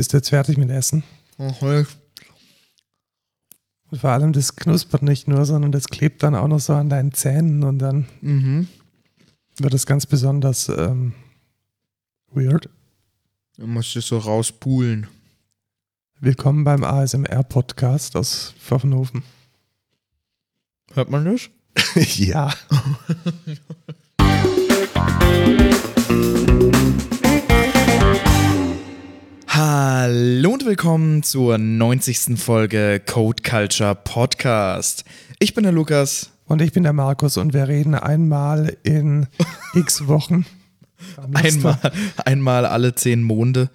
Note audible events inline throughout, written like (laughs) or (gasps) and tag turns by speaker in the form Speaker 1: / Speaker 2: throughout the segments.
Speaker 1: Bist du jetzt fertig mit Essen?
Speaker 2: Okay.
Speaker 1: Und vor allem, das knuspert nicht nur, sondern das klebt dann auch noch so an deinen Zähnen und dann
Speaker 2: Mhm.
Speaker 1: wird es ganz besonders ähm, weird.
Speaker 2: Dann musst du so rauspulen.
Speaker 1: Willkommen beim ASMR-Podcast aus Pfaffenhofen.
Speaker 2: Hört man das? (laughs)
Speaker 1: ja. (laughs)
Speaker 2: Hallo und willkommen zur 90. Folge Code Culture Podcast. Ich bin der Lukas.
Speaker 1: Und ich bin der Markus und wir reden einmal in (laughs) x Wochen
Speaker 2: Einmal, einmal alle zehn Monde.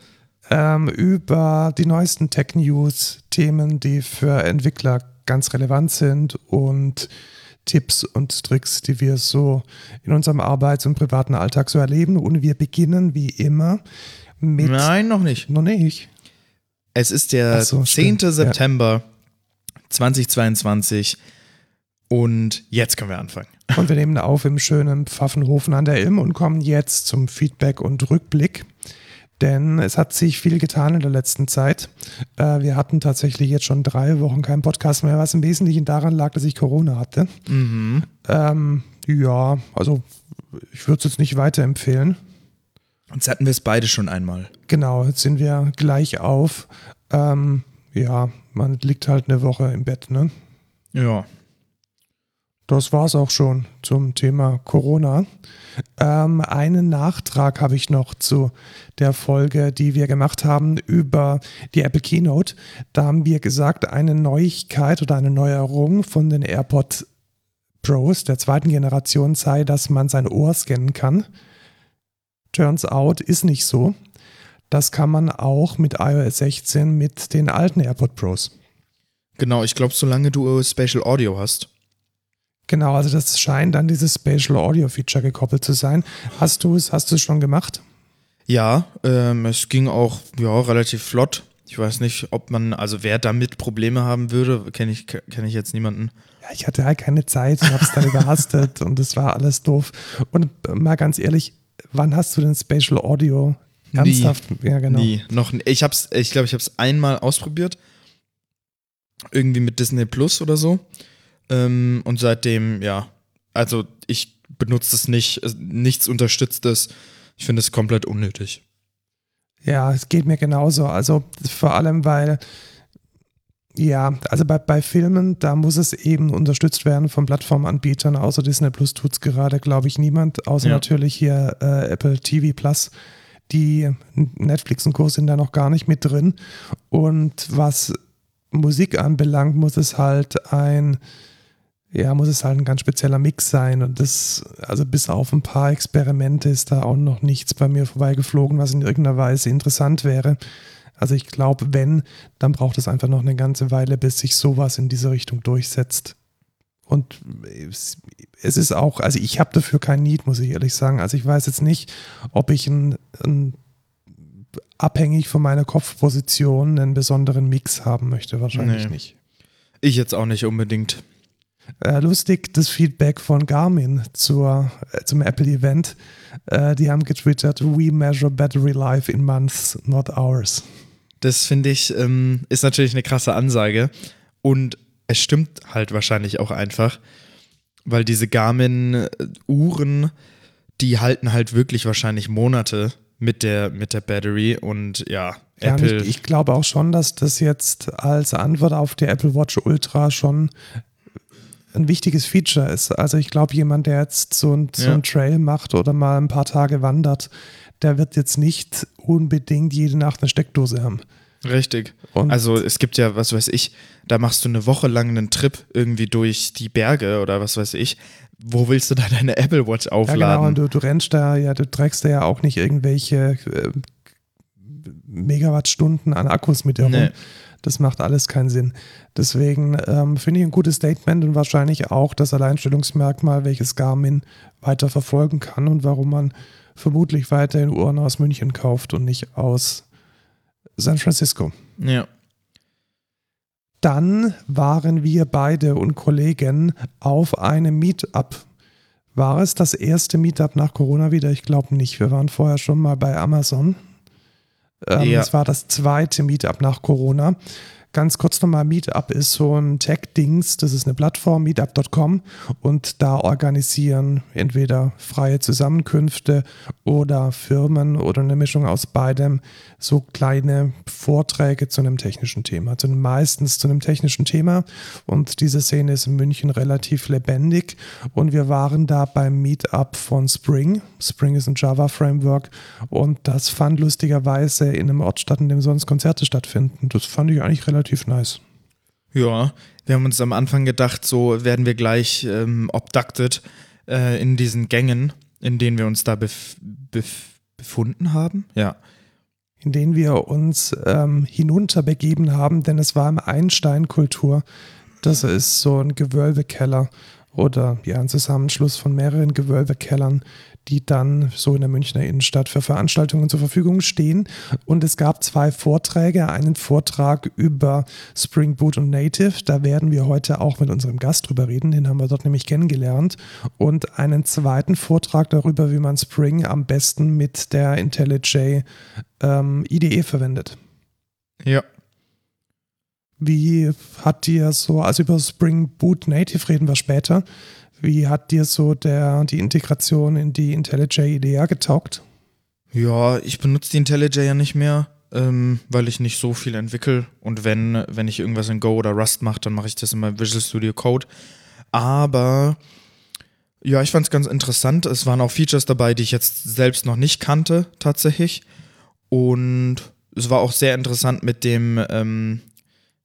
Speaker 1: ähm, über die neuesten Tech-News, Themen, die für Entwickler ganz relevant sind und Tipps und Tricks, die wir so in unserem Arbeits- und privaten Alltag so erleben. Und wir beginnen wie immer mit.
Speaker 2: Nein, noch nicht.
Speaker 1: Noch nicht.
Speaker 2: Es ist der
Speaker 1: so,
Speaker 2: 10.
Speaker 1: stimmt, ja.
Speaker 2: September 2022 und jetzt können wir anfangen.
Speaker 1: Und wir nehmen auf im schönen Pfaffenhofen an der Ilm und kommen jetzt zum Feedback und Rückblick. Denn es hat sich viel getan in der letzten Zeit. Äh, wir hatten tatsächlich jetzt schon drei Wochen keinen Podcast mehr, was im Wesentlichen daran lag, dass ich Corona hatte.
Speaker 2: Mhm.
Speaker 1: Ähm, ja, also ich würde es jetzt nicht weiterempfehlen.
Speaker 2: Jetzt hatten wir es beide schon einmal.
Speaker 1: Genau, jetzt sind wir gleich auf. Ähm, ja, man liegt halt eine Woche im Bett, ne?
Speaker 2: Ja.
Speaker 1: Das war's auch schon zum Thema Corona. Ähm, einen Nachtrag habe ich noch zu der Folge, die wir gemacht haben über die Apple Keynote. Da haben wir gesagt, eine Neuigkeit oder eine Neuerung von den AirPod Pros der zweiten Generation sei, dass man sein Ohr scannen kann. Turns out ist nicht so. Das kann man auch mit iOS 16 mit den alten AirPod Pros.
Speaker 2: Genau, ich glaube, solange du Spatial Audio hast.
Speaker 1: Genau, also das scheint an dieses Spatial Audio Feature gekoppelt zu sein. Hast du es, hast du es schon gemacht?
Speaker 2: Ja, ähm, es ging auch ja, relativ flott. Ich weiß nicht, ob man, also wer damit Probleme haben würde, kenne ich, kenn ich jetzt niemanden.
Speaker 1: Ja, ich hatte halt keine Zeit und habe es dann überhastet (laughs) und es war alles doof. Und mal ganz ehrlich, wann hast du denn Spatial Audio ernsthaft? Ja, genau.
Speaker 2: Nie, noch nie. Ich hab's, ich glaube, ich habe es einmal ausprobiert. Irgendwie mit Disney Plus oder so. Ähm, und seitdem, ja, also ich benutze es nicht, nichts unterstützt es. Ich finde es komplett unnötig.
Speaker 1: Ja, es geht mir genauso. Also vor allem, weil, ja, also bei, bei Filmen, da muss es eben unterstützt werden von Plattformanbietern. Außer Disney Plus tut es gerade, glaube ich, niemand. Außer
Speaker 2: Ja.
Speaker 1: natürlich hier äh, Apple TV Plus. Die Netflix und Co. sind da noch gar nicht mit drin. Und was Musik anbelangt, muss es halt ein, ja, muss es halt ein ganz spezieller Mix sein. Und das, also bis auf ein paar Experimente ist da auch noch nichts bei mir vorbeigeflogen, was in irgendeiner Weise interessant wäre. Also ich glaube, wenn, dann braucht es einfach noch eine ganze Weile, bis sich sowas in diese Richtung durchsetzt. Und es, es ist auch, also ich habe dafür kein Need, muss ich ehrlich sagen. Also ich weiß jetzt nicht, ob ich ein, ein abhängig von meiner Kopfposition einen besonderen Mix haben möchte. Wahrscheinlich
Speaker 2: Nee.
Speaker 1: nicht.
Speaker 2: Ich jetzt auch nicht unbedingt.
Speaker 1: Äh, lustig, das Feedback von Garmin zur, äh, zum Apple-Event. Äh, die haben getwittert, we measure battery life in months, not hours.
Speaker 2: Das finde ich, ähm, ist natürlich eine krasse Ansage. Und es stimmt halt wahrscheinlich auch einfach, weil diese Garmin-Uhren, die halten halt wirklich wahrscheinlich Monate mit der, mit der Battery. Und ja,
Speaker 1: Ja,
Speaker 2: Apple.
Speaker 1: ich, ich glaube auch schon, dass das jetzt als Antwort auf die Apple Watch Ultra schon ein wichtiges Feature ist. Also ich glaube, jemand, der jetzt so ein, so
Speaker 2: Ja.
Speaker 1: ein Trail macht oder mal ein paar Tage wandert, der wird jetzt nicht unbedingt jede Nacht eine Steckdose haben.
Speaker 2: Richtig.
Speaker 1: Und
Speaker 2: Also es gibt ja, was weiß ich, da machst du eine Woche lang einen Trip irgendwie durch die Berge oder was weiß ich. Wo willst du da deine Apple Watch
Speaker 1: ja, genau,
Speaker 2: aufladen?
Speaker 1: und du, du rennst da, ja, du trägst da ja auch nicht irgendwelche äh, Megawattstunden an Akkus mit dir rum. Das macht alles keinen Sinn. Deswegen ähm, finde ich ein gutes Statement und wahrscheinlich auch das Alleinstellungsmerkmal, welches Garmin weiter verfolgen kann und warum man vermutlich weiterhin Uhren aus München kauft und nicht aus San Francisco.
Speaker 2: ja.
Speaker 1: Dann waren wir beide und Kollegen auf einem Meetup. War es das erste Meetup nach Corona wieder? Ich glaube nicht. Wir waren vorher schon mal bei Amazon. Ähm,
Speaker 2: Ja.
Speaker 1: Es war das zweite Meetup nach Corona. Ganz kurz nochmal, Meetup ist so ein Tech-Dings, das ist eine Plattform, meetup.com und da organisieren entweder freie Zusammenkünfte oder Firmen oder eine Mischung aus beidem so kleine Vorträge zu einem technischen Thema, zu meistens zu einem technischen Thema und diese Szene ist in München relativ lebendig und wir waren da beim Meetup von Spring. Spring ist ein Java-Framework und das fand lustigerweise in einem Ort statt, in dem sonst Konzerte stattfinden. Das fand ich eigentlich relativ nice.
Speaker 2: Ja, wir haben uns am Anfang gedacht, so werden wir gleich ähm, abducted äh, in diesen Gängen, in denen wir uns da bef bef befunden haben. Ja.
Speaker 1: In denen wir uns ähm, hinunterbegeben haben, denn es war im Einstein-Kultur. Das ist so ein Gewölbekeller oder ja, ein Zusammenschluss von mehreren Gewölbekellern, die dann so in der Münchner Innenstadt für Veranstaltungen zur Verfügung stehen. Und es gab zwei Vorträge. Einen Vortrag über Spring Boot und Native. Da werden wir heute auch mit unserem Gast drüber reden. Den haben wir dort nämlich kennengelernt. Und einen zweiten Vortrag darüber, wie man Spring am besten mit der IntelliJ ähm, IDE verwendet.
Speaker 2: Ja.
Speaker 1: Wie hat dir so, also über Spring Boot Native reden wir später, wie hat dir so der, die Integration in die IntelliJ IDEA getaugt?
Speaker 2: Ja, ich benutze die IntelliJ ja nicht mehr, ähm, weil ich nicht so viel entwickle. Und wenn, wenn ich irgendwas in Go oder Rust mache, dann mache ich das in meinem Visual Studio Code. Aber ja, ich fand es ganz interessant. Es waren auch Features dabei, die ich jetzt selbst noch nicht kannte, tatsächlich. Und es war auch sehr interessant mit dem, ähm,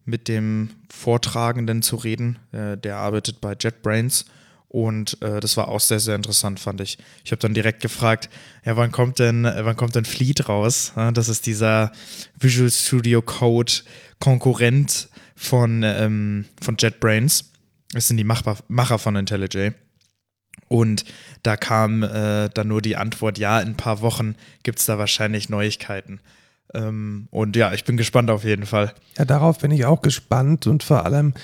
Speaker 2: mit dem Vortragenden zu reden. Äh, der arbeitet bei JetBrains. Und äh, das war auch sehr, sehr interessant, fand ich. Ich habe dann direkt gefragt, ja, wann kommt denn, äh, wann kommt denn Fleet raus? Ja, das ist dieser Visual Studio Code Konkurrent von, ähm, von JetBrains. Das sind die Machbar Macher von IntelliJ. Und da kam äh, dann nur die Antwort, ja, in ein paar Wochen gibt es da wahrscheinlich Neuigkeiten. Ähm, und ja, ich bin gespannt auf jeden Fall.
Speaker 1: Ja, darauf bin ich auch gespannt und vor allem,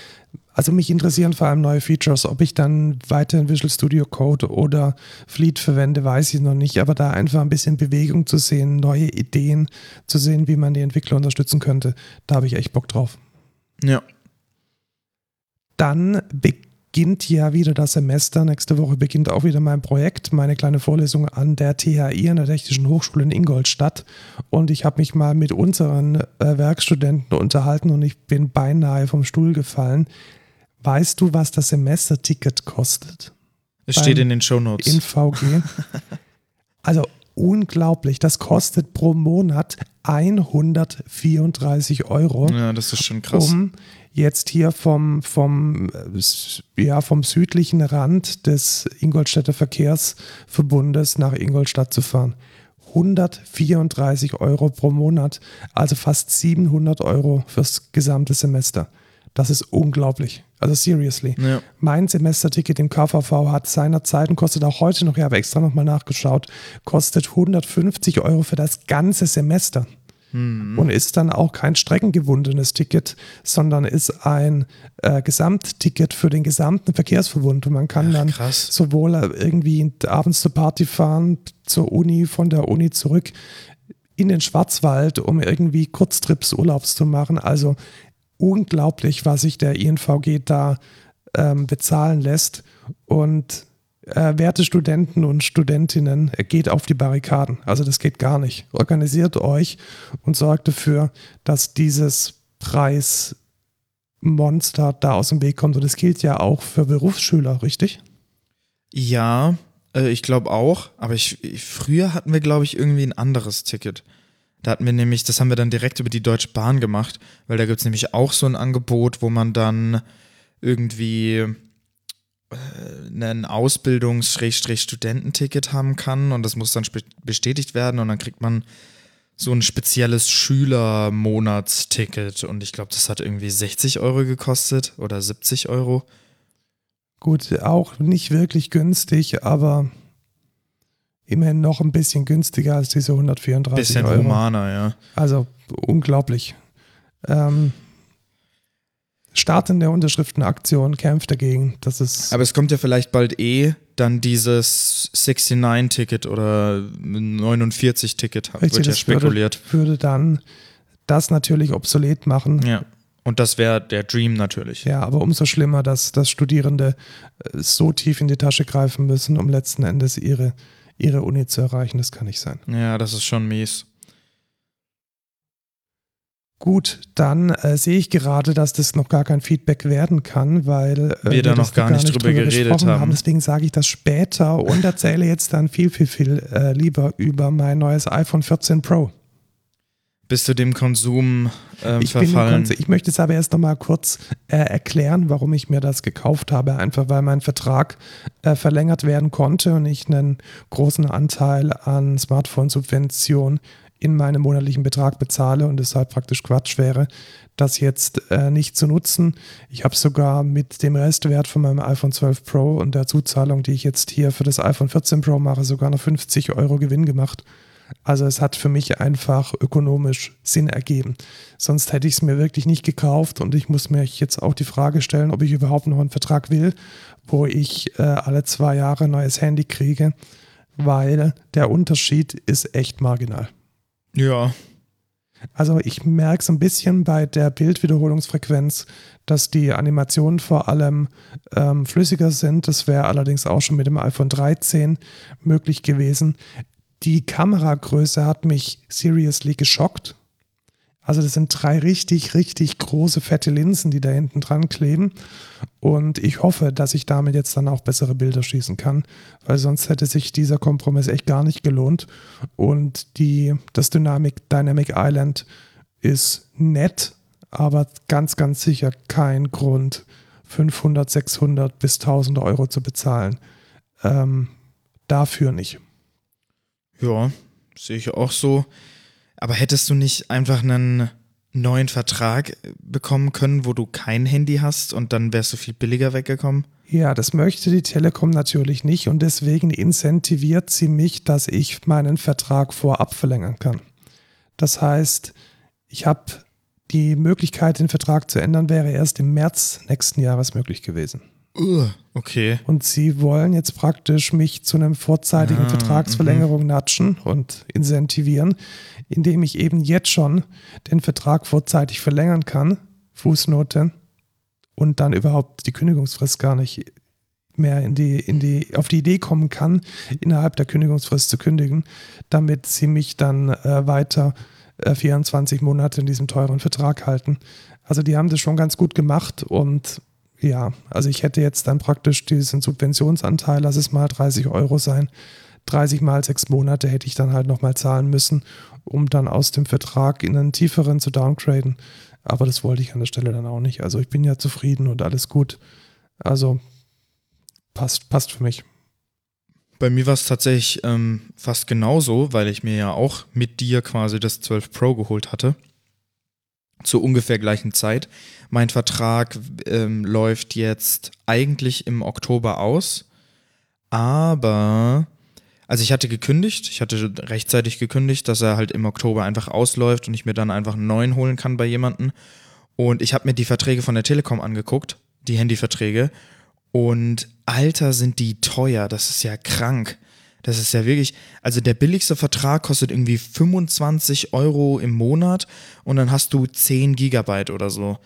Speaker 1: also mich interessieren vor allem neue Features. Ob ich dann weiter in Visual Studio Code oder Fleet verwende, weiß ich noch nicht, aber da einfach ein bisschen Bewegung zu sehen, neue Ideen zu sehen, wie man die Entwickler unterstützen könnte, da habe ich echt Bock drauf.
Speaker 2: Ja.
Speaker 1: Dann beginnt ja wieder das Semester. Nächste Woche beginnt auch wieder mein Projekt, meine kleine Vorlesung an der THI, an der Technischen Hochschule in Ingolstadt. Und ich habe mich mal mit unseren äh, Werkstudenten unterhalten und ich bin beinahe vom Stuhl gefallen. Weißt du, was das Semesterticket kostet?
Speaker 2: Es steht in den Shownotes.
Speaker 1: In VG. (laughs) Also unglaublich. Das kostet pro Monat 134 Euro
Speaker 2: Ja, das ist schon krass.
Speaker 1: um jetzt hier vom, vom, äh, ja, vom südlichen Rand des Ingolstädter Verkehrsverbundes nach Ingolstadt zu fahren. 134 Euro pro Monat, also fast 700 Euro fürs gesamte Semester. Das ist unglaublich. Also seriously.
Speaker 2: Ja.
Speaker 1: Mein Semesterticket im KVV hat seinerzeit und kostet auch heute noch, ich habe extra nochmal nachgeschaut, kostet 150 Euro für das ganze Semester und ist dann auch kein streckengebundenes Ticket, sondern ist ein äh, Gesamtticket für den gesamten Verkehrsverbund. Und man kann dann
Speaker 2: krass.
Speaker 1: sowohl irgendwie abends zur Party fahren, zur Uni, von der Uni zurück in den Schwarzwald, um irgendwie Kurztrips Urlaubs zu machen. Also unglaublich, was sich der INVG da ähm, bezahlen lässt. Und äh, werte Studenten und Studentinnen, äh, geht auf die Barrikaden. Also das geht gar nicht. Organisiert euch und sorgt dafür, dass dieses Preismonster da aus dem Weg kommt. Und das gilt ja auch für Berufsschüler, richtig?
Speaker 2: Ja, äh, ich glaube auch. Aber ich, früher hatten wir, glaube ich, irgendwie ein anderes Ticket. Da hatten wir nämlich, das haben wir dann direkt über die Deutsche Bahn gemacht, weil da gibt es nämlich auch so ein Angebot, wo man dann irgendwie äh, ein Ausbildungs-Studententicket haben kann und das muss dann bestätigt werden und dann kriegt man so ein spezielles Schülermonatsticket und ich glaube, das hat irgendwie 60 Euro gekostet oder 70 Euro.
Speaker 1: Gut, auch nicht wirklich günstig, aber immerhin noch ein bisschen günstiger als diese 134
Speaker 2: Bisschen
Speaker 1: Euro.
Speaker 2: humaner, ja.
Speaker 1: Also unglaublich. Ähm, startende Unterschriftenaktion, kämpft dagegen. Das ist.
Speaker 2: Aber es kommt ja vielleicht bald eh dann dieses 69-Ticket oder 49-Ticket, wird ja
Speaker 1: das würde,
Speaker 2: spekuliert.
Speaker 1: würde dann das natürlich obsolet machen.
Speaker 2: Ja. Und das wäre der Dream natürlich.
Speaker 1: Ja, aber umso schlimmer, dass, dass Studierende äh, so tief in die Tasche greifen müssen, um letzten Endes ihre, ihre Uni zu erreichen. Das kann nicht sein.
Speaker 2: Ja, das ist schon mies.
Speaker 1: Gut, dann äh, sehe ich gerade, dass das noch gar kein Feedback werden kann, weil äh,
Speaker 2: Wir da noch gar nicht drüber geredet
Speaker 1: gesprochen
Speaker 2: haben.
Speaker 1: Deswegen sage ich das später und erzähle jetzt dann viel, viel, viel äh, lieber über mein neues iPhone 14 Pro.
Speaker 2: Bist du dem Konsum ähm,
Speaker 1: Ich, bin
Speaker 2: verfallen?
Speaker 1: Konse- ich möchte es aber erst nochmal kurz äh, erklären, warum ich mir das gekauft habe. Einfach weil mein Vertrag äh, verlängert werden konnte und ich einen großen Anteil an Smartphone-Subvention in meinem monatlichen Betrag bezahle und deshalb praktisch Quatsch wäre, das jetzt äh, nicht zu nutzen. Ich habe sogar mit dem Restwert von meinem iPhone 12 Pro und der Zuzahlung, die ich jetzt hier für das iPhone 14 Pro mache, sogar noch 50 Euro Gewinn gemacht. Also es hat für mich einfach ökonomisch Sinn ergeben. Sonst hätte ich es mir wirklich nicht gekauft und ich muss mir jetzt auch die Frage stellen, ob ich überhaupt noch einen Vertrag will, wo ich äh, alle zwei Jahre ein neues Handy kriege, weil der Unterschied ist echt marginal.
Speaker 2: Ja,
Speaker 1: Also ich merke so ein bisschen bei der Bildwiederholungsfrequenz, dass die Animationen vor allem ähm, flüssiger sind. Das wäre allerdings auch schon mit dem iPhone 13 möglich gewesen. Die Kameragröße hat mich seriously geschockt. Also das sind drei richtig, richtig große, fette Linsen, die da hinten dran kleben. Und ich hoffe, dass ich damit jetzt dann auch bessere Bilder schießen kann, weil sonst hätte sich dieser Kompromiss echt gar nicht gelohnt. Und die, das Dynamic, Dynamic Island ist nett, aber ganz, ganz sicher kein Grund, 500, 600 bis 1000 Euro zu bezahlen. Ähm, dafür nicht.
Speaker 2: Ja, sehe ich auch so. Aber hättest du nicht einfach einen neuen Vertrag bekommen können, wo du kein Handy hast und dann wärst du viel billiger weggekommen?
Speaker 1: Ja, das möchte die Telekom natürlich nicht und deswegen incentiviert sie mich, dass ich meinen Vertrag vorab verlängern kann. Das heißt, ich habe die Möglichkeit, den Vertrag zu ändern, wäre erst im März nächsten Jahres möglich gewesen.
Speaker 2: Okay.
Speaker 1: Und sie wollen jetzt praktisch mich zu einem vorzeitigen
Speaker 2: Ah,
Speaker 1: Vertragsverlängerung natschen und incentivieren, indem ich eben jetzt schon den Vertrag vorzeitig verlängern kann, Fußnote, und dann überhaupt die Kündigungsfrist gar nicht mehr in die, in die, auf die Idee kommen kann, innerhalb der Kündigungsfrist zu kündigen, damit sie mich dann äh, weiter äh, 24 Monate in diesem teuren Vertrag halten. Also die haben das schon ganz gut gemacht und ja, also ich hätte jetzt dann praktisch diesen Subventionsanteil, lass es mal 30 Euro sein, 30 mal sechs Monate hätte ich dann halt nochmal zahlen müssen, um dann aus dem Vertrag in einen tieferen zu downgraden. Aber das wollte ich an der Stelle dann auch nicht. Also ich bin ja zufrieden und alles gut. Also passt, passt für mich.
Speaker 2: Bei mir war es tatsächlich ähm, fast genauso, weil ich mir ja auch mit dir quasi das 12 Pro geholt hatte. Zur ungefähr gleichen Zeit. Mein Vertrag ähm, läuft jetzt eigentlich im Oktober aus. Aber, also ich hatte gekündigt, ich hatte rechtzeitig gekündigt, dass er halt im Oktober einfach ausläuft und ich mir dann einfach einen neuen holen kann bei jemandem. Und ich habe mir die Verträge von der Telekom angeguckt, die Handyverträge. Und Alter, sind die teuer. Das ist ja krank. Das ist ja wirklich, also der billigste Vertrag kostet irgendwie 25 Euro im Monat und dann hast du 10 Gigabyte oder so.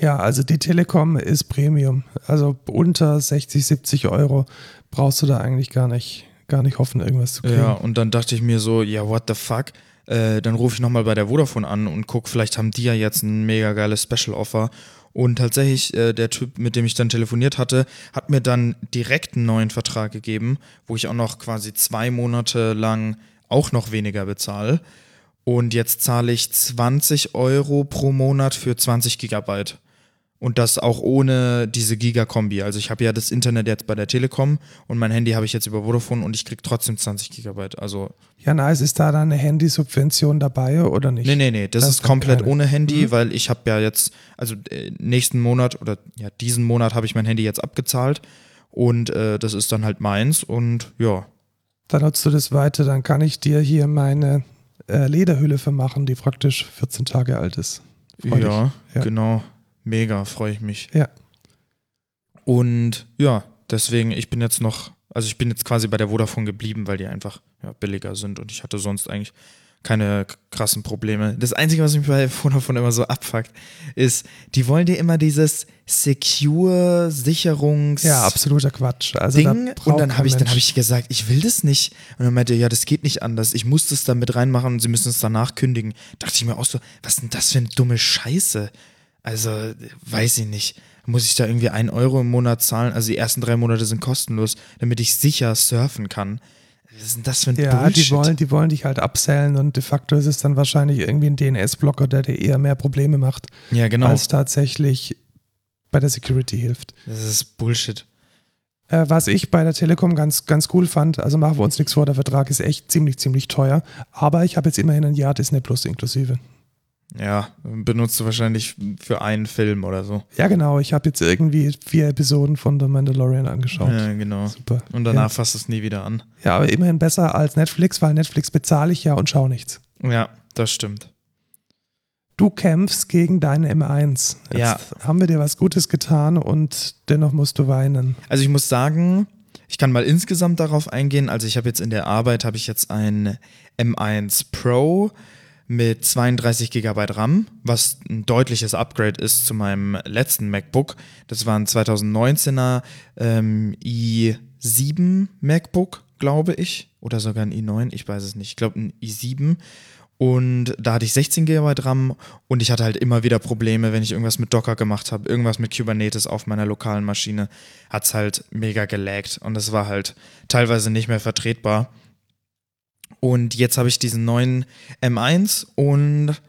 Speaker 1: Ja, also die Telekom ist Premium. Also unter 60, 70 Euro brauchst du da eigentlich gar nicht, gar nicht hoffen, irgendwas zu kriegen.
Speaker 2: Ja, und dann dachte ich mir so, ja, what the fuck? Äh, dann rufe ich nochmal bei der Vodafone an und guck, vielleicht haben die ja jetzt ein mega geiles Special Offer. Und tatsächlich, äh, der Typ, mit dem ich dann telefoniert hatte, hat mir dann direkt einen neuen Vertrag gegeben, wo ich auch noch quasi zwei Monate lang auch noch weniger bezahle. Und jetzt zahle ich 20 Euro pro Monat für 20 Gigabyte. Und das auch ohne diese Giga-Kombi. Also ich habe ja das Internet jetzt bei der Telekom und mein Handy habe ich jetzt über Vodafone und ich kriege trotzdem 20 Gigabyte. Also
Speaker 1: Ja, nice. Ist da dann eine Handysubvention dabei oder nicht?
Speaker 2: Nee, nee, nee, das,
Speaker 1: Das
Speaker 2: ist komplett
Speaker 1: keine.
Speaker 2: ohne Handy,
Speaker 1: Mhm.
Speaker 2: weil ich habe ja jetzt, also äh, nächsten Monat oder ja, diesen Monat habe ich mein Handy jetzt abgezahlt und äh, das ist dann halt meins und ja.
Speaker 1: Dann nutzt du das weiter, dann kann ich dir hier meine äh, Lederhülle vermachen, die praktisch 14 Tage alt ist.
Speaker 2: Ja,
Speaker 1: Ja.
Speaker 2: genau. Mega, freue ich mich.
Speaker 1: Ja.
Speaker 2: Und ja, deswegen, ich bin jetzt noch, also ich bin jetzt quasi bei der Vodafone geblieben, weil die einfach ja, billiger sind und ich hatte sonst eigentlich keine krassen Probleme. Das Einzige, was mich bei Vodafone immer so abfuckt, ist, die wollen dir immer dieses secure Sicherungs
Speaker 1: Ja, absoluter Quatsch. Also da
Speaker 2: Ding und dann habe ich dann habe ich gesagt, ich will das nicht und dann meinte er, ja, das geht nicht anders. Ich muss das da mit reinmachen und sie müssen es danach kündigen. Dachte ich mir auch so, was ist denn das für eine dumme Scheiße? Also, weiß ich nicht. Muss ich da irgendwie ein Euro im Monat zahlen? Also die ersten drei Monate sind kostenlos, damit ich sicher surfen kann. Was ist denn das für ein
Speaker 1: Ja,
Speaker 2: Bullshit?
Speaker 1: die wollen, die wollen dich halt absellen und de facto ist es dann wahrscheinlich irgendwie ein DNS-Blocker, der dir eher mehr Probleme macht,
Speaker 2: ja, genau.
Speaker 1: als tatsächlich bei der Security hilft.
Speaker 2: Das ist Bullshit.
Speaker 1: Äh, was ich bei der Telekom ganz, ganz cool fand, also machen wir uns nichts vor, der Vertrag ist echt ziemlich, ziemlich teuer, aber ich habe jetzt immerhin ein Jahr Disney Plus inklusive.
Speaker 2: Ja, benutzt du wahrscheinlich für einen Film oder so.
Speaker 1: Ja, genau, ich habe jetzt irgendwie vier Episoden von The Mandalorian angeschaut.
Speaker 2: Ja, genau.
Speaker 1: Super.
Speaker 2: Und danach fasst es nie wieder an.
Speaker 1: Ja, aber immerhin besser als Netflix, weil Netflix bezahle ich ja und schaue nichts.
Speaker 2: Ja, das stimmt.
Speaker 1: Du kämpfst gegen deine M1. Jetzt
Speaker 2: Ja.
Speaker 1: haben wir dir was Gutes getan und dennoch musst du weinen.
Speaker 2: Also ich muss sagen, ich kann mal insgesamt darauf eingehen. Also ich habe jetzt in der Arbeit habe ich jetzt ein M1 Pro mit 32 GB RAM, was ein deutliches Upgrade ist zu meinem letzten MacBook. Das war ein 2019er ähm, i7 MacBook, glaube ich, oder sogar ein i9, ich weiß es nicht. Ich glaube ein i7 und da hatte ich 16 GB RAM und ich hatte halt immer wieder Probleme, wenn ich irgendwas mit Docker gemacht habe, irgendwas mit Kubernetes auf meiner lokalen Maschine, hat es halt mega gelaggt und das war halt teilweise nicht mehr vertretbar. Und jetzt habe ich diesen neuen M1 und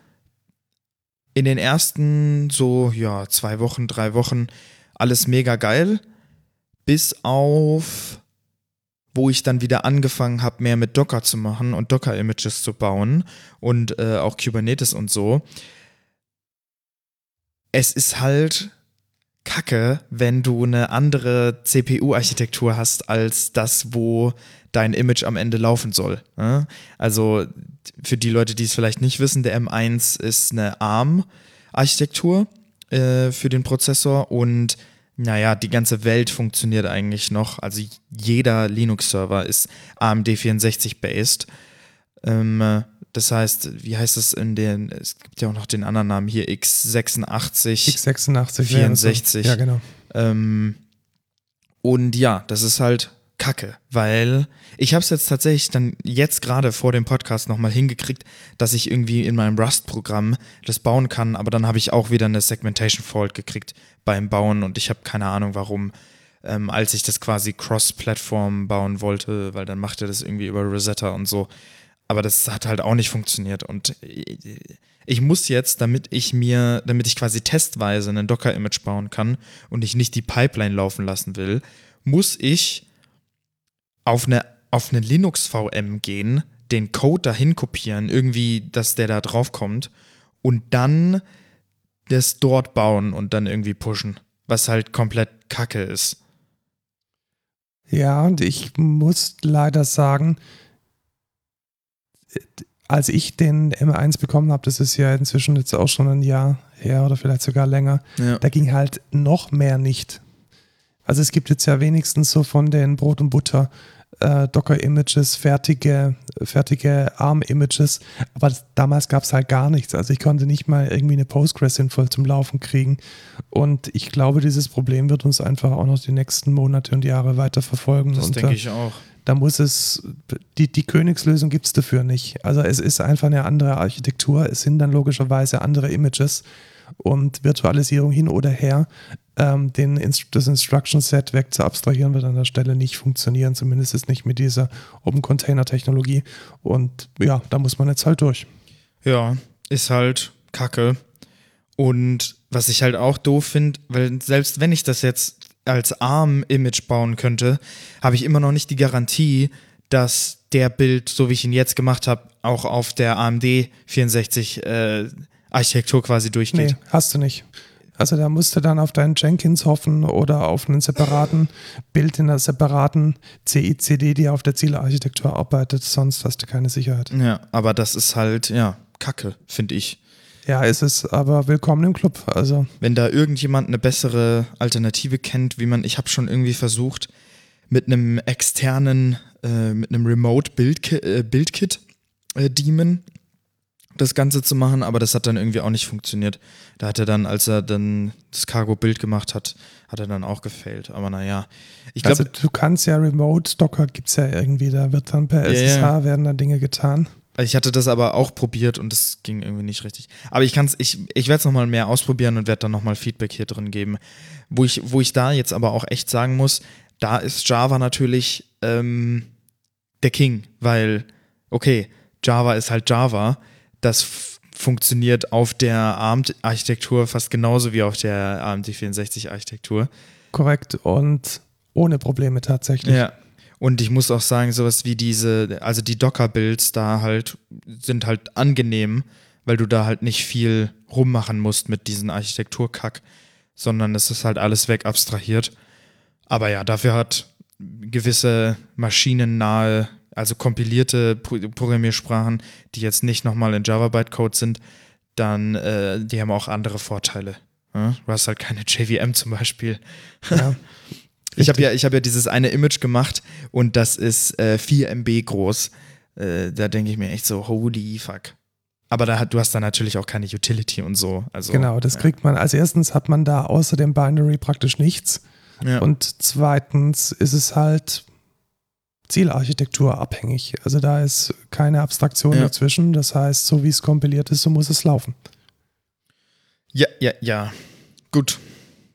Speaker 2: in den ersten so, ja, zwei Wochen, drei Wochen alles mega geil, bis auf wo ich dann wieder angefangen habe, mehr mit Docker zu machen und Docker-Images zu bauen und äh, auch Kubernetes und so. Es ist halt kacke, wenn du eine andere CPU-Architektur hast als das, wo dein Image am Ende laufen soll. ne? Also für die Leute, die es vielleicht nicht wissen, der M1 ist eine ARM-Architektur äh, für den Prozessor und naja, die ganze Welt funktioniert eigentlich noch. Also jeder Linux-Server ist AMD 64-based. Ähm, äh, das heißt, wie heißt es in den, es gibt ja auch noch den anderen Namen hier, x86.
Speaker 1: x86.
Speaker 2: 64.
Speaker 1: Ja, genau.
Speaker 2: Ähm, und ja, das ist halt Kacke, weil ich habe es jetzt tatsächlich dann jetzt gerade vor dem Podcast nochmal hingekriegt, dass ich irgendwie in meinem Rust-Programm das bauen kann, aber dann habe ich auch wieder eine Segmentation Fault gekriegt beim Bauen und ich habe keine Ahnung warum, ähm, als ich das quasi Cross-Plattform bauen wollte, weil dann macht er das irgendwie über Rosetta und so. Aber das hat halt auch nicht funktioniert und ich muss jetzt, damit ich mir, damit ich quasi testweise einen Docker-Image bauen kann und ich nicht die Pipeline laufen lassen will, muss ich auf eine, auf eine Linux-VM gehen, den Code dahin kopieren, irgendwie, dass der da drauf kommt und dann das dort bauen und dann irgendwie pushen, was halt komplett kacke ist.
Speaker 1: Ja, und ich muss leider sagen, als ich den M1 bekommen habe, das ist ja inzwischen jetzt auch schon ein Jahr her oder vielleicht sogar länger,
Speaker 2: Ja.
Speaker 1: da ging halt noch mehr nicht. Also es gibt jetzt ja wenigstens so von den Brot und Butter äh, Docker-Images, fertige, fertige ARM-Images, aber das, damals gab es halt gar nichts. Also ich konnte nicht mal irgendwie eine Postgres sinnvoll zum Laufen kriegen. Und ich glaube, dieses Problem wird uns einfach auch noch die nächsten Monate und Jahre weiter verfolgen.
Speaker 2: Das denke
Speaker 1: äh,
Speaker 2: ich auch.
Speaker 1: Da muss es, die, die Königslösung gibt es dafür nicht. Also es ist einfach eine andere Architektur, es sind dann logischerweise andere Images und Virtualisierung hin oder her. Ähm, den, Inst- das Instruction Set weg zu abstrahieren wird an der Stelle nicht funktionieren, zumindest ist nicht mit dieser Open Container Technologie. Und ja, da muss man jetzt halt durch.
Speaker 2: Ja, ist halt kacke. Und was ich halt auch doof finde, weil selbst wenn ich das jetzt als ARM-Image bauen könnte, habe ich immer noch nicht die Garantie, dass der Bild, so wie ich ihn jetzt gemacht habe, auch auf der AMD 64 äh, Architektur quasi durchgeht.
Speaker 1: Nee, hast du nicht. Also da musst du dann auf deinen Jenkins hoffen oder auf einen separaten Bild in einer separaten CICD, die auf der Zielarchitektur arbeitet, sonst hast du keine Sicherheit.
Speaker 2: Ja, aber das ist halt, ja, kacke, finde ich.
Speaker 1: Ja, ist es, aber willkommen im Club. Also.
Speaker 2: Wenn da irgendjemand eine bessere Alternative kennt, wie man, ich habe schon irgendwie versucht, mit einem externen, äh, mit einem Remote Bildkit, äh, Bildkit äh, Demon das Ganze zu machen, aber das hat dann irgendwie auch nicht funktioniert. Da hat er dann, als er dann das Cargo-Bild gemacht hat, hat er dann auch gefailt. Aber naja, ich glaube.
Speaker 1: Also du kannst ja Remote, Docker gibt es ja irgendwie, da wird dann per SSH ja, ja. werden da Dinge getan.
Speaker 2: Ich hatte das aber auch probiert und es ging irgendwie nicht richtig. Aber ich kann's, ich, ich werde es nochmal mehr ausprobieren und werde dann nochmal Feedback hier drin geben. Wo ich, wo ich da jetzt aber auch echt sagen muss, da ist Java natürlich ähm, der King, weil, okay, Java ist halt Java das funktioniert auf der ARM-Architektur fast genauso wie auf der AMD 64-Architektur.
Speaker 1: Korrekt und ohne Probleme tatsächlich.
Speaker 2: Ja. Und ich muss auch sagen, sowas wie diese, also die Docker-Builds da halt sind halt angenehm, weil du da halt nicht viel rummachen musst mit diesem Architekturkack, sondern es ist halt alles weg abstrahiert. Aber ja, dafür hat gewisse maschinennahe also kompilierte Programmiersprachen, die jetzt nicht nochmal in Java Bytecode sind, dann äh, die haben auch andere Vorteile. Ja? Du hast halt keine (laughs) JVM zum Beispiel. Ja. (laughs) ich habe ja, hab ja dieses eine Image gemacht und das ist äh, 4 MB groß. Äh, da denke ich mir echt so, holy fuck. Aber da du hast da natürlich auch keine Utility und so. Also,
Speaker 1: genau, das ja. kriegt man. Als erstens hat man da außer dem Binary praktisch nichts. Ja. Und zweitens ist es halt Zielarchitektur abhängig. Also da ist keine Abstraktion ja. dazwischen. Das heißt, so wie es kompiliert ist, so muss es laufen.
Speaker 2: Ja, ja, ja. Gut.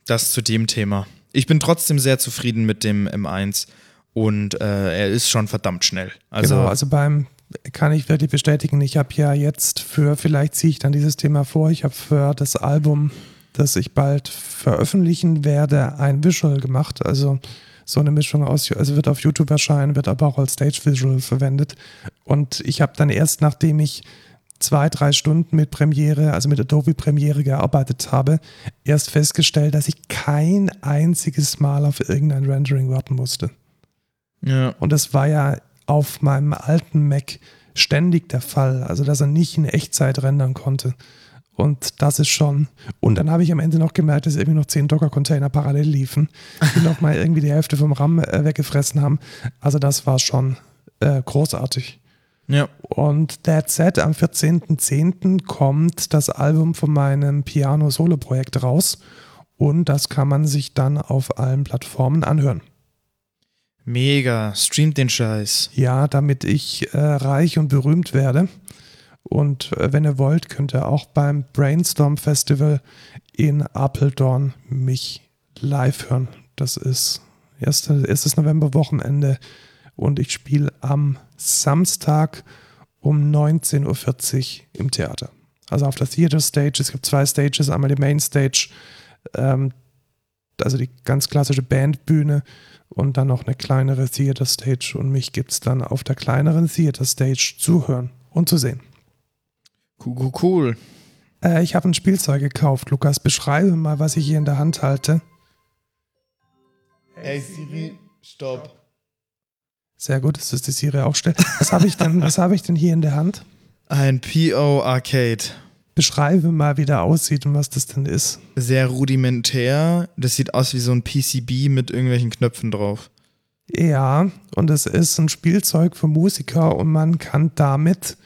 Speaker 2: Das zu dem Thema. Ich bin trotzdem sehr zufrieden mit dem M1 und äh, er ist schon verdammt schnell. Also,
Speaker 1: genau, also beim kann ich wirklich bestätigen, ich habe ja jetzt für, vielleicht ziehe ich dann dieses Thema vor, ich habe für das Album, das ich bald veröffentlichen werde, ein Visual gemacht. Also so eine Mischung aus, also wird auf YouTube erscheinen, wird aber auch als Stage Visual verwendet. Und ich habe dann erst, nachdem ich zwei, drei Stunden mit Premiere, also mit Adobe Premiere gearbeitet habe, erst festgestellt, dass ich kein einziges Mal auf irgendein Rendering warten musste. Ja. Und das war ja auf meinem alten Mac ständig der Fall, also dass er nicht in Echtzeit rendern konnte. Und das ist schon. Und dann habe ich am Ende noch gemerkt, dass irgendwie noch zehn Docker-Container parallel liefen, die (laughs) noch mal irgendwie die Hälfte vom RAM äh, weggefressen haben. Also das war schon äh, großartig.
Speaker 2: Ja.
Speaker 1: Und That Said, am 14.10. kommt das Album von meinem Piano-Solo-Projekt raus. Und das kann man sich dann auf allen Plattformen anhören.
Speaker 2: Mega, streamt den Scheiß.
Speaker 1: Ja, damit ich äh, reich und berühmt werde. Und äh, wenn ihr wollt, könnt ihr auch beim Brainstorm Festival in Apeldoorn mich live hören. Das ist erstes November Wochenende und ich spiele am Samstag um 19.40 Uhr im Theater. Also auf der Theater Stage. Es gibt zwei Stages. Einmal die Main Stage, ähm, also die ganz klassische Bandbühne und dann noch eine kleinere Theater Stage. Und mich gibt es dann auf der kleineren Theater Stage zu hören und zu sehen.
Speaker 2: Cool, cool.
Speaker 1: Äh, ich habe ein Spielzeug gekauft. Lukas, beschreibe mal, was ich hier in der Hand halte.
Speaker 2: Hey Siri, stopp.
Speaker 1: Sehr gut, das ist die Siri auch still. Was habe ich denn, ich denn hier in der Hand?
Speaker 2: Ein PO Arcade.
Speaker 1: Beschreibe mal, wie der aussieht und was das denn ist.
Speaker 2: Sehr rudimentär. Das sieht aus wie so ein PCB mit irgendwelchen Knöpfen drauf.
Speaker 1: Ja, und es ist ein Spielzeug für Musiker und man kann damit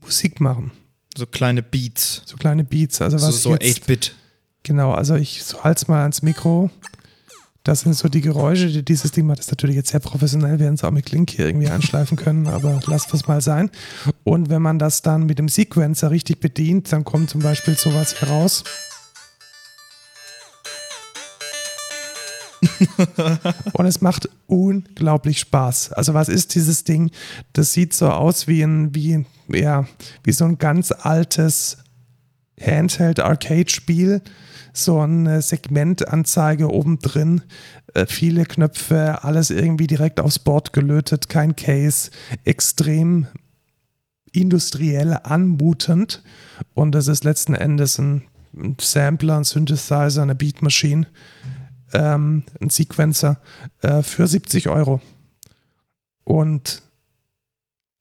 Speaker 1: Musik machen.
Speaker 2: So kleine Beats.
Speaker 1: So kleine Beats. Also was
Speaker 2: so, so 8-Bit.
Speaker 1: Genau, also ich so halt's mal ans Mikro. Das sind so die Geräusche, die dieses Ding macht. Das ist natürlich jetzt sehr professionell, wir werden es auch mit Link hier irgendwie anschleifen können, (laughs) aber lasst das mal sein. Und wenn man das dann mit dem Sequencer richtig bedient, dann kommt zum Beispiel sowas hier raus. (laughs) und es macht unglaublich Spaß. Also was ist dieses Ding? Das sieht so aus wie ein, wie, ja, wie so ein ganz altes Handheld-Arcade-Spiel. So eine Segmentanzeige oben drin, äh, viele Knöpfe, alles irgendwie direkt aufs Board gelötet, kein Case, extrem industriell anmutend. Und das ist letzten Endes ein Sampler, ein Synthesizer, eine Beatmaschine ähm, ein Sequencer äh, für 70 Euro. Und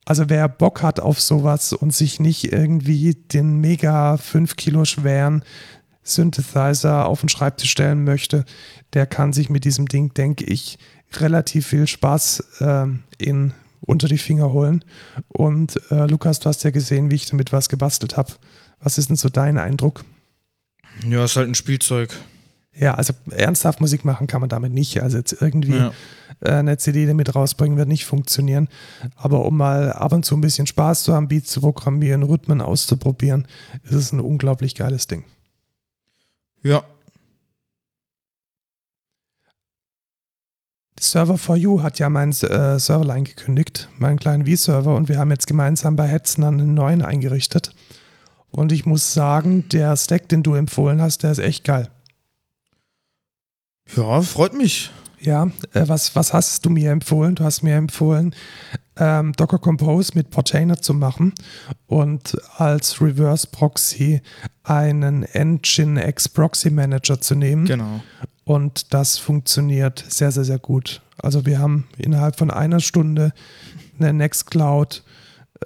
Speaker 1: Also wer Bock hat auf sowas und sich nicht irgendwie den mega 5 Kilo schweren Synthesizer auf den Schreibtisch stellen möchte, der kann sich mit diesem Ding, denke ich, relativ viel Spaß äh, in, unter die Finger holen. Und äh, Lukas, du hast ja gesehen, wie ich damit was gebastelt habe. Was ist denn so dein Eindruck?
Speaker 2: Ja, ist halt ein Spielzeug.
Speaker 1: Ja, also ernsthaft Musik machen kann man damit nicht. Also jetzt irgendwie ja. Äh, eine CD damit rausbringen wird nicht funktionieren. Aber um mal ab und zu ein bisschen Spaß zu haben, Beats zu programmieren, Rhythmen auszuprobieren, ist es ein unglaublich geiles Ding.
Speaker 2: Ja.
Speaker 1: Server for You hat ja meinen äh, Serverline gekündigt, meinen kleinen V-Server, und wir haben jetzt gemeinsam bei Hetzen einen neuen eingerichtet. Und ich muss sagen, der Stack, den du empfohlen hast, der ist echt geil.
Speaker 2: Ja, freut mich.
Speaker 1: Ja, äh, was, was hast du mir empfohlen? Du hast mir empfohlen, ähm, Docker Compose mit Portainer zu machen und als Reverse Proxy einen Nginx Proxy Manager zu nehmen.
Speaker 2: Genau.
Speaker 1: Und das funktioniert sehr, sehr, sehr gut. Also wir haben innerhalb von einer Stunde eine Nextcloud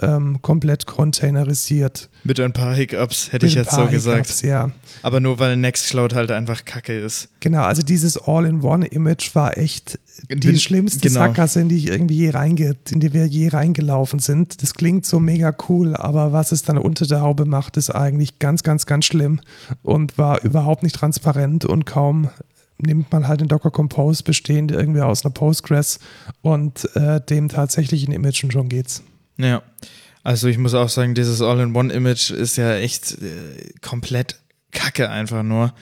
Speaker 1: ähm, komplett containerisiert.
Speaker 2: Mit ein paar Hiccups, hätte ich jetzt so Hiccups, gesagt.
Speaker 1: Ja.
Speaker 2: Aber nur weil Nextcloud halt einfach kacke ist.
Speaker 1: Genau, also dieses All-in-One-Image war echt die, die schlimmste genau. Sackgasse, in die ich irgendwie je reinge in die wir je reingelaufen sind. Das klingt so mega cool, aber was es dann unter der Haube macht, ist eigentlich ganz, ganz, ganz schlimm und war überhaupt nicht transparent und kaum nimmt man halt den Docker Compose bestehend irgendwie aus einer Postgres und äh, dem tatsächlichen Image und schon geht's.
Speaker 2: Ja. Also ich muss auch sagen, dieses All-in-One-Image ist ja echt äh, komplett kacke einfach nur.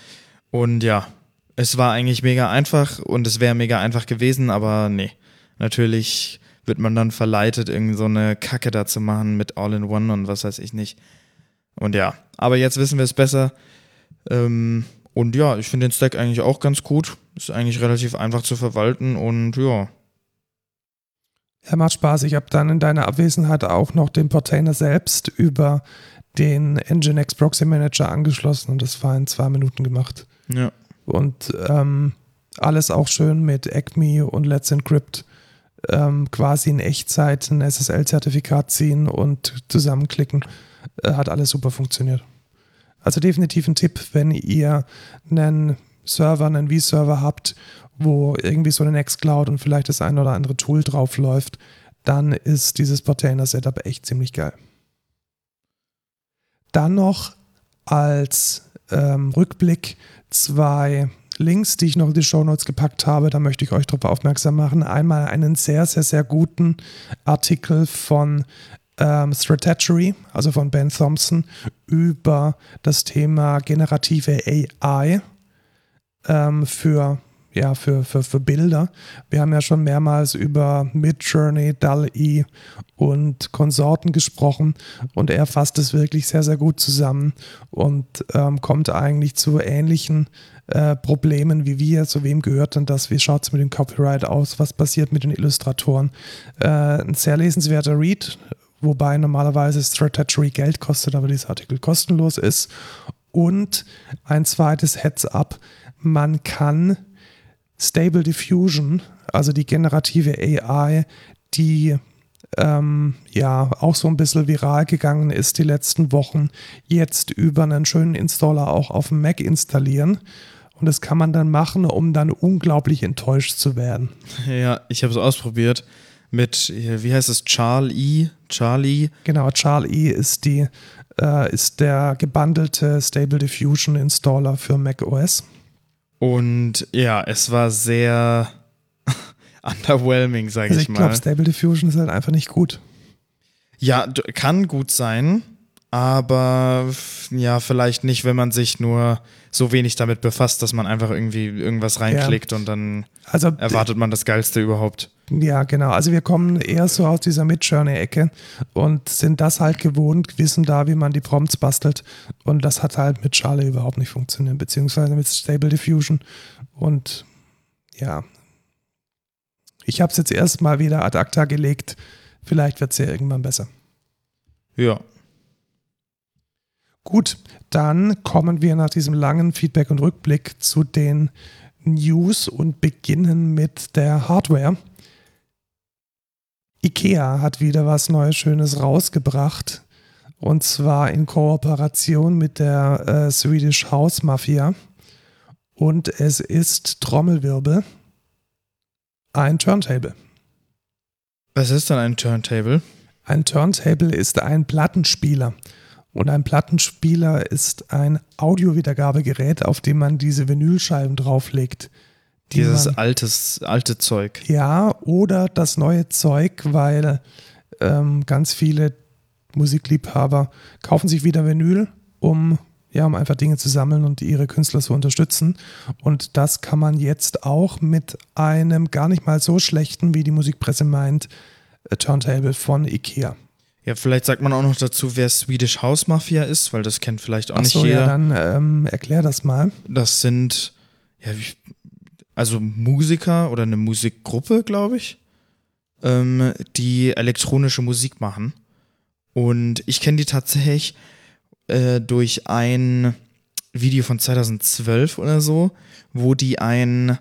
Speaker 2: Und ja, es war eigentlich mega einfach und es wäre mega einfach gewesen, aber nee. Natürlich wird man dann verleitet, irgend so eine Kacke da zu machen mit All-in-One und was weiß ich nicht. Und ja, aber jetzt wissen wir es besser. Ähm, und ja, ich finde den Stack eigentlich auch ganz gut. Ist eigentlich relativ einfach zu verwalten und ja,
Speaker 1: ja, macht Spaß. Ich habe dann in deiner Abwesenheit auch noch den Portainer selbst über den Nginx Proxy Manager angeschlossen und das war in zwei Minuten gemacht.
Speaker 2: Ja.
Speaker 1: Und ähm, alles auch schön mit Acme und Let's Encrypt ähm, quasi in Echtzeit ein SSL-Zertifikat ziehen und zusammenklicken. Äh, hat alles super funktioniert. Also definitiv ein Tipp, wenn ihr einen Server, einen V-Server habt wo irgendwie so eine Nextcloud und vielleicht das ein oder andere Tool drauf läuft, dann ist dieses Portainer-Setup echt ziemlich geil. Dann noch als ähm, Rückblick zwei Links, die ich noch in die Show Notes gepackt habe. Da möchte ich euch darauf aufmerksam machen. Einmal einen sehr, sehr, sehr guten Artikel von ähm, Strategy, also von Ben Thompson, über das Thema generative AI ähm, für ja, für, für, für Bilder. Wir haben ja schon mehrmals über Midjourney, DAL-E und Konsorten gesprochen und er fasst es wirklich sehr, sehr gut zusammen und ähm, kommt eigentlich zu ähnlichen äh, Problemen wie wir. Zu wem gehört denn das? Wie schaut es mit dem Copyright aus? Was passiert mit den Illustratoren? Äh, ein sehr lesenswerter Read, wobei normalerweise Strategy Geld kostet, aber dieser Artikel kostenlos ist. Und ein zweites Heads-up, man kann Stable Diffusion, also die generative AI, die ähm, ja auch so ein bisschen viral gegangen ist die letzten Wochen, jetzt über einen schönen Installer auch auf dem Mac installieren. Und das kann man dann machen, um dann unglaublich enttäuscht zu werden.
Speaker 2: Ja, ich habe es ausprobiert mit, wie heißt es, Charlie? Charlie?
Speaker 1: Genau, Charlie ist die, äh, ist der gebundelte Stable Diffusion Installer für Mac OS.
Speaker 2: Und ja, es war sehr (laughs) underwhelming, sage also ich, ich mal. Ich glaube,
Speaker 1: Stable Diffusion ist halt einfach nicht gut.
Speaker 2: Ja, kann gut sein, aber ja, vielleicht nicht, wenn man sich nur so wenig damit befasst, dass man einfach irgendwie irgendwas reinklickt ja. und dann also, erwartet man das Geilste überhaupt.
Speaker 1: Ja, genau. Also wir kommen eher so aus dieser Mid-Journey-Ecke und sind das halt gewohnt, wissen da, wie man die Prompts bastelt. Und das hat halt mit Charlie überhaupt nicht funktioniert, beziehungsweise mit Stable Diffusion. Und ja, ich habe es jetzt erstmal wieder ad acta gelegt. Vielleicht wird es ja irgendwann besser.
Speaker 2: Ja.
Speaker 1: Gut, dann kommen wir nach diesem langen Feedback und Rückblick zu den News und beginnen mit der Hardware. IKEA hat wieder was Neues, Schönes rausgebracht. Und zwar in Kooperation mit der äh, Swedish House Mafia. Und es ist Trommelwirbel. Ein Turntable.
Speaker 2: Was ist dann ein Turntable?
Speaker 1: Ein Turntable ist ein Plattenspieler. Und ein Plattenspieler ist ein Audiowiedergabegerät, auf dem man diese Vinylscheiben drauflegt. die
Speaker 2: Dieses
Speaker 1: man,
Speaker 2: altes, alte Zeug.
Speaker 1: Ja, oder das neue Zeug, weil ähm, ganz viele Musikliebhaber kaufen sich wieder Vinyl, um, ja, um einfach Dinge zu sammeln und ihre Künstler zu unterstützen. Und das kann man jetzt auch mit einem gar nicht mal so schlechten, wie die Musikpresse meint, äh, Turntable von IKEA.
Speaker 2: Ja, vielleicht sagt man auch noch dazu, wer Swedish House Mafia ist, weil das kennt vielleicht auch nicht
Speaker 1: Achso,
Speaker 2: jeder.
Speaker 1: ja, dann ähm, erklär das mal.
Speaker 2: Das sind, ja, also Musiker oder eine Musikgruppe, glaube ich, ähm, die elektronische Musik machen. Und ich kenne die tatsächlich äh, durch ein Video von 2012 oder so, wo die ein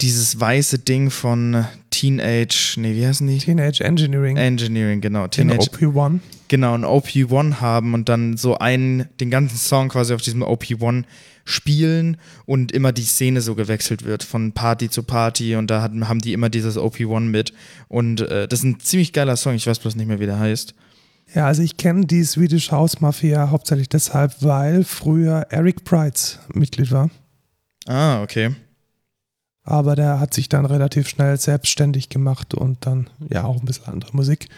Speaker 2: dieses weiße Ding von Teenage, nee, wie heißen die?
Speaker 1: Teenage Engineering.
Speaker 2: Engineering, genau. Teenage,
Speaker 1: OP1.
Speaker 2: genau, ein OP1 haben und dann so einen, den ganzen Song quasi auf diesem OP1 spielen und immer die Szene so gewechselt wird von Party zu Party und da hatten, haben die immer dieses OP1 mit und äh, das ist ein ziemlich geiler Song, ich weiß bloß nicht mehr, wie der heißt.
Speaker 1: Ja, also ich kenne die Swedish House Mafia hauptsächlich deshalb, weil früher Eric Price Mitglied war.
Speaker 2: Ah, okay.
Speaker 1: Aber der hat sich dann relativ schnell selbstständig gemacht und dann ja auch ein bisschen andere Musik.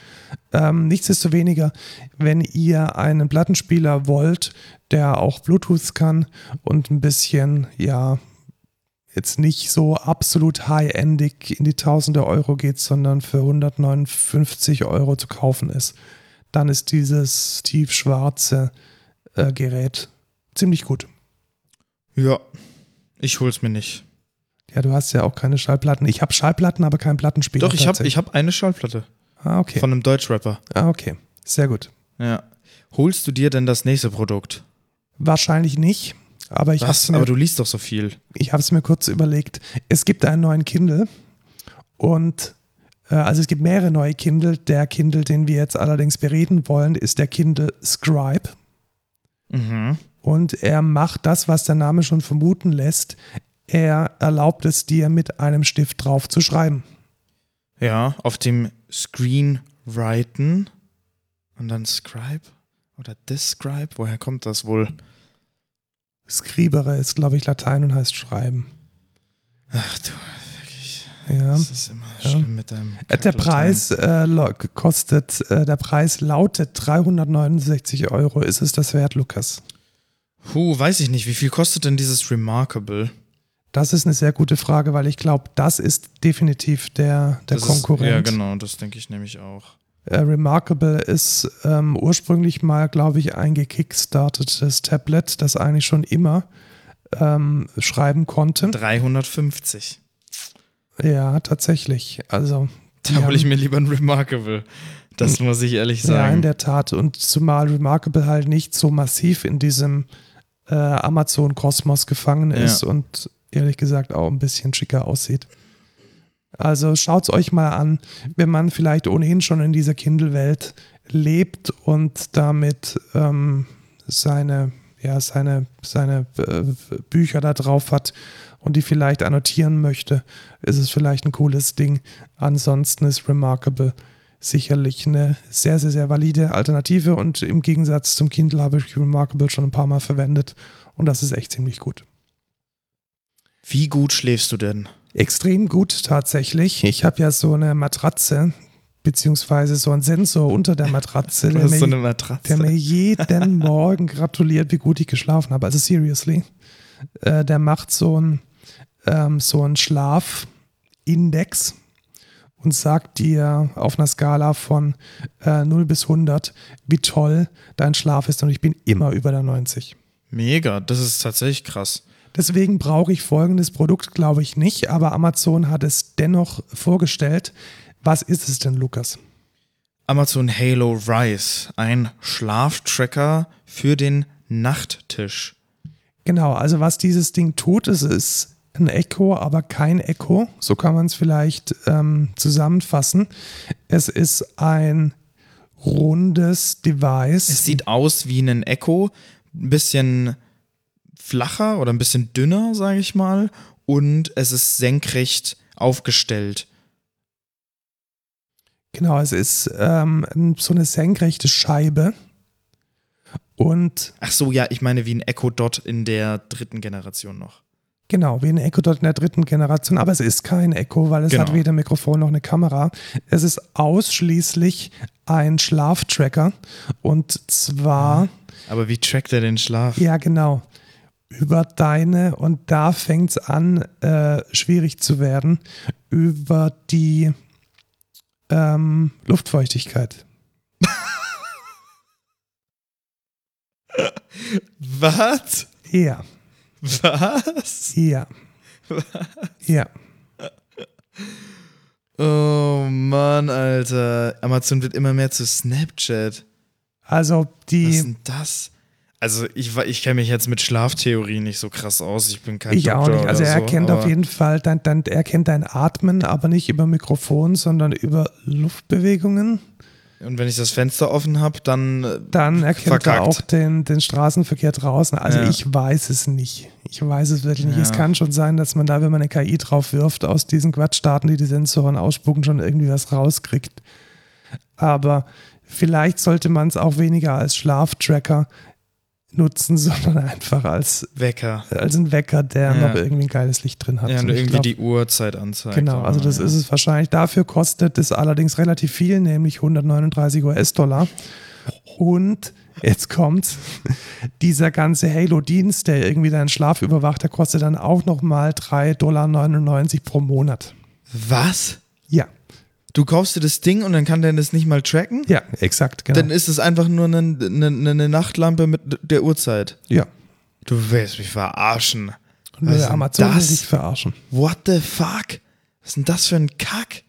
Speaker 1: Ähm, nichtsdestoweniger, wenn ihr einen Plattenspieler wollt, der auch Bluetooth kann und ein bisschen, ja, jetzt nicht so absolut high-endig in die tausende Euro geht, sondern für 159 Euro zu kaufen ist, dann ist dieses tiefschwarze äh, Gerät ziemlich gut.
Speaker 2: Ja, ich hol's mir nicht.
Speaker 1: Ja, du hast ja auch keine Schallplatten. Ich habe Schallplatten, aber keinen Plattenspieler.
Speaker 2: Doch, ich habe ich hab eine Schallplatte
Speaker 1: Ah, okay.
Speaker 2: von einem Deutschrapper.
Speaker 1: Ah, okay. Sehr gut.
Speaker 2: Ja. Holst du dir denn das nächste Produkt?
Speaker 1: Wahrscheinlich nicht, aber ich habe
Speaker 2: Was?
Speaker 1: es mir,
Speaker 2: Aber du liest doch so viel.
Speaker 1: ich hab's mir kurz überlegt. Es gibt einen neuen Kindle und äh, also es gibt mehrere neue Kindle. Der Kindle, den wir jetzt allerdings bereden wollen, ist der Kindle Scribe.
Speaker 2: Mhm.
Speaker 1: Und er macht das, was der Name schon vermuten lässt. Er erlaubt es dir, mit einem Stift drauf zu schreiben.
Speaker 2: Ja, auf dem Screen writen und dann Scribe oder Describe. Woher kommt das wohl?
Speaker 1: Scribere ist, glaube ich, Latein und heißt schreiben.
Speaker 2: Ach du, wirklich.
Speaker 1: Ja.
Speaker 2: Das ist immer
Speaker 1: Ja.
Speaker 2: schlimm mit deinem.
Speaker 1: Äh, Der. Preis äh, kostet, äh, der Preis lautet 369 Euro. Ist es das wert, Lukas?
Speaker 2: Puh, weiß ich nicht. Wie viel kostet denn dieses Remarkable?
Speaker 1: Das ist eine sehr gute Frage, weil ich glaube, das ist definitiv der, der
Speaker 2: das
Speaker 1: Konkurrent.
Speaker 2: Ist, ja, genau, das denke ich nämlich auch.
Speaker 1: äh, Remarkable ist ähm, ursprünglich mal, glaube ich, ein gekickstartetes Tablet, das eigentlich schon immer ähm, schreiben konnte.
Speaker 2: 350.
Speaker 1: Ja, tatsächlich. Also,
Speaker 2: Da hole ich mir lieber ein Remarkable. Das muss ich ehrlich
Speaker 1: Ja, in
Speaker 2: sagen.
Speaker 1: der Tat. Und zumal Remarkable halt nicht so massiv in diesem äh, Amazon-Kosmos gefangen
Speaker 2: Ja.
Speaker 1: ist und ehrlich gesagt auch ein bisschen schicker aussieht. Also schaut es euch mal an, wenn man vielleicht ohnehin schon in dieser Kindle-Welt lebt und damit ähm, seine, ja, seine, seine äh, Bücher da drauf hat und die vielleicht annotieren möchte, ist es vielleicht ein cooles Ding. Ansonsten ist Remarkable sicherlich eine sehr, sehr, sehr valide Alternative und im Gegensatz zum Kindle habe ich Remarkable schon ein paar Mal verwendet und das ist echt ziemlich gut.
Speaker 2: Wie gut schläfst du denn?
Speaker 1: Extrem gut tatsächlich. Ich habe ja so eine Matratze, beziehungsweise so einen Sensor unter der Matratze, der (laughs) mir,
Speaker 2: so Matratze.
Speaker 1: der mir jeden (laughs) Morgen gratuliert, wie gut ich geschlafen habe. Also seriously. Äh, der macht so einen ähm, so Schlafindex und sagt dir auf einer Skala von äh, 0 bis 100, wie toll dein Schlaf ist. Und ich bin immer über der 90.
Speaker 2: Mega, das ist tatsächlich krass.
Speaker 1: Deswegen brauche ich folgendes Produkt, glaube ich nicht, aber Amazon hat es dennoch vorgestellt. Was ist es denn, Lukas?
Speaker 2: Amazon Halo Rise, ein Schlaftracker für den Nachttisch.
Speaker 1: Genau, also was dieses Ding tut, es ist ein Echo, aber kein Echo. So kann man es vielleicht ähm, zusammenfassen. Es ist ein rundes Device.
Speaker 2: Es sieht aus wie ein Echo, ein bisschen flacher oder ein bisschen dünner, sage ich mal, und es ist senkrecht aufgestellt.
Speaker 1: Genau, es ist ähm, so eine senkrechte Scheibe. Und.
Speaker 2: Ach so, ja, ich meine wie ein Echo Dot in der dritten Generation noch.
Speaker 1: Genau, wie ein Echo Dot in der dritten Generation, aber es ist kein Echo, weil es genau. hat weder Mikrofon noch eine Kamera. Es ist ausschließlich ein Schlaftracker und zwar.
Speaker 2: Aber wie trackt er den Schlaf?
Speaker 1: Ja, genau. Über deine, und da fängt es an, äh, schwierig zu werden, über die ähm, Luftfeuchtigkeit. (laughs)
Speaker 2: Was?
Speaker 1: Ja.
Speaker 2: Was?
Speaker 1: Ja.
Speaker 2: Was?
Speaker 1: Ja.
Speaker 2: Oh Mann, Alter. Amazon wird immer mehr zu Snapchat.
Speaker 1: Also die.
Speaker 2: Was ist denn das? Also ich, ich kenne mich jetzt mit Schlaftheorie nicht so krass aus. Ich bin kein
Speaker 1: Ich
Speaker 2: Doktor
Speaker 1: auch nicht. Also er
Speaker 2: so,
Speaker 1: kennt auf jeden Fall dein, dein, er kennt dein Atmen, aber nicht über Mikrofon, sondern über Luftbewegungen.
Speaker 2: Und wenn ich das Fenster offen habe, dann. äh,
Speaker 1: Dann erkennt
Speaker 2: verkackt.
Speaker 1: er auch den, den Straßenverkehr draußen. Also
Speaker 2: Ja.
Speaker 1: ich weiß es nicht. Ich weiß es wirklich nicht.
Speaker 2: Ja.
Speaker 1: Es kann schon sein, dass man da, wenn man eine KI drauf wirft, aus diesen Quatschdaten, die die Sensoren ausspucken, schon irgendwie was rauskriegt. Aber vielleicht sollte man es auch weniger als Schlaftracker nutzen, (laughs) sondern einfach als,
Speaker 2: Wecker.
Speaker 1: als ein Wecker, der
Speaker 2: Ja.
Speaker 1: noch irgendwie ein geiles Licht drin hat.
Speaker 2: Ja, und
Speaker 1: Und
Speaker 2: irgendwie
Speaker 1: glaub,
Speaker 2: die Uhrzeit anzeigt.
Speaker 1: Genau, also das
Speaker 2: ja.
Speaker 1: ist es wahrscheinlich. Dafür kostet es allerdings relativ viel, nämlich 139 US-Dollar. Und jetzt kommt (laughs) dieser ganze Halo-Dienst, der irgendwie deinen Schlaf überwacht, der kostet dann auch nochmal 3,99 Dollar pro Monat.
Speaker 2: Was?
Speaker 1: Ja,
Speaker 2: Du kaufst dir das Ding und dann kann der das nicht mal tracken?
Speaker 1: ja, exakt, genau.
Speaker 2: Dann ist es einfach nur eine, eine, eine Nachtlampe mit der Uhrzeit.
Speaker 1: ja,
Speaker 2: Du willst mich verarschen.
Speaker 1: und
Speaker 2: Was ist
Speaker 1: der
Speaker 2: denn
Speaker 1: Amazon will
Speaker 2: das?
Speaker 1: dich verarschen.
Speaker 2: What the fuck? Was ist denn das für ein Kack?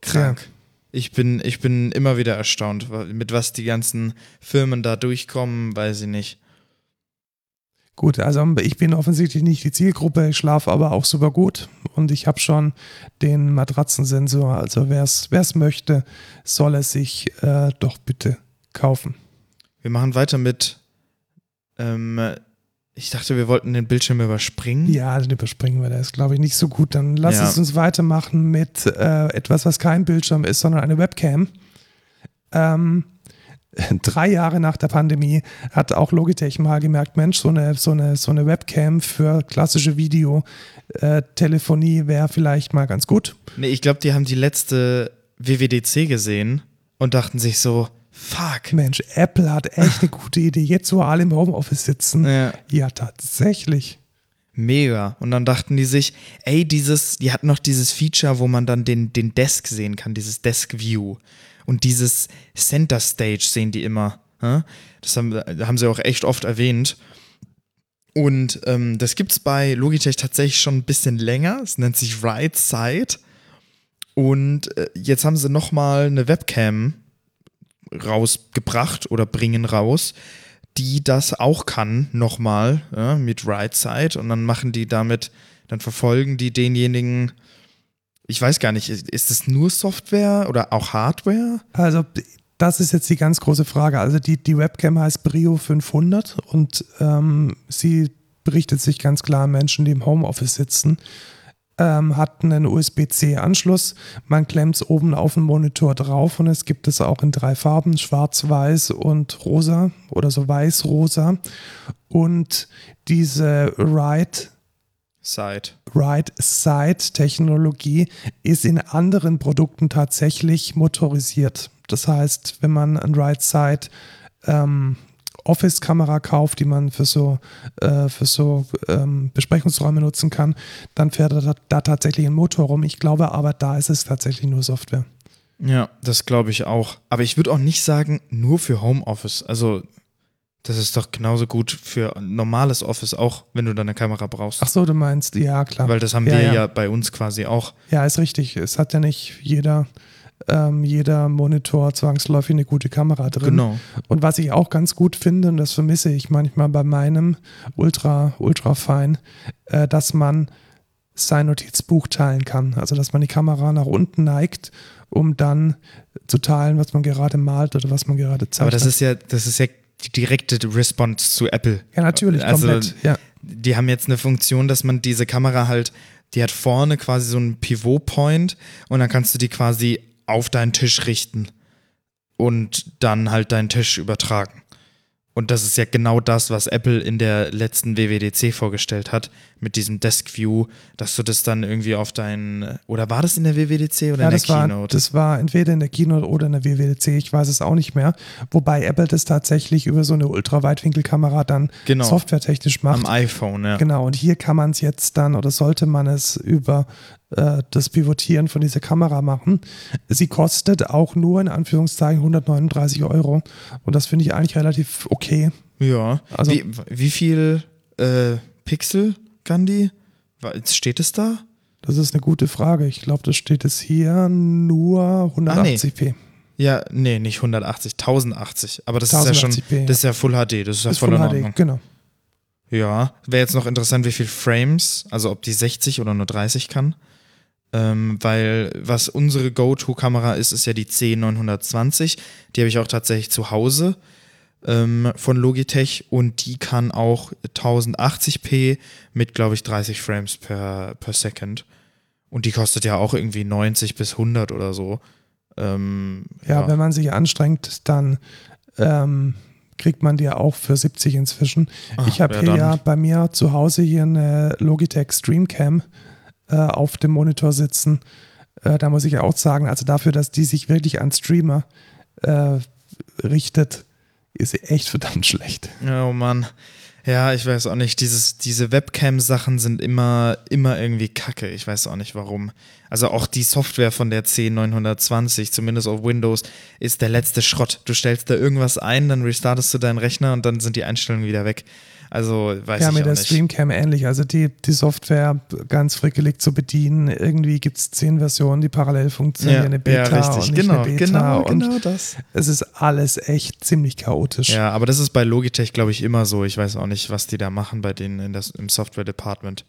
Speaker 2: Krank. Ich bin, ich bin immer wieder erstaunt, mit was die ganzen Firmen da durchkommen, weiß ich nicht.
Speaker 1: Gut, also ich bin offensichtlich nicht die Zielgruppe, ich schlafe aber auch super gut und ich habe schon den Matratzensensor. Also wer es möchte, soll es sich äh, doch bitte kaufen.
Speaker 2: Wir machen weiter mit. Ähm, ich dachte, wir wollten den Bildschirm überspringen.
Speaker 1: Ja, den überspringen wir, der ist glaube ich nicht so gut. Dann lass
Speaker 2: Ja.
Speaker 1: es uns weitermachen mit äh, etwas, was kein Bildschirm ist, sondern eine Webcam. Ähm, (laughs) drei Jahre nach der Pandemie hat auch Logitech mal gemerkt, Mensch, so eine, so eine, so eine Webcam für klassische Videotelefonie wäre vielleicht mal ganz gut.
Speaker 2: Nee, ich glaube, die haben die letzte WWDC gesehen und dachten sich so, fuck.
Speaker 1: Mensch, Apple hat echt eine gute Idee. Jetzt, wo alle im Homeoffice sitzen.
Speaker 2: Ja,
Speaker 1: Ja, tatsächlich.
Speaker 2: Mega. Und dann dachten die sich, ey, dieses, die hatten noch dieses Feature, wo man dann den, den Desk sehen kann, dieses Desk View. Und dieses Center Stage sehen die immer. Das haben, haben sie auch echt oft erwähnt. Und ähm, das gibt es bei Logitech tatsächlich schon ein bisschen länger. Es nennt sich Right Side. Und äh, jetzt haben sie nochmal eine Webcam rausgebracht oder bringen raus, die das auch kann, nochmal ja, mit Right Side. Und dann machen die damit, dann verfolgen die denjenigen. Ich weiß gar nicht, ist es nur Software oder auch Hardware?
Speaker 1: Also, das ist jetzt die ganz große Frage. Also, die, die Webcam heißt Brio 500 und ähm, sie berichtet sich ganz klar an Menschen, die im Homeoffice sitzen. Ähm, hat einen USB-C-Anschluss. Man klemmt es oben auf den Monitor drauf und es gibt es auch in drei Farben: Schwarz, Weiß und Rosa oder so Weiß-Rosa. Und diese Ride
Speaker 2: Side.
Speaker 1: Right-Side-Technologie ist in anderen Produkten tatsächlich motorisiert. Das heißt, wenn man ein Right-Side ähm, Office-Kamera kauft, die man für so, äh, für so ähm, Besprechungsräume nutzen kann, dann fährt da, da tatsächlich ein Motor rum. Ich glaube aber, da ist es tatsächlich nur Software.
Speaker 2: Ja, das glaube ich auch. Aber ich würde auch nicht sagen, nur für Homeoffice. Also, das ist doch genauso gut für normales Office, auch wenn du da eine Kamera brauchst.
Speaker 1: Ach so, du meinst, ja klar.
Speaker 2: Weil das haben
Speaker 1: Ja,
Speaker 2: wir ja.
Speaker 1: ja.
Speaker 2: bei uns quasi auch.
Speaker 1: Ja, ist richtig. Es hat ja nicht jeder, ähm, jeder Monitor zwangsläufig eine gute Kamera drin.
Speaker 2: Genau.
Speaker 1: Und was ich auch ganz gut finde, und das vermisse ich manchmal bei meinem Ultra, Ultra Fine, äh, dass man sein Notizbuch teilen kann. Also dass man die Kamera nach unten neigt, um dann zu teilen, was man gerade malt oder was man gerade zeigt.
Speaker 2: Aber das ist ja, das ist ja die direkte Response zu Apple.
Speaker 1: Ja, natürlich,
Speaker 2: also,
Speaker 1: komplett. Ja.
Speaker 2: Die haben jetzt eine Funktion, dass man diese Kamera halt, die hat vorne quasi so einen Pivot-Point und dann kannst du die quasi auf deinen Tisch richten und dann halt deinen Tisch übertragen. Und das ist ja genau das, was Apple in der letzten WWDC vorgestellt hat, mit diesem Desk View, dass du das dann irgendwie auf deinen, oder war das in der WWDC oder
Speaker 1: Ja,
Speaker 2: in der
Speaker 1: das war,
Speaker 2: Keynote?
Speaker 1: das war entweder in der Keynote oder in der WWDC, ich weiß es auch nicht mehr. Wobei Apple das tatsächlich über so eine Ultraweitwinkelkamera dann
Speaker 2: Genau.
Speaker 1: softwaretechnisch macht.
Speaker 2: Am iPhone, ja.
Speaker 1: Genau, und hier kann man es jetzt dann oder sollte man es über äh, das Pivotieren von dieser Kamera machen. Sie kostet auch nur in Anführungszeichen 139 Euro und das finde ich eigentlich relativ okay.
Speaker 2: Ja.
Speaker 1: Also-
Speaker 2: wie, wie viel äh, Pixel kann die? Steht es da?
Speaker 1: Das ist eine gute Frage. Ich glaube, das steht es hier nur 180p.
Speaker 2: Ja, nee, nicht 180, 1080. Aber das ist ja schon,
Speaker 1: 1080p,
Speaker 2: das ist ja Full HD, das ist ja
Speaker 1: ist
Speaker 2: voll
Speaker 1: Full
Speaker 2: in
Speaker 1: HD,
Speaker 2: Ordnung.
Speaker 1: genau.
Speaker 2: Ja, wäre jetzt noch interessant, wie viel Frames, also ob die 60 oder nur 30 kann. Ähm, weil was unsere Go-To-Kamera ist, ist ja die C920. Die habe ich auch tatsächlich zu Hause ähm, von Logitech und die kann auch 1080p mit, glaube ich, 30 Frames per, per Second. Und die kostet ja auch irgendwie 90 bis 100 oder so. Ähm,
Speaker 1: Ja, wenn man sich anstrengt, dann ähm, kriegt man die ja auch für 70 inzwischen.
Speaker 2: Ah,
Speaker 1: ich habe
Speaker 2: ja,
Speaker 1: hier ja bei mir zu Hause hier eine Logitech Streamcam äh, auf dem Monitor sitzen. Äh, da muss ich auch sagen, also dafür, dass die sich wirklich an Streamer äh, richtet, ist sie echt verdammt schlecht.
Speaker 2: Oh Mann. Ja, ich weiß auch nicht. Dieses, diese Webcam-Sachen sind immer, immer irgendwie kacke. Ich weiß auch nicht warum. Also auch die Software von der C920, zumindest auf Windows, ist der letzte Schrott. Du stellst da irgendwas ein, dann restartest du deinen Rechner und dann sind die Einstellungen wieder weg. Also weiß
Speaker 1: ja,
Speaker 2: ich
Speaker 1: mit
Speaker 2: auch
Speaker 1: der
Speaker 2: nicht.
Speaker 1: Streamcam ähnlich. Also die, die Software ganz frickelig zu bedienen. Irgendwie gibt es zehn Versionen, die parallel funktionieren.
Speaker 2: ja,
Speaker 1: eine
Speaker 2: ja,
Speaker 1: Beta
Speaker 2: richtig.
Speaker 1: und
Speaker 2: Genau,
Speaker 1: Beta.
Speaker 2: genau,
Speaker 1: und
Speaker 2: genau das.
Speaker 1: Es ist alles echt ziemlich chaotisch.
Speaker 2: Ja, aber das ist bei Logitech, glaube ich, immer so. Ich weiß auch nicht, was die da machen bei denen in das, im Software-Department.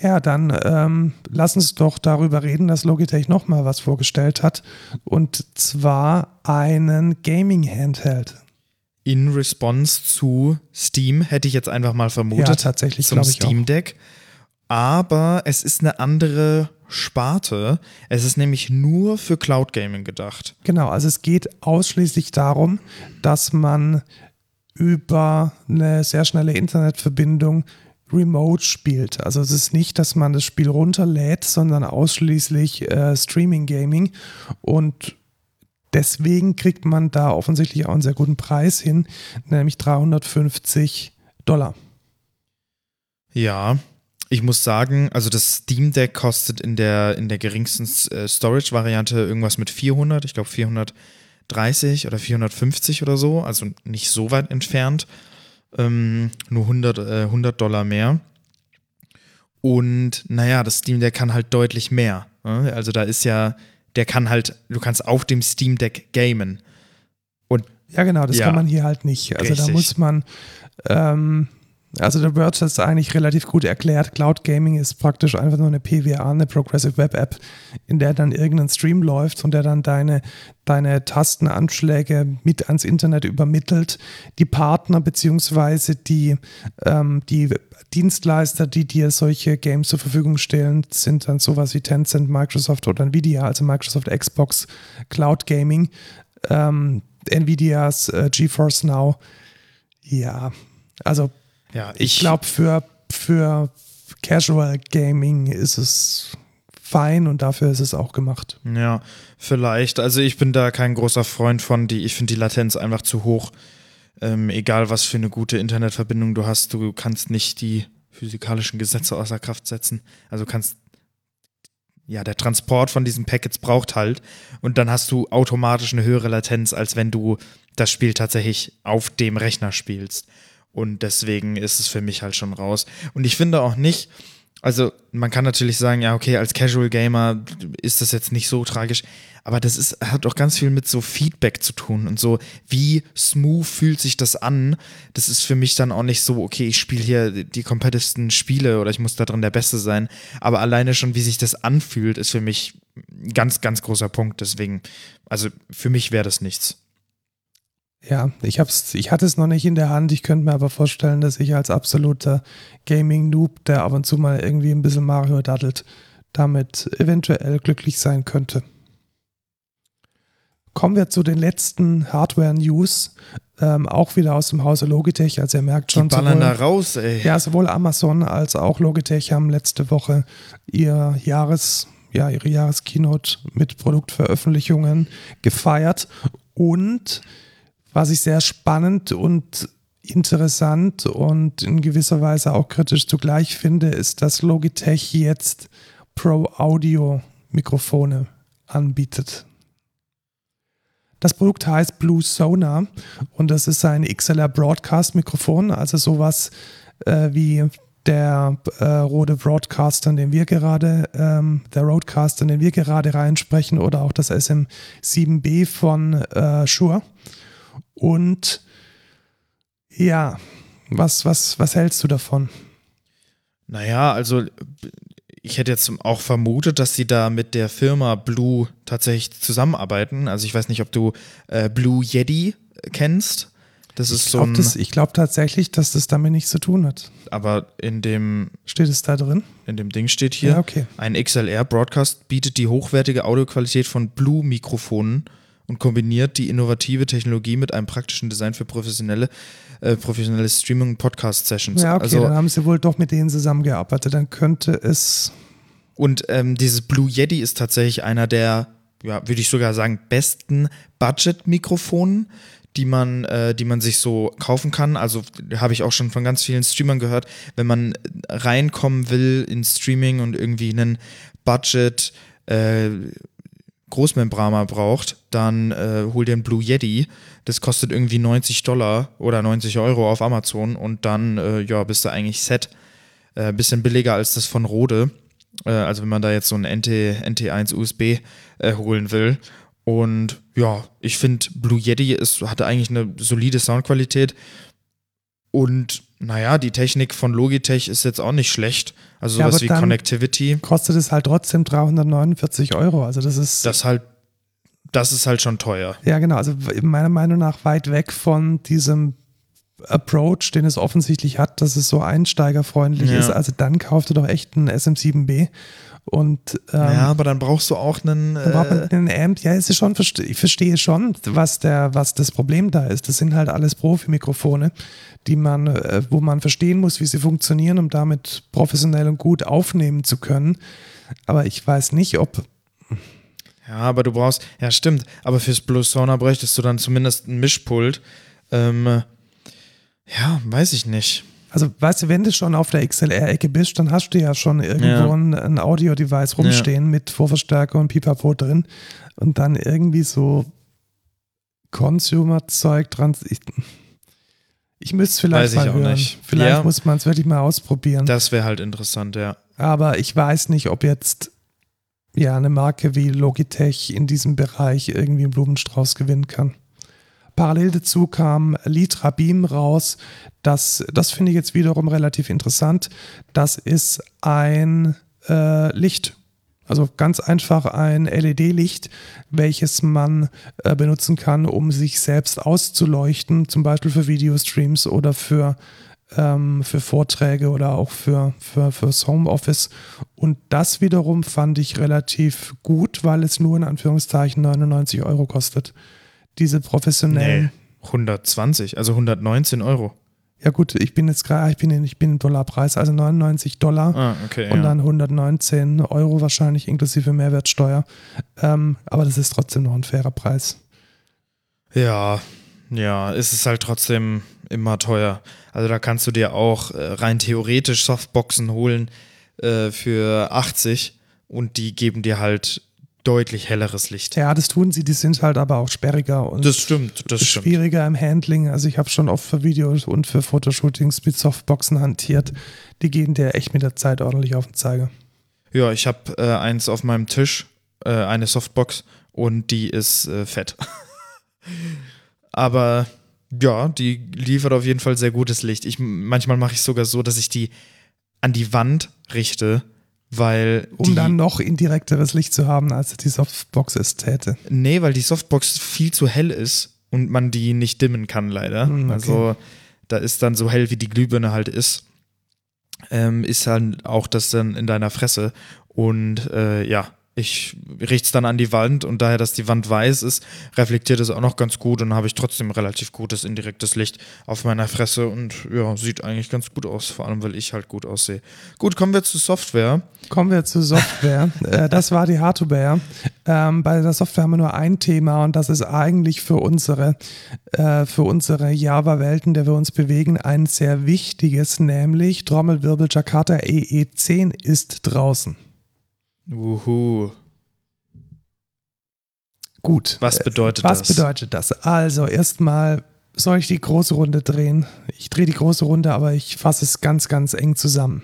Speaker 1: Ja, dann ähm, lass uns doch darüber reden, dass Logitech nochmal was vorgestellt hat. Und zwar einen Gaming-Handheld.
Speaker 2: In Response zu Steam hätte ich jetzt einfach mal vermutet.
Speaker 1: Ja, tatsächlich,
Speaker 2: zum. Steam Deck. Aber es ist eine andere Sparte. Es ist nämlich nur für Cloud Gaming gedacht.
Speaker 1: Genau, also es geht ausschließlich darum, dass man über eine sehr schnelle Internetverbindung remote spielt. Also es ist nicht, dass man das Spiel runterlädt, sondern ausschließlich äh, Streaming Gaming und deswegen kriegt man da offensichtlich auch einen sehr guten Preis hin, nämlich 350 Dollar.
Speaker 2: Ja, ich muss sagen, also das Steam Deck kostet in der, in der geringsten äh, Storage-Variante irgendwas mit 400, ich glaube 430 oder 450 oder so, also nicht so weit entfernt. Ähm, nur 100, äh, 100 Dollar mehr. Und naja, das Steam Deck kann halt deutlich mehr. Ne? Also da ist ja, der kann halt, du kannst auf dem Steam Deck gamen. Und
Speaker 1: Ja, genau, das
Speaker 2: Ja.
Speaker 1: kann man hier halt nicht. Also da
Speaker 2: Richtig.
Speaker 1: muss man, ähm, also der Word hat es eigentlich relativ gut erklärt. Cloud Gaming ist praktisch einfach nur eine PWA, eine Progressive Web App, in der dann irgendein Stream läuft und der dann deine, deine Tastenanschläge mit ans Internet übermittelt. Die Partner beziehungsweise die, ähm, die Dienstleister, die dir solche Games zur Verfügung stellen, sind dann sowas wie Tencent, Microsoft oder Nvidia, also Microsoft Xbox Cloud Gaming. Ähm, Nvidias äh, GeForce Now. Ja, also
Speaker 2: ja,
Speaker 1: ich glaube, für, für Casual Gaming ist es fein und dafür ist es auch gemacht.
Speaker 2: Ja, vielleicht. Also ich bin da kein großer Freund von, die, ich finde die Latenz einfach zu hoch. Ähm, egal was für eine gute Internetverbindung du hast, du kannst nicht die physikalischen Gesetze außer Kraft setzen. Also kannst ja, der Transport von diesen Packets braucht halt und dann hast du automatisch eine höhere Latenz, als wenn du das Spiel tatsächlich auf dem Rechner spielst. Und deswegen ist es für mich halt schon raus. Und ich finde auch nicht, Also man kann natürlich sagen, ja, okay, als Casual Gamer ist das jetzt nicht so tragisch, aber das ist, hat auch ganz viel mit so Feedback zu tun und so, wie smooth fühlt sich das an. Das ist für mich dann auch nicht so, okay, ich spiele hier die kompettivsten Spiele oder ich muss da drin der Beste sein. Aber alleine schon, wie sich das anfühlt, ist für mich ein ganz, ganz großer Punkt. Deswegen, also für mich wäre das nichts.
Speaker 1: Ja, ich hab's, ich hatte es noch nicht in der Hand. Ich könnte mir aber vorstellen, dass ich als absoluter Gaming-Noob, der ab und zu mal irgendwie ein bisschen Mario daddelt, damit eventuell glücklich sein könnte. Kommen wir zu den letzten Hardware-News, ähm, auch wieder aus dem Hause Logitech. Also ihr merkt schon,
Speaker 2: Die ballern da raus, ey.
Speaker 1: ja, sowohl Amazon als auch Logitech haben letzte Woche ihr Jahres, ja, ihre Jahreskeynote mit Produktveröffentlichungen gefeiert. Und was ich sehr spannend und interessant und in gewisser Weise auch kritisch zugleich finde, ist, dass Logitech jetzt Pro Audio Mikrofone anbietet. Das Produkt heißt Blue Sonar und das ist ein XLR Broadcast Mikrofon, also sowas äh, wie der äh, Rode Broadcaster, den wir gerade, ähm, der Roadcaster, den wir gerade reinsprechen, oder auch das SM7B von äh, Shure. Und ja, was, was, was hältst du davon?
Speaker 2: Naja, also ich hätte jetzt auch vermutet, dass sie da mit der Firma Blue tatsächlich zusammenarbeiten. Also ich weiß nicht, ob du äh, Blue Yeti kennst. Das ist
Speaker 1: ich
Speaker 2: so
Speaker 1: glaube
Speaker 2: ein.
Speaker 1: glaub tatsächlich, dass das damit nichts zu tun hat.
Speaker 2: Aber in dem,
Speaker 1: Steht es da drin?
Speaker 2: in dem Ding steht hier,
Speaker 1: Ja, okay.
Speaker 2: ein XLR-Broadcast bietet die hochwertige Audioqualität von Blue-Mikrofonen und kombiniert die innovative Technologie mit einem praktischen Design für professionelle, äh, professionelle Streaming- und Podcast-Sessions.
Speaker 1: Ja, okay,
Speaker 2: also,
Speaker 1: dann haben sie wohl doch mit denen zusammengearbeitet. Dann könnte es.
Speaker 2: Und ähm, dieses Blue Yeti ist tatsächlich einer der, ja, würde ich sogar sagen, besten Budget-Mikrofonen, die man, äh, die man sich so kaufen kann. Also habe ich auch schon von ganz vielen Streamern gehört, wenn man reinkommen will in Streaming und irgendwie einen Budget äh, Großmembrana braucht, dann äh, hol dir einen Blue Yeti. Das kostet irgendwie 90 Dollar oder 90 Euro auf Amazon und dann äh, ja, bist du eigentlich set. Äh, bisschen billiger als das von Rode. Äh, also wenn man da jetzt so ein NT, NT1 USB äh, holen will. Und ja, ich finde, Blue Yeti ist, hatte eigentlich eine solide Soundqualität. Und naja, die Technik von Logitech ist jetzt auch nicht schlecht. Also
Speaker 1: Ja,
Speaker 2: sowas
Speaker 1: aber
Speaker 2: wie Connectivity.
Speaker 1: Kostet es halt trotzdem 349 Euro. Also das ist.
Speaker 2: Das halt, das ist halt schon teuer.
Speaker 1: Ja, genau. Also meiner Meinung nach weit weg von diesem Approach, den es offensichtlich hat, dass es so einsteigerfreundlich
Speaker 2: Ja.
Speaker 1: ist. Also dann kauft du doch echt einen SM7B. Und ähm,
Speaker 2: ja, aber dann brauchst du auch einen.
Speaker 1: dann braucht man
Speaker 2: Äh,
Speaker 1: einen Amp. Ja, es ist schon, ich verstehe schon, was, der, was das Problem da ist. Das sind halt alles Profi-Mikrofone, die man, äh, wo man verstehen muss, wie sie funktionieren, um damit professionell und gut aufnehmen zu können. Aber ich weiß nicht, ob
Speaker 2: ja, aber du brauchst. Ja, stimmt. Aber fürs Blue Sauna bräuchtest du dann zumindest ein Mischpult. Ähm, ja, weiß ich nicht.
Speaker 1: Also, weißt du, wenn du schon auf der XLR-Ecke bist, dann hast du ja schon irgendwo
Speaker 2: Ja.
Speaker 1: ein, ein Audio-Device rumstehen mit Vorverstärker und Pipapo drin und dann irgendwie so Consumer-Zeug dran. Ich, ich müsste es vielleicht mal hören.
Speaker 2: nicht.
Speaker 1: Vielleicht
Speaker 2: Ja.
Speaker 1: muss man es wirklich mal ausprobieren.
Speaker 2: Das wäre halt interessant, ja.
Speaker 1: Aber ich weiß nicht, ob jetzt ja eine Marke wie Logitech in diesem Bereich irgendwie einen Blumenstrauß gewinnen kann. Parallel dazu kam Litra Beam raus. Das, das finde ich jetzt wiederum relativ interessant. Das ist ein äh, Licht. Also ganz einfach ein LED-Licht, welches man äh, benutzen kann, um sich selbst auszuleuchten, zum Beispiel für Videostreams oder für, ähm, für Vorträge oder auch für, für, fürs Homeoffice. Und das wiederum fand ich relativ gut, weil es nur in Anführungszeichen 99 Euro kostet. Diese professionellen.
Speaker 2: Nee, 120, also 119 Euro.
Speaker 1: Ja gut, ich bin jetzt gerade, ich bin, in- ich bin im Dollarpreis, also 99 Dollar
Speaker 2: Ah, okay.
Speaker 1: und
Speaker 2: ja.
Speaker 1: dann 119 Euro wahrscheinlich inklusive Mehrwertsteuer. Ähm, aber das ist trotzdem noch ein fairer Preis.
Speaker 2: Ja, ja, es ist halt trotzdem immer teuer. Also da kannst du dir auch äh, rein theoretisch Softboxen holen äh, für 80 und die geben dir halt deutlich helleres Licht.
Speaker 1: Ja, das tun sie, die sind halt aber auch sperriger und
Speaker 2: Das stimmt, das stimmt.
Speaker 1: schwieriger im Handling. Also ich habe schon oft für Videos und für Fotoshootings mit Softboxen hantiert. Die gehen dir echt mit der Zeit ordentlich auf den Zeiger.
Speaker 2: Ja, ich habe äh, eins auf meinem Tisch, äh, eine Softbox und die ist äh, fett. (laughs) Aber ja, die liefert auf jeden Fall sehr gutes Licht. Ich, manchmal mache ich sogar so, dass ich die an die Wand richte, weil
Speaker 1: Um
Speaker 2: die,
Speaker 1: dann noch indirekteres Licht zu haben, als die Softbox es täte.
Speaker 2: Nee, weil die Softbox viel zu hell ist und man die nicht dimmen kann, leider.
Speaker 1: Hm, okay.
Speaker 2: Also da ist dann so hell, wie die Glühbirne halt ist, ähm, ist dann auch das dann in deiner Fresse. Und äh, ja, ich richte es dann an die Wand und daher, dass die Wand weiß ist, reflektiert es auch noch ganz gut und habe ich trotzdem relativ gutes indirektes Licht auf meiner Fresse und ja, sieht eigentlich ganz gut aus, vor allem weil ich halt gut aussehe. Gut, kommen wir zu Software.
Speaker 1: Kommen wir zu Software. (laughs) äh, das war die Hardware. Ähm, bei der Software haben wir nur ein Thema und das ist eigentlich für unsere, äh, für unsere Java-Welt, in der wir uns bewegen, ein sehr wichtiges, nämlich Trommelwirbel Jakarta EE10 ist draußen.
Speaker 2: Wuhu.
Speaker 1: Gut.
Speaker 2: Was bedeutet
Speaker 1: Was
Speaker 2: das?
Speaker 1: bedeutet das? Also erstmal soll ich die große Runde drehen. Ich drehe die große Runde, aber ich fasse es ganz, ganz eng zusammen.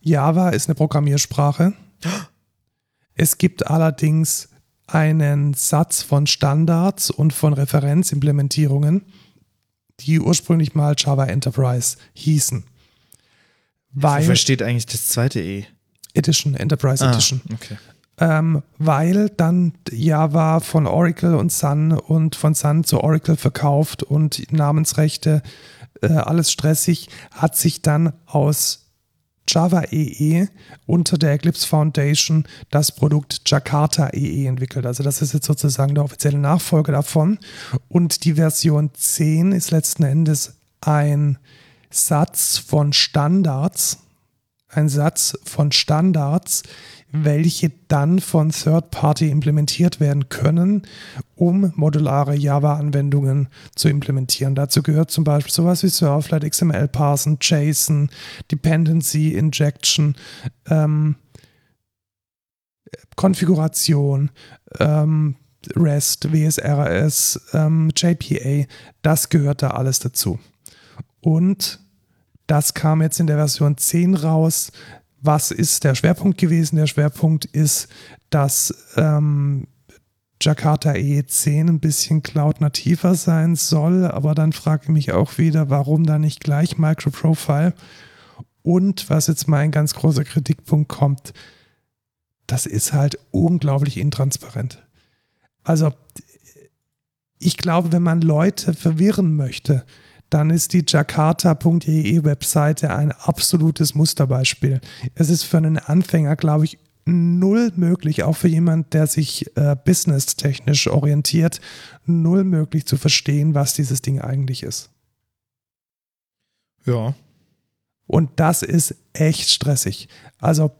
Speaker 1: Java ist eine Programmiersprache. Es gibt allerdings einen Satz von Standards und von Referenzimplementierungen, die ursprünglich mal Java Enterprise hießen. Weil
Speaker 2: Wofür steht eigentlich das zweite E?
Speaker 1: Edition, Enterprise
Speaker 2: Ah,
Speaker 1: Edition.
Speaker 2: okay.
Speaker 1: ähm, weil dann Java von Oracle und Sun und von Sun zu Oracle verkauft und Namensrechte, äh, alles stressig, hat sich dann aus Java EE unter der Eclipse Foundation das Produkt Jakarta EE entwickelt. Also das ist jetzt sozusagen der offizielle Nachfolger davon. Und die Version 10 ist letzten Endes ein Satz von Standards, ein Satz von Standards, welche dann von Third Party implementiert werden können, um modulare Java-Anwendungen zu implementieren. Dazu gehört zum Beispiel sowas wie Servlet, XML Parsen, JSON, Dependency Injection, ähm, Konfiguration, ähm, REST, WSRS, ähm, JPA, das gehört da alles dazu. Und das kam jetzt in der Version 10 raus. Was ist der Schwerpunkt gewesen? Der Schwerpunkt ist, dass ähm, Jakarta E10 ein bisschen cloud-nativer sein soll, aber dann frage ich mich auch wieder, warum da nicht gleich Microprofile? Und was jetzt mein ganz großer Kritikpunkt kommt, das ist halt unglaublich intransparent. Also ich glaube, wenn man Leute verwirren möchte, dann ist die jakarta.de Webseite ein absolutes Musterbeispiel. Es ist für einen Anfänger, glaube ich, null möglich, auch für jemand, der sich äh, businesstechnisch orientiert, null möglich zu verstehen, was dieses Ding eigentlich ist.
Speaker 2: Ja.
Speaker 1: Und das ist echt stressig. Also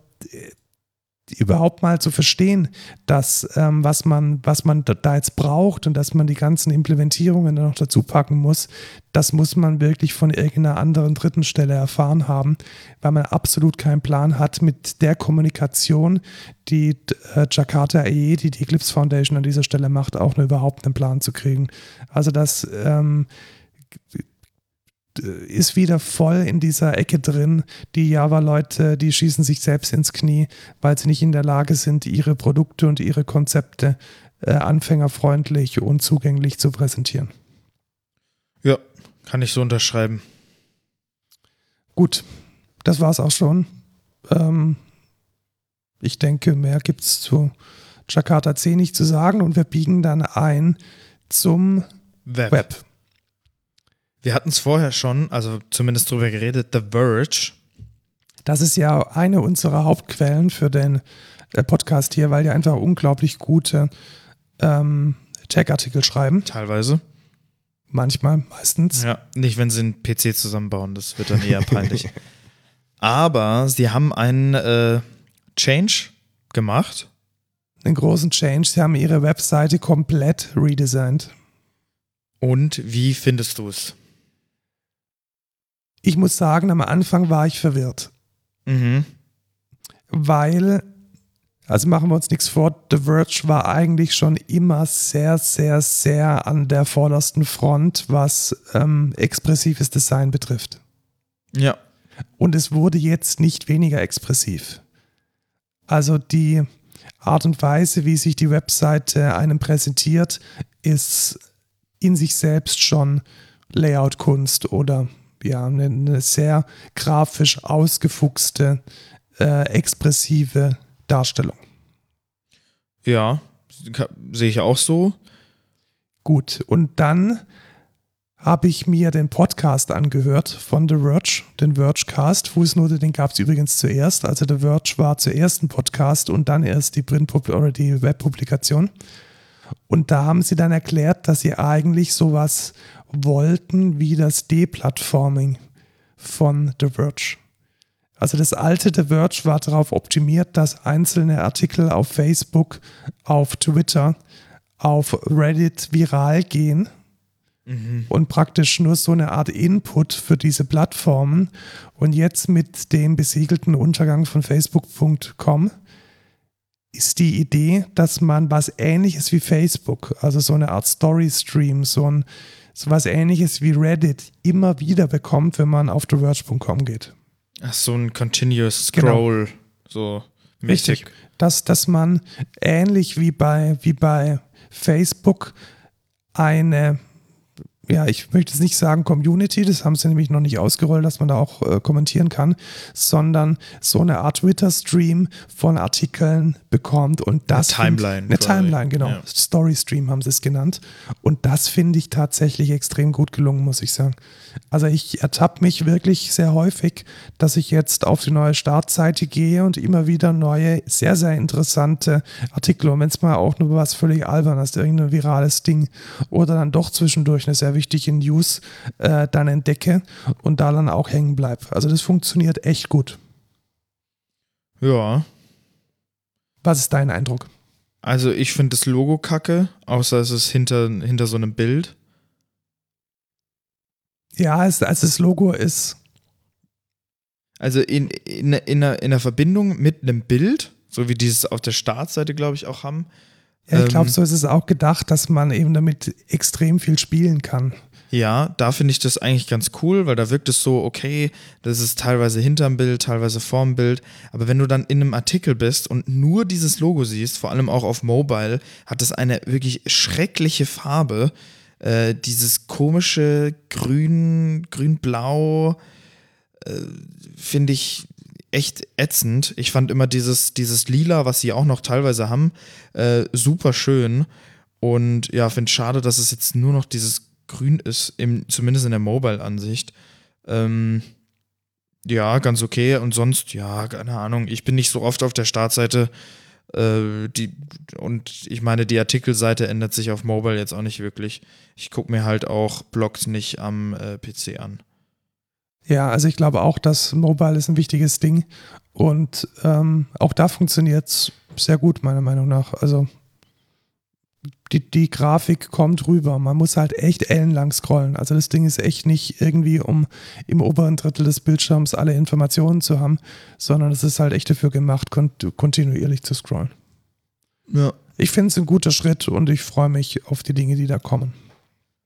Speaker 1: überhaupt mal zu verstehen, dass ähm, was man was man da jetzt braucht und dass man die ganzen Implementierungen noch dazu packen muss, das muss man wirklich von irgendeiner anderen dritten Stelle erfahren haben, weil man absolut keinen Plan hat mit der Kommunikation, die äh, Jakarta EE, die die Eclipse Foundation an dieser Stelle macht, auch nur überhaupt einen Plan zu kriegen. Also das ähm, ist wieder voll in dieser Ecke drin. Die Java-Leute, die schießen sich selbst ins Knie, weil sie nicht in der Lage sind, ihre Produkte und ihre Konzepte äh, anfängerfreundlich und zugänglich zu präsentieren.
Speaker 2: Ja, kann ich so unterschreiben.
Speaker 1: Gut, das war's auch schon. Ähm, ich denke, mehr gibt's zu Jakarta 10 nicht zu sagen und wir biegen dann ein zum
Speaker 2: Web.
Speaker 1: Web.
Speaker 2: Wir hatten es vorher schon, also zumindest drüber geredet, The Verge.
Speaker 1: Das ist ja eine unserer Hauptquellen für den äh, Podcast hier, weil die einfach unglaublich gute ähm, Tech-Artikel schreiben.
Speaker 2: Teilweise.
Speaker 1: Manchmal, meistens.
Speaker 2: Ja, nicht, wenn sie einen PC zusammenbauen, das wird dann eher peinlich. (laughs) Aber sie haben einen äh, Change gemacht.
Speaker 1: Einen großen Change. Sie haben ihre Webseite komplett redesigned.
Speaker 2: Und wie findest du es?
Speaker 1: Ich muss sagen, am Anfang war ich verwirrt,
Speaker 2: Mhm.
Speaker 1: weil, Also machen wir uns nichts vor, The Verge war eigentlich schon immer sehr, sehr, sehr an der vordersten Front, was ähm, expressives Design betrifft.
Speaker 2: Ja.
Speaker 1: Und es wurde jetzt nicht weniger expressiv. Also die Art und Weise, wie sich die Webseite einem präsentiert, ist in sich selbst schon Layout-Kunst oder ja, eine, eine sehr grafisch ausgefuchste, äh, expressive Darstellung.
Speaker 2: Ja, sehe ich auch so.
Speaker 1: Gut, und dann habe ich mir den Podcast angehört von The Verge, den Vergecast. Fußnote, den gab es übrigens zuerst. Also The Verge war zuerst ein Podcast und dann erst die Print oder die Webpublikation. Und da haben sie dann erklärt, dass sie eigentlich sowas wollten wie das Deplatforming von The Verge. Also das alte The Verge war darauf optimiert, dass einzelne Artikel auf Facebook, auf Twitter, auf Reddit viral gehen mhm. und praktisch nur so eine Art Input für diese Plattformen. Und jetzt mit dem besiegelten Untergang von Facebook.com ist die Idee, dass man was ähnliches wie Facebook, also so eine Art Story-Stream, so ein so was ähnliches wie Reddit immer wieder bekommt, wenn man auf TheVerge.com geht.
Speaker 2: Ach, so ein Continuous genau. Scroll, genau. so
Speaker 1: mäßig. Richtig. Dass, dass man ähnlich wie bei, wie bei Facebook eine ja, ich möchte es nicht sagen Community, das haben sie nämlich noch nicht ausgerollt, dass man da auch äh, kommentieren kann, sondern so eine Art Twitter-Stream von Artikeln bekommt und das.
Speaker 2: Eine Timeline.
Speaker 1: Eine Timeline, genau. Ja. Story-Stream haben sie es genannt. Und das finde ich tatsächlich extrem gut gelungen, muss ich sagen. Also ich ertappe mich wirklich sehr häufig, dass ich jetzt auf die neue Startseite gehe und immer wieder neue, sehr, sehr interessante Artikel, und wenn es mal auch nur was völlig albernes, irgendein virales Ding oder dann doch zwischendurch eine sehr wichtige News äh, dann entdecke und da dann auch hängen bleibe. Also das funktioniert echt gut.
Speaker 2: Ja.
Speaker 1: Was ist dein Eindruck?
Speaker 2: Also ich finde das Logo kacke, außer es ist hinter, hinter so einem Bild.
Speaker 1: Ja, es, also das Logo ist.
Speaker 2: Also in, in, in, einer, in einer Verbindung mit einem Bild, so wie dieses auf der Startseite, glaube ich, auch haben,
Speaker 1: ja, ich glaube, ähm, so ist es auch gedacht, dass man eben damit extrem viel spielen kann.
Speaker 2: Ja, da finde ich das eigentlich ganz cool, weil da wirkt es so, okay, das ist teilweise hinterm Bild, teilweise vorm Bild. Aber wenn du dann in einem Artikel bist und nur dieses Logo siehst, vor allem auch auf Mobile, hat es eine wirklich schreckliche Farbe. Äh, dieses komische Grün, Grün-Blau, äh, finde ich echt ätzend. Ich fand immer dieses, dieses Lila, was sie auch noch teilweise haben, äh, super schön. Und ja, finde schade, dass es jetzt nur noch dieses Grün ist, im, zumindest in der Mobile-Ansicht. Ähm, ja, ganz okay. Und sonst, ja, keine Ahnung. Ich bin nicht so oft auf der Startseite. Äh, die, und ich meine, die Artikelseite ändert sich auf Mobile jetzt auch nicht wirklich. Ich gucke mir halt auch Blogs nicht am äh, PC an.
Speaker 1: Ja, also ich glaube auch, dass Mobile ist ein wichtiges Ding und ähm, auch da funktioniert es sehr gut, meiner Meinung nach. Also die, die Grafik kommt rüber. Man muss halt echt ellenlang scrollen. Also das Ding ist echt nicht irgendwie, um im oberen Drittel des Bildschirms alle Informationen zu haben, sondern es ist halt echt dafür gemacht, kontinuierlich zu scrollen.
Speaker 2: Ja.
Speaker 1: Ich finde es ein guter Schritt und ich freue mich auf die Dinge, die da kommen.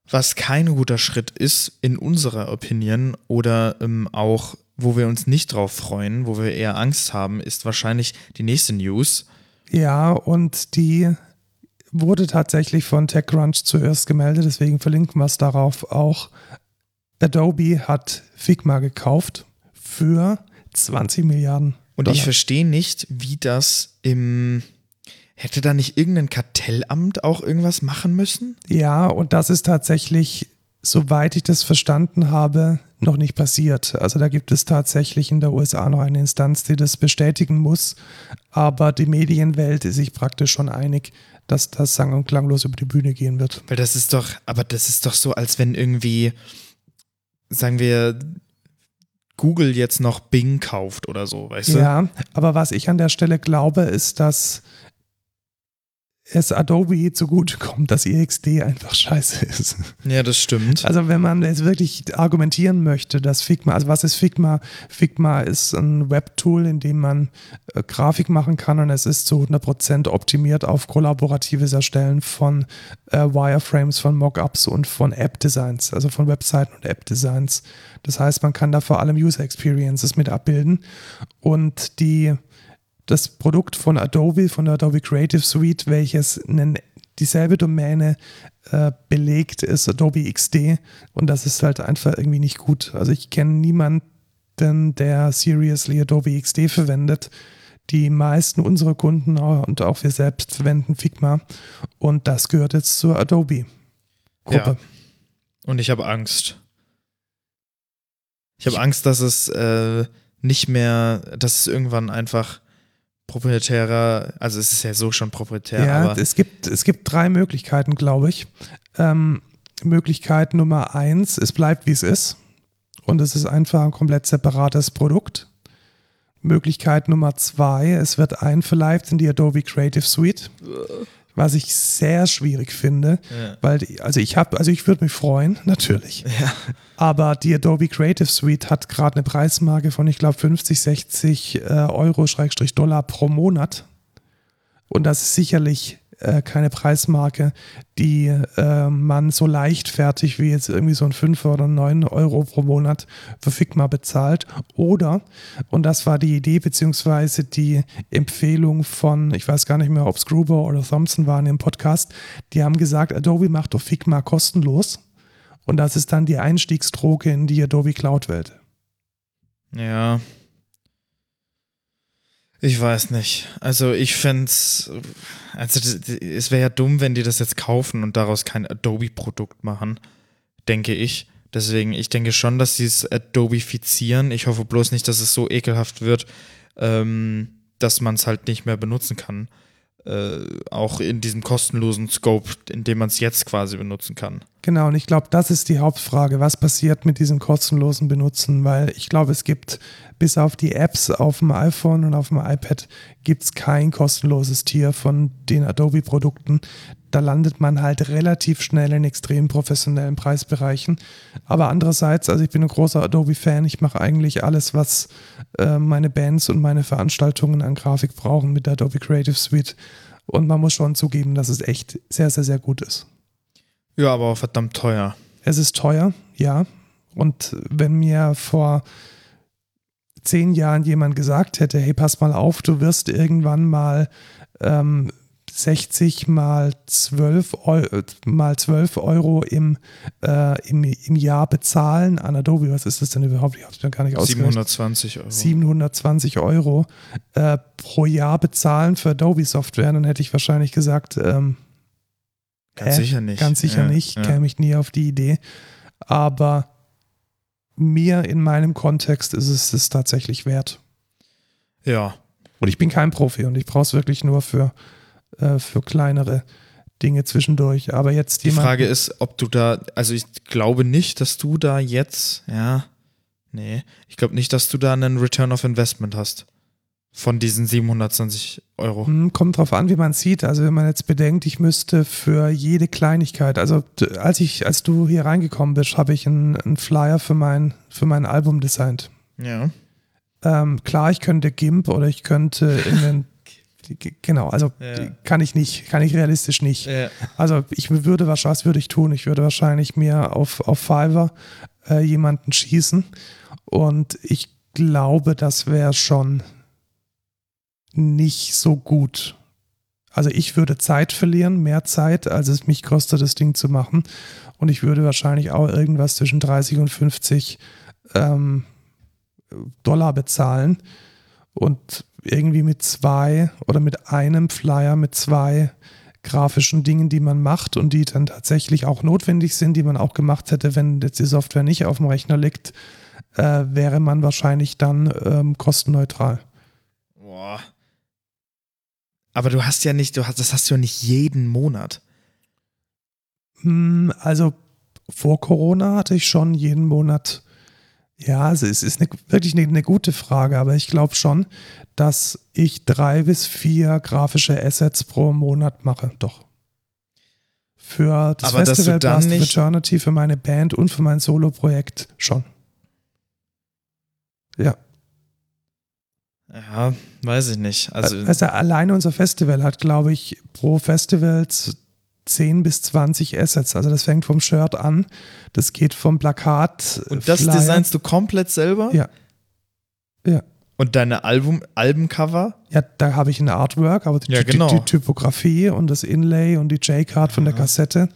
Speaker 2: Was kein guter Schritt ist, in unserer Opinion, oder ähm, auch, wo wir uns nicht drauf freuen, wo wir eher Angst haben, ist wahrscheinlich die nächste News.
Speaker 1: Ja, und die wurde tatsächlich von TechCrunch zuerst gemeldet, deswegen verlinken wir es darauf auch. Adobe hat Figma gekauft für 20 Milliarden.
Speaker 2: Und ich verstehe nicht, wie das im Hätte da nicht irgendein Kartellamt auch irgendwas machen müssen?
Speaker 1: Ja, und das ist tatsächlich, soweit ich das verstanden habe, noch nicht passiert. Also da gibt es tatsächlich in der USA noch eine Instanz, die das bestätigen muss. Aber die Medienwelt ist sich praktisch schon einig, dass das sang- und klanglos über die Bühne gehen wird.
Speaker 2: Weil das ist doch, aber das ist doch so, als wenn irgendwie, sagen wir, Google jetzt noch Bing kauft oder so, weißt du?
Speaker 1: Ja, aber was ich an der Stelle glaube, ist, dass es Adobe zugutekommt, dass EXD einfach scheiße ist.
Speaker 2: Ja, das stimmt.
Speaker 1: Also wenn man jetzt wirklich argumentieren möchte, dass Figma, also was ist Figma? Figma ist ein Webtool, in dem man äh, Grafik machen kann und es ist zu 100% optimiert auf kollaboratives Erstellen von äh, Wireframes, von Mockups und von App-Designs, also von Webseiten und App-Designs. Das heißt, man kann da vor allem User Experiences mit abbilden und die das Produkt von Adobe, von der Adobe Creative Suite, welches einen, dieselbe Domäne äh, belegt, ist Adobe XD. Und das ist halt einfach irgendwie nicht gut. Also ich kenne niemanden, der seriously Adobe XD verwendet. Die meisten unserer Kunden und auch wir selbst verwenden Figma. Und das gehört jetzt zur Adobe-Gruppe. Ja.
Speaker 2: Und ich habe Angst. Ich habe Angst, dass es äh, nicht mehr, dass es irgendwann einfach proprietärer, also es ist ja so schon proprietär.
Speaker 1: Ja, es gibt, es gibt drei Möglichkeiten, glaube ich. Ähm, Möglichkeit Nummer eins, es bleibt wie es ist und es ist einfach ein komplett separates Produkt. Möglichkeit Nummer zwei, es wird einverleibt in die Adobe Creative Suite was ich sehr schwierig finde, ja. weil, also ich habe, also ich würde mich freuen, (laughs) natürlich. Ja. Aber die Adobe Creative Suite hat gerade eine Preismarke von, ich glaube, 50, 60 äh, Euro, Schrägstrich Dollar pro Monat. Und das ist sicherlich äh, keine Preismarke, die äh, man so leichtfertig wie jetzt irgendwie so ein 5 oder 9 Euro pro Monat für Figma bezahlt. Oder, und das war die Idee beziehungsweise die Empfehlung von, ich weiß gar nicht mehr, ob Gruber oder Thompson waren im Podcast, die haben gesagt, Adobe macht doch Figma kostenlos. Und das ist dann die Einstiegsdroge in die Adobe Cloud-Welt.
Speaker 2: Ja, ich weiß nicht. Also ich fände es, also es wäre ja dumm, wenn die das jetzt kaufen und daraus kein Adobe-Produkt machen, denke ich. Deswegen, ich denke schon, dass sie es Adobe-fizieren. Ich hoffe bloß nicht, dass es so ekelhaft wird, ähm, dass man es halt nicht mehr benutzen kann. Äh, auch in diesem kostenlosen Scope, in dem man es jetzt quasi benutzen kann.
Speaker 1: Genau, und ich glaube, das ist die Hauptfrage. Was passiert mit diesem kostenlosen Benutzen? Weil ich glaube, es gibt bis auf die Apps auf dem iPhone und auf dem iPad gibt es kein kostenloses Tier von den Adobe-Produkten. Da landet man halt relativ schnell in extrem professionellen Preisbereichen. Aber andererseits, also ich bin ein großer Adobe-Fan. Ich mache eigentlich alles, was äh, meine Bands und meine Veranstaltungen an Grafik brauchen mit der Adobe Creative Suite. Und man muss schon zugeben, dass es echt sehr, sehr, sehr gut ist.
Speaker 2: Ja, aber auch verdammt teuer.
Speaker 1: Es ist teuer, ja. Und wenn mir vor zehn Jahren jemand gesagt hätte, hey, pass mal auf, du wirst irgendwann mal ähm, 60 mal 12 Euro, mal 12 Euro im, äh, im, im Jahr bezahlen an Adobe. Was ist das denn überhaupt? Ich habe es mir gar nicht ausgerechnet.
Speaker 2: 720 Euro.
Speaker 1: 720 Euro äh, pro Jahr bezahlen für Adobe-Software. Dann hätte ich wahrscheinlich gesagt, ähm,
Speaker 2: ganz äh, sicher nicht.
Speaker 1: Ganz sicher ja, nicht. Ja. Käme ich nie auf die Idee. Aber mir in meinem Kontext ist es es tatsächlich wert.
Speaker 2: Ja.
Speaker 1: Und ich bin kein Profi und ich brauche es wirklich nur für, äh, für kleinere Dinge zwischendurch. Aber jetzt
Speaker 2: Die Frage ist, ob du da, also ich glaube nicht, dass du da jetzt, ja, nee, ich glaube nicht, dass du da einen Return of Investment hast von diesen 720 Euro?
Speaker 1: Hm, kommt drauf an, wie man sieht. Also wenn man jetzt bedenkt, ich müsste für jede Kleinigkeit, also als ich, als du hier reingekommen bist, habe ich einen, einen, Flyer für mein, für mein Album designt.
Speaker 2: Ja.
Speaker 1: Ähm, klar, ich könnte GIMP oder ich könnte (laughs) in den Genau, also ja. kann ich nicht, kann ich realistisch nicht. Ja. Also ich würde was, was würde ich tun? Ich würde wahrscheinlich mir auf, auf Fiverr äh, jemanden schießen und ich glaube, das wäre schon nicht so gut. Also ich würde Zeit verlieren, mehr Zeit, als es mich kostet, das Ding zu machen. Und ich würde wahrscheinlich auch irgendwas zwischen 30 und 50 ähm, Dollar bezahlen. Und irgendwie mit zwei oder mit einem Flyer, mit zwei grafischen Dingen, die man macht und die dann tatsächlich auch notwendig sind, die man auch gemacht hätte, wenn jetzt die Software nicht auf dem Rechner liegt, äh, wäre man wahrscheinlich dann ähm, kostenneutral.
Speaker 2: Boah. Aber du hast ja nicht, du hast, das hast du ja nicht jeden Monat.
Speaker 1: Hm, also vor Corona hatte ich schon jeden Monat Ja, also es ist eine, wirklich eine, eine gute Frage, aber ich glaube schon, dass ich drei bis vier grafische Assets pro Monat mache. Doch. Für das
Speaker 2: Aber
Speaker 1: Festival Blast of Eternity, für meine Band und für mein Solo-Projekt schon. Ja.
Speaker 2: Ja, weiß ich nicht. Also,
Speaker 1: Also, alleine unser Festival hat, glaube ich, pro Festival z- 10 bis 20 Assets. Also das fängt vom Shirt an, das geht vom Plakat.
Speaker 2: und das
Speaker 1: Flyer.
Speaker 2: designst du komplett selber?
Speaker 1: Ja. Ja.
Speaker 2: Und deine Album, Albencover?
Speaker 1: Ja, da habe ich ein Artwork, aber die,
Speaker 2: Ja,
Speaker 1: die-
Speaker 2: genau.
Speaker 1: die, Typografie und das Inlay und die J-Card von der
Speaker 2: Ja.
Speaker 1: Kassette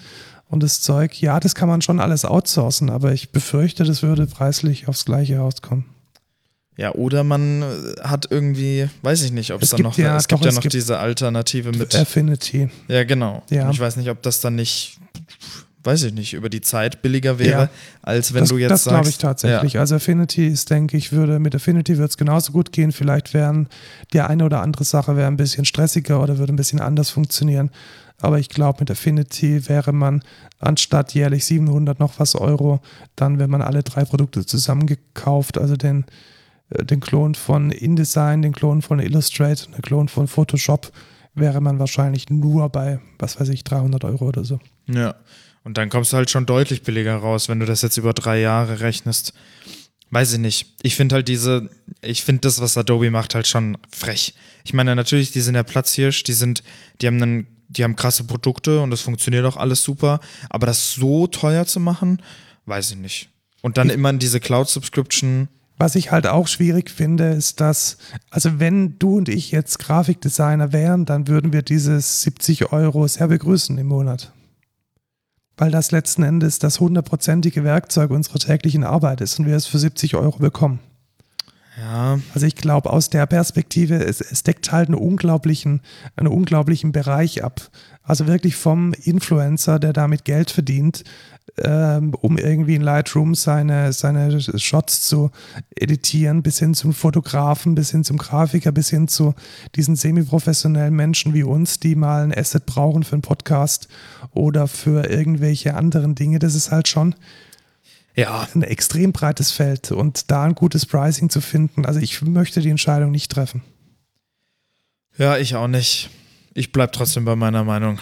Speaker 1: und das Zeug, ja, das kann man schon alles outsourcen, aber ich befürchte, das würde preislich aufs Gleiche rauskommen.
Speaker 2: Ja, oder man äh, hat irgendwie, weiß ich nicht, ob es
Speaker 1: Es
Speaker 2: da
Speaker 1: gibt
Speaker 2: noch,
Speaker 1: ja-
Speaker 2: es gibt
Speaker 1: doch,
Speaker 2: ja noch
Speaker 1: gibt
Speaker 2: diese Alternative mit,
Speaker 1: Affinity.
Speaker 2: ja genau.
Speaker 1: Ja.
Speaker 2: Und ich weiß nicht, ob das dann nicht, weiß ich nicht, über die Zeit billiger wäre,
Speaker 1: Ja.
Speaker 2: als wenn
Speaker 1: das
Speaker 2: du jetzt
Speaker 1: das
Speaker 2: sagst.
Speaker 1: glaube ich tatsächlich. Also Affinity ist, denke ich, würde mit Affinity wird es genauso gut gehen. Vielleicht wären die eine oder andere Sache wäre ein bisschen stressiger oder würde ein bisschen anders funktionieren. Aber ich glaube, mit Affinity wäre man anstatt jährlich 700 noch was Euro, dann, wenn man alle drei Produkte zusammengekauft, also den, den Klon von InDesign, den Klon von Illustrator den Klon von Photoshop, wäre man wahrscheinlich nur bei, was weiß ich, 300 Euro oder so.
Speaker 2: Ja. ja. Und dann kommst du halt schon deutlich billiger raus, wenn du das jetzt über drei Jahre rechnest. Weiß ich nicht. Ich finde halt diese, ich finde das, was Adobe macht, halt schon frech. Ich meine, natürlich, die sind der Platzhirsch, die sind, die haben einen, die haben krasse Produkte und das funktioniert auch alles super, aber das so teuer zu machen, weiß ich nicht. Und dann immer in diese Cloud-Subscription,
Speaker 1: Was ich halt auch schwierig finde, ist, dass, also wenn du und ich jetzt Grafikdesigner wären, dann würden wir diese 70 Euro sehr begrüßen im Monat. Weil das letzten Endes das hundertprozentige Werkzeug unserer täglichen Arbeit ist und wir es für 70 Euro bekommen.
Speaker 2: ja,
Speaker 1: Also ich glaube, aus der Perspektive, es, es deckt halt einen unglaublichen, einen unglaublichen Bereich ab. Also wirklich vom Influencer, der damit Geld verdient, ähm, um irgendwie in Lightroom seine, seine Shots zu editieren, bis hin zum Fotografen, bis hin zum Grafiker, bis hin zu diesen semi-professionellen Menschen wie uns, die mal ein Asset brauchen für einen Podcast oder für irgendwelche anderen Dinge. Das ist halt schon
Speaker 2: ja,
Speaker 1: ein extrem breites Feld und da ein gutes Pricing zu finden. Also ich möchte die Entscheidung nicht treffen.
Speaker 2: ja, ich auch nicht. Ich bleib trotzdem bei meiner Meinung.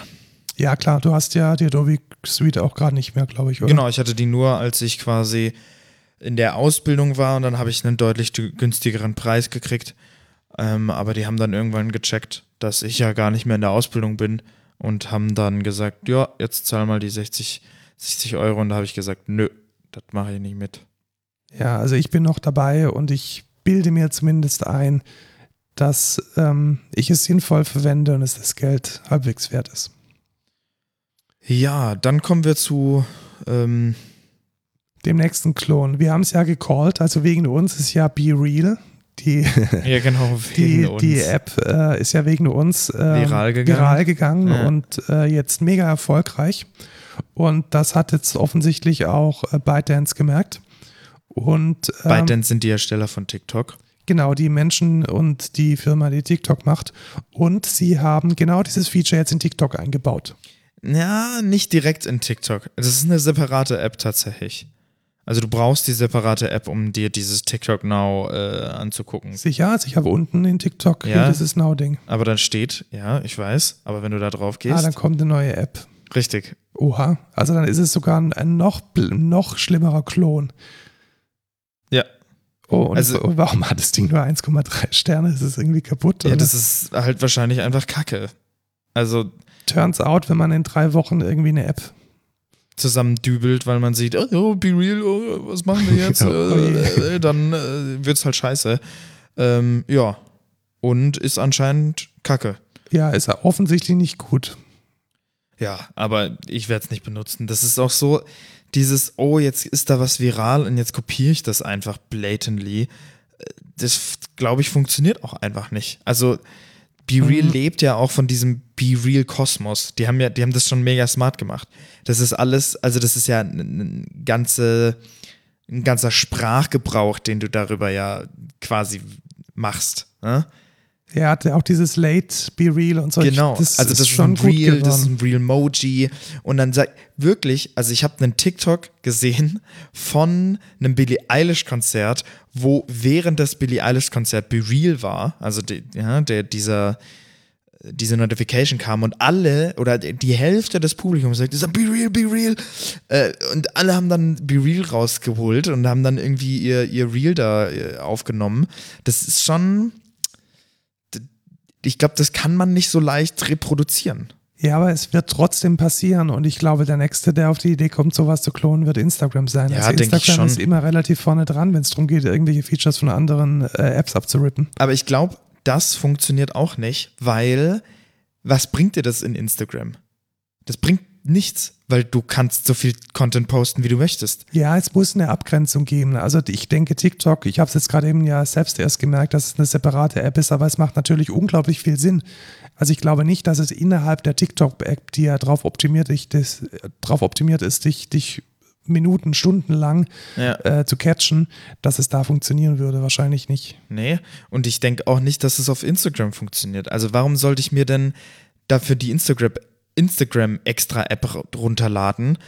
Speaker 1: Ja, klar, du hast ja die Adobe Suite auch gerade nicht mehr, glaube ich, oder?
Speaker 2: Genau, ich hatte die nur, als ich quasi in der Ausbildung war und dann habe ich einen deutlich günstigeren Preis gekriegt. Ähm, aber die haben dann irgendwann gecheckt, dass ich ja gar nicht mehr in der Ausbildung bin und haben dann gesagt, ja, jetzt zahl mal die 60, 60 Euro. Und da habe ich gesagt, nö, das mache ich nicht mit.
Speaker 1: Ja, also ich bin noch dabei und ich bilde mir zumindest ein, dass ähm, ich es sinnvoll verwende und es das Geld halbwegs wert ist.
Speaker 2: Ja, dann kommen wir zu, ähm,
Speaker 1: Dem nächsten Klon. Wir haben es ja gecallt, also wegen uns ist ja Be Real. Die, (laughs)
Speaker 2: ja genau, (laughs)
Speaker 1: die, die App äh, ist ja wegen uns ähm,
Speaker 2: Viral gegangen.
Speaker 1: viral gegangen
Speaker 2: Ja.
Speaker 1: und äh, jetzt mega erfolgreich. Und das hat jetzt offensichtlich auch äh, ByteDance gemerkt. Und ähm,
Speaker 2: ByteDance sind die Hersteller von TikTok.
Speaker 1: genau die Menschen und die Firma, die TikTok macht. Und sie haben genau dieses Feature jetzt in TikTok eingebaut.
Speaker 2: Ja, nicht direkt in TikTok. Das ist eine separate App tatsächlich. Also du brauchst die separate App, um dir dieses TikTok Now äh, anzugucken.
Speaker 1: Sicher, also ich habe unten in TikTok
Speaker 2: Ja.
Speaker 1: dieses Now-Ding.
Speaker 2: Aber dann steht, ja, ich weiß, aber wenn du da drauf gehst,
Speaker 1: Ah, dann kommt eine neue App.
Speaker 2: richtig.
Speaker 1: Oha, also dann ist es sogar ein, ein noch, noch schlimmerer Klon.
Speaker 2: Ja.
Speaker 1: Oh, und
Speaker 2: Also-
Speaker 1: w- warum hat das Ding nur 1,3 Sterne? Ist es irgendwie kaputt?
Speaker 2: Ja,
Speaker 1: oder?
Speaker 2: das ist halt wahrscheinlich einfach Kacke. Also
Speaker 1: Turns out, wenn man in drei Wochen irgendwie eine App.
Speaker 2: zusammendübelt, weil man sieht, oh, oh be real, oh, was machen wir jetzt? (laughs)
Speaker 1: Oh je.
Speaker 2: äh, äh, dann äh, wird's halt scheiße. Ähm, ja. Und ist anscheinend Kacke.
Speaker 1: Ja, ist offensichtlich nicht gut.
Speaker 2: Ja, aber ich werde es nicht benutzen. Das ist auch so, dieses, oh, jetzt ist da was viral und jetzt kopiere ich das einfach blatantly. Äh, Das, glaube ich, funktioniert auch einfach nicht. Also, Be Real
Speaker 1: Mhm.
Speaker 2: lebt ja auch von diesem Be Real Kosmos. Die haben ja, die haben das schon mega smart gemacht. Das ist alles, also das ist ja ein, ein, ganze, ein ganzer Sprachgebrauch, den du darüber ja quasi machst. Ne?
Speaker 1: Er hatte auch dieses Late Be Real und so.
Speaker 2: Genau, das also das ist, schon ein Real, das ist ein Real Moji. Und dann sagt wirklich, also ich habe einen TikTok gesehen von einem Billie Eilish Konzert, wo während das Billie Eilish Konzert Be Real war, also die, ja, der, dieser diese Notification kam und alle oder die Hälfte des Publikums sagt, Be Real, Be Real. Äh, und alle haben dann Be Real rausgeholt und haben dann irgendwie ihr, ihr Reel da äh, aufgenommen. Das ist schon, ich glaube, das kann man nicht so leicht reproduzieren.
Speaker 1: Ja, aber es wird trotzdem passieren und ich glaube, der Nächste, der auf die Idee kommt, sowas zu klonen, wird Instagram sein.
Speaker 2: Ja,
Speaker 1: also Instagram
Speaker 2: ist
Speaker 1: immer relativ vorne dran, wenn es darum geht, irgendwelche Features von anderen äh, Apps abzurippen.
Speaker 2: Aber ich glaube, das funktioniert auch nicht, weil was bringt dir das in Instagram? Das bringt nichts, weil du kannst so viel Content posten, wie du möchtest.
Speaker 1: Ja, es muss eine Abgrenzung geben. Also ich denke TikTok, ich habe es jetzt gerade eben ja selbst erst gemerkt, dass es eine separate App ist, aber es macht natürlich unglaublich viel Sinn. Also ich glaube nicht, dass es innerhalb der TikTok-App, die ja darauf optimiert, ist, drauf optimiert ist, dich, dich Minuten, Stunden lang ja. äh, zu catchen, dass es da funktionieren würde. Wahrscheinlich nicht.
Speaker 2: Nee, und ich denke auch nicht, dass es auf Instagram funktioniert. Also warum sollte ich mir denn dafür die Instagram Instagram extra App runterladen,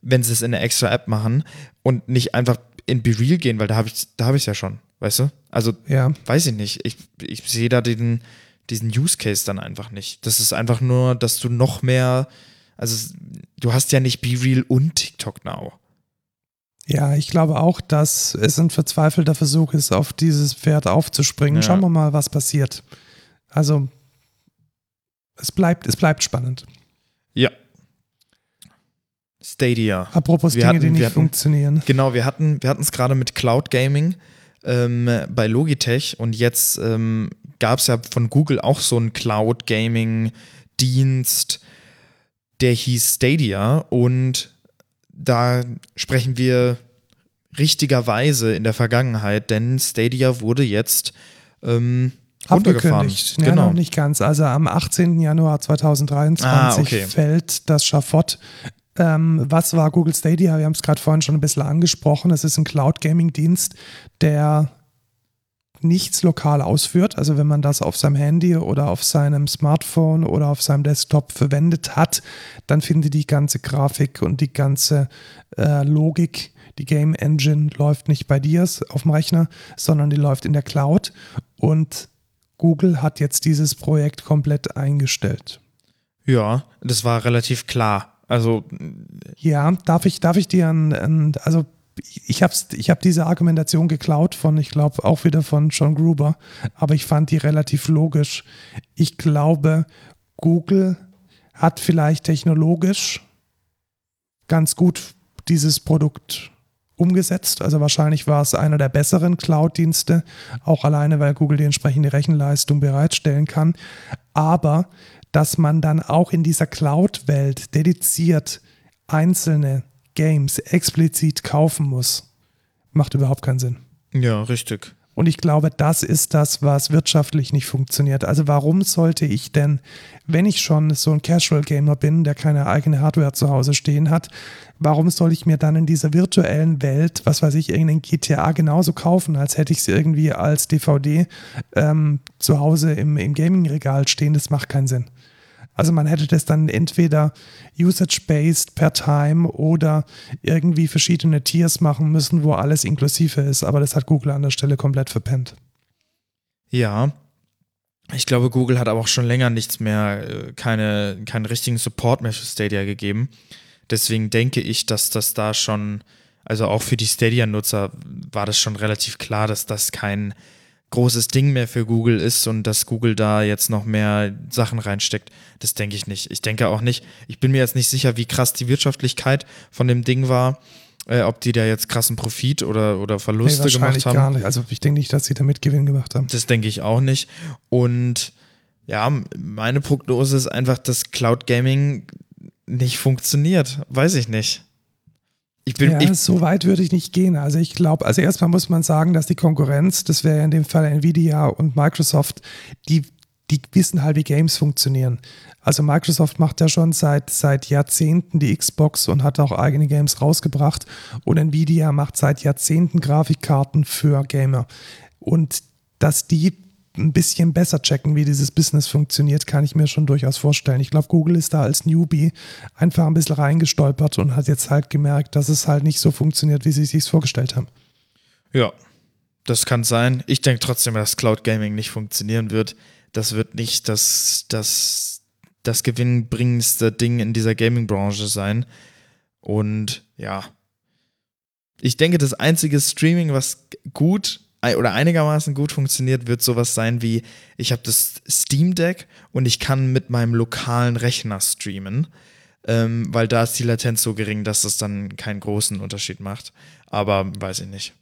Speaker 2: wenn sie es in der extra App machen und nicht einfach in BeReal gehen, weil da habe ich da habe ich ja schon, weißt du? Also ja. weiß ich nicht. Ich, ich sehe da den, diesen Use Case dann einfach nicht. Das ist einfach nur, dass du noch mehr, also du hast ja nicht BeReal und TikTok Now.
Speaker 1: Ja, ich glaube auch, dass es ein verzweifelter Versuch ist, auf dieses Pferd aufzuspringen. Ja. Schauen wir mal, was passiert. Also es bleibt, es bleibt spannend.
Speaker 2: Ja. Stadia.
Speaker 1: Apropos wir Dinge, hatten, die nicht hatten, funktionieren.
Speaker 2: Genau, wir hatten wir es gerade mit Cloud Gaming ähm, bei Logitech und jetzt ähm, gab es ja von Google auch so einen Cloud Gaming Dienst, der hieß Stadia und da sprechen wir richtigerweise in der Vergangenheit, denn Stadia wurde jetzt ähm,
Speaker 1: Abgekündigt. Ja, genau. noch nicht ganz. Also am 18. Januar 2023 ah, okay. fällt das Schafott. Ähm, was war Google Stadia? Wir haben es gerade vorhin schon ein bisschen angesprochen. Es ist ein Cloud-Gaming-Dienst, der nichts lokal ausführt. Also wenn man das auf seinem Handy oder auf seinem Smartphone oder auf seinem Desktop verwendet hat, dann findet die ganze Grafik und die ganze äh, Logik, die Game Engine läuft nicht bei dir auf dem Rechner, sondern die läuft in der Cloud. Und Google hat jetzt dieses Projekt komplett eingestellt.
Speaker 2: Ja, das war relativ klar. Also
Speaker 1: ja, darf ich, darf ich dir ein, ein also ich habe ich hab diese Argumentation geklaut von, ich glaube, auch wieder von John Gruber, aber ich fand die relativ logisch. Ich glaube, Google hat vielleicht technologisch ganz gut dieses Produkt umgesetzt. Also wahrscheinlich war es einer der besseren Cloud-Dienste, auch alleine, weil Google die entsprechende Rechenleistung bereitstellen kann. Aber dass man dann auch in dieser Cloud-Welt dediziert einzelne Games explizit kaufen muss, macht überhaupt keinen Sinn.
Speaker 2: Ja, richtig.
Speaker 1: Und ich glaube, das ist das, was wirtschaftlich nicht funktioniert. Also warum sollte ich denn, wenn ich schon so ein Casual Gamer bin, der keine eigene Hardware zu Hause stehen hat, warum soll ich mir dann in dieser virtuellen Welt, was weiß ich, irgendein GTA genauso kaufen, als hätte ich sie irgendwie als DVD ähm, zu Hause im, im Gaming-Regal stehen? Das macht keinen Sinn. Also man hätte das dann entweder usage-based per Time oder irgendwie verschiedene Tiers machen müssen, wo alles inklusive ist. Aber das hat Google an der Stelle komplett verpennt.
Speaker 2: Ja. Ich glaube, Google hat aber auch schon länger nichts mehr, äh, keine, keinen richtigen Support mehr für Stadia gegeben. Deswegen denke ich, dass das da schon, also auch für die Stadia-Nutzer war das schon relativ klar, dass das kein großes Ding mehr für Google ist und dass Google da jetzt noch mehr Sachen reinsteckt. Das denke ich nicht. Ich denke auch nicht. Ich bin mir jetzt nicht sicher, wie krass die Wirtschaftlichkeit von dem Ding war. Äh, ob die da jetzt krassen Profit oder, oder Verluste nee, gemacht haben. Gar
Speaker 1: nicht. Also ich denke nicht, dass sie damit Gewinn gemacht haben.
Speaker 2: Das denke ich auch nicht. Und ja, meine Prognose ist einfach, dass Cloud Gaming nicht funktioniert. Weiß ich nicht.
Speaker 1: Ich bin, ja, ich, so weit würde ich nicht gehen. Also ich glaube, also erstmal muss man sagen, dass die Konkurrenz, das wäre in dem Fall Nvidia und Microsoft, die, die wissen halt, wie Games funktionieren. Also Microsoft macht ja schon seit, seit Jahrzehnten die Xbox und hat auch eigene Games rausgebracht. Und Nvidia macht seit Jahrzehnten Grafikkarten für Gamer. Und dass die ein bisschen besser checken, wie dieses Business funktioniert, kann ich mir schon durchaus vorstellen. Ich glaube, Google ist da als Newbie einfach ein bisschen reingestolpert und hat jetzt halt gemerkt, dass es halt nicht so funktioniert, wie sie es sich vorgestellt haben.
Speaker 2: Ja, das kann sein. Ich denke trotzdem, dass Cloud Gaming nicht funktionieren wird. Das wird nicht das, das, das gewinnbringendste Ding in dieser Gaming-Branche sein. Und ja, ich denke, das einzige Streaming, was gut oder einigermaßen gut funktioniert, wird sowas sein wie, ich habe das Steam Deck und ich kann mit meinem lokalen Rechner streamen, ähm, weil da ist die Latenz so gering, dass das dann keinen großen Unterschied macht. Aber weiß ich nicht.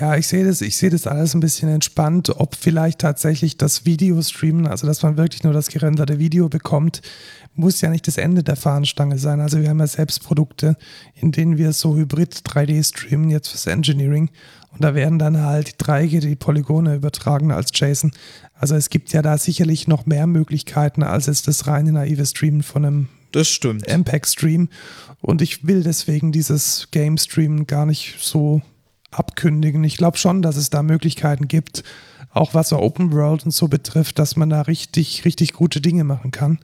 Speaker 1: Ja, ich sehe das, ich sehe das alles ein bisschen entspannt, ob vielleicht tatsächlich das Video streamen, also dass man wirklich nur das gerenderte Video bekommt, muss ja nicht das Ende der Fahnenstange sein. Also wir haben ja selbst Produkte, in denen wir so Hybrid 3D streamen, jetzt fürs Engineering. Und da werden dann halt die Dreiecke, die Polygone übertragen als JSON. Also es gibt ja da sicherlich noch mehr Möglichkeiten, als jetzt das reine naive Streamen von einem
Speaker 2: das stimmt.
Speaker 1: MPEG-Stream. Und ich will deswegen dieses Game-Streamen gar nicht so abkündigen. Ich glaube schon, dass es da Möglichkeiten gibt, auch was so Open World und so betrifft, dass man da richtig, richtig gute Dinge machen kann.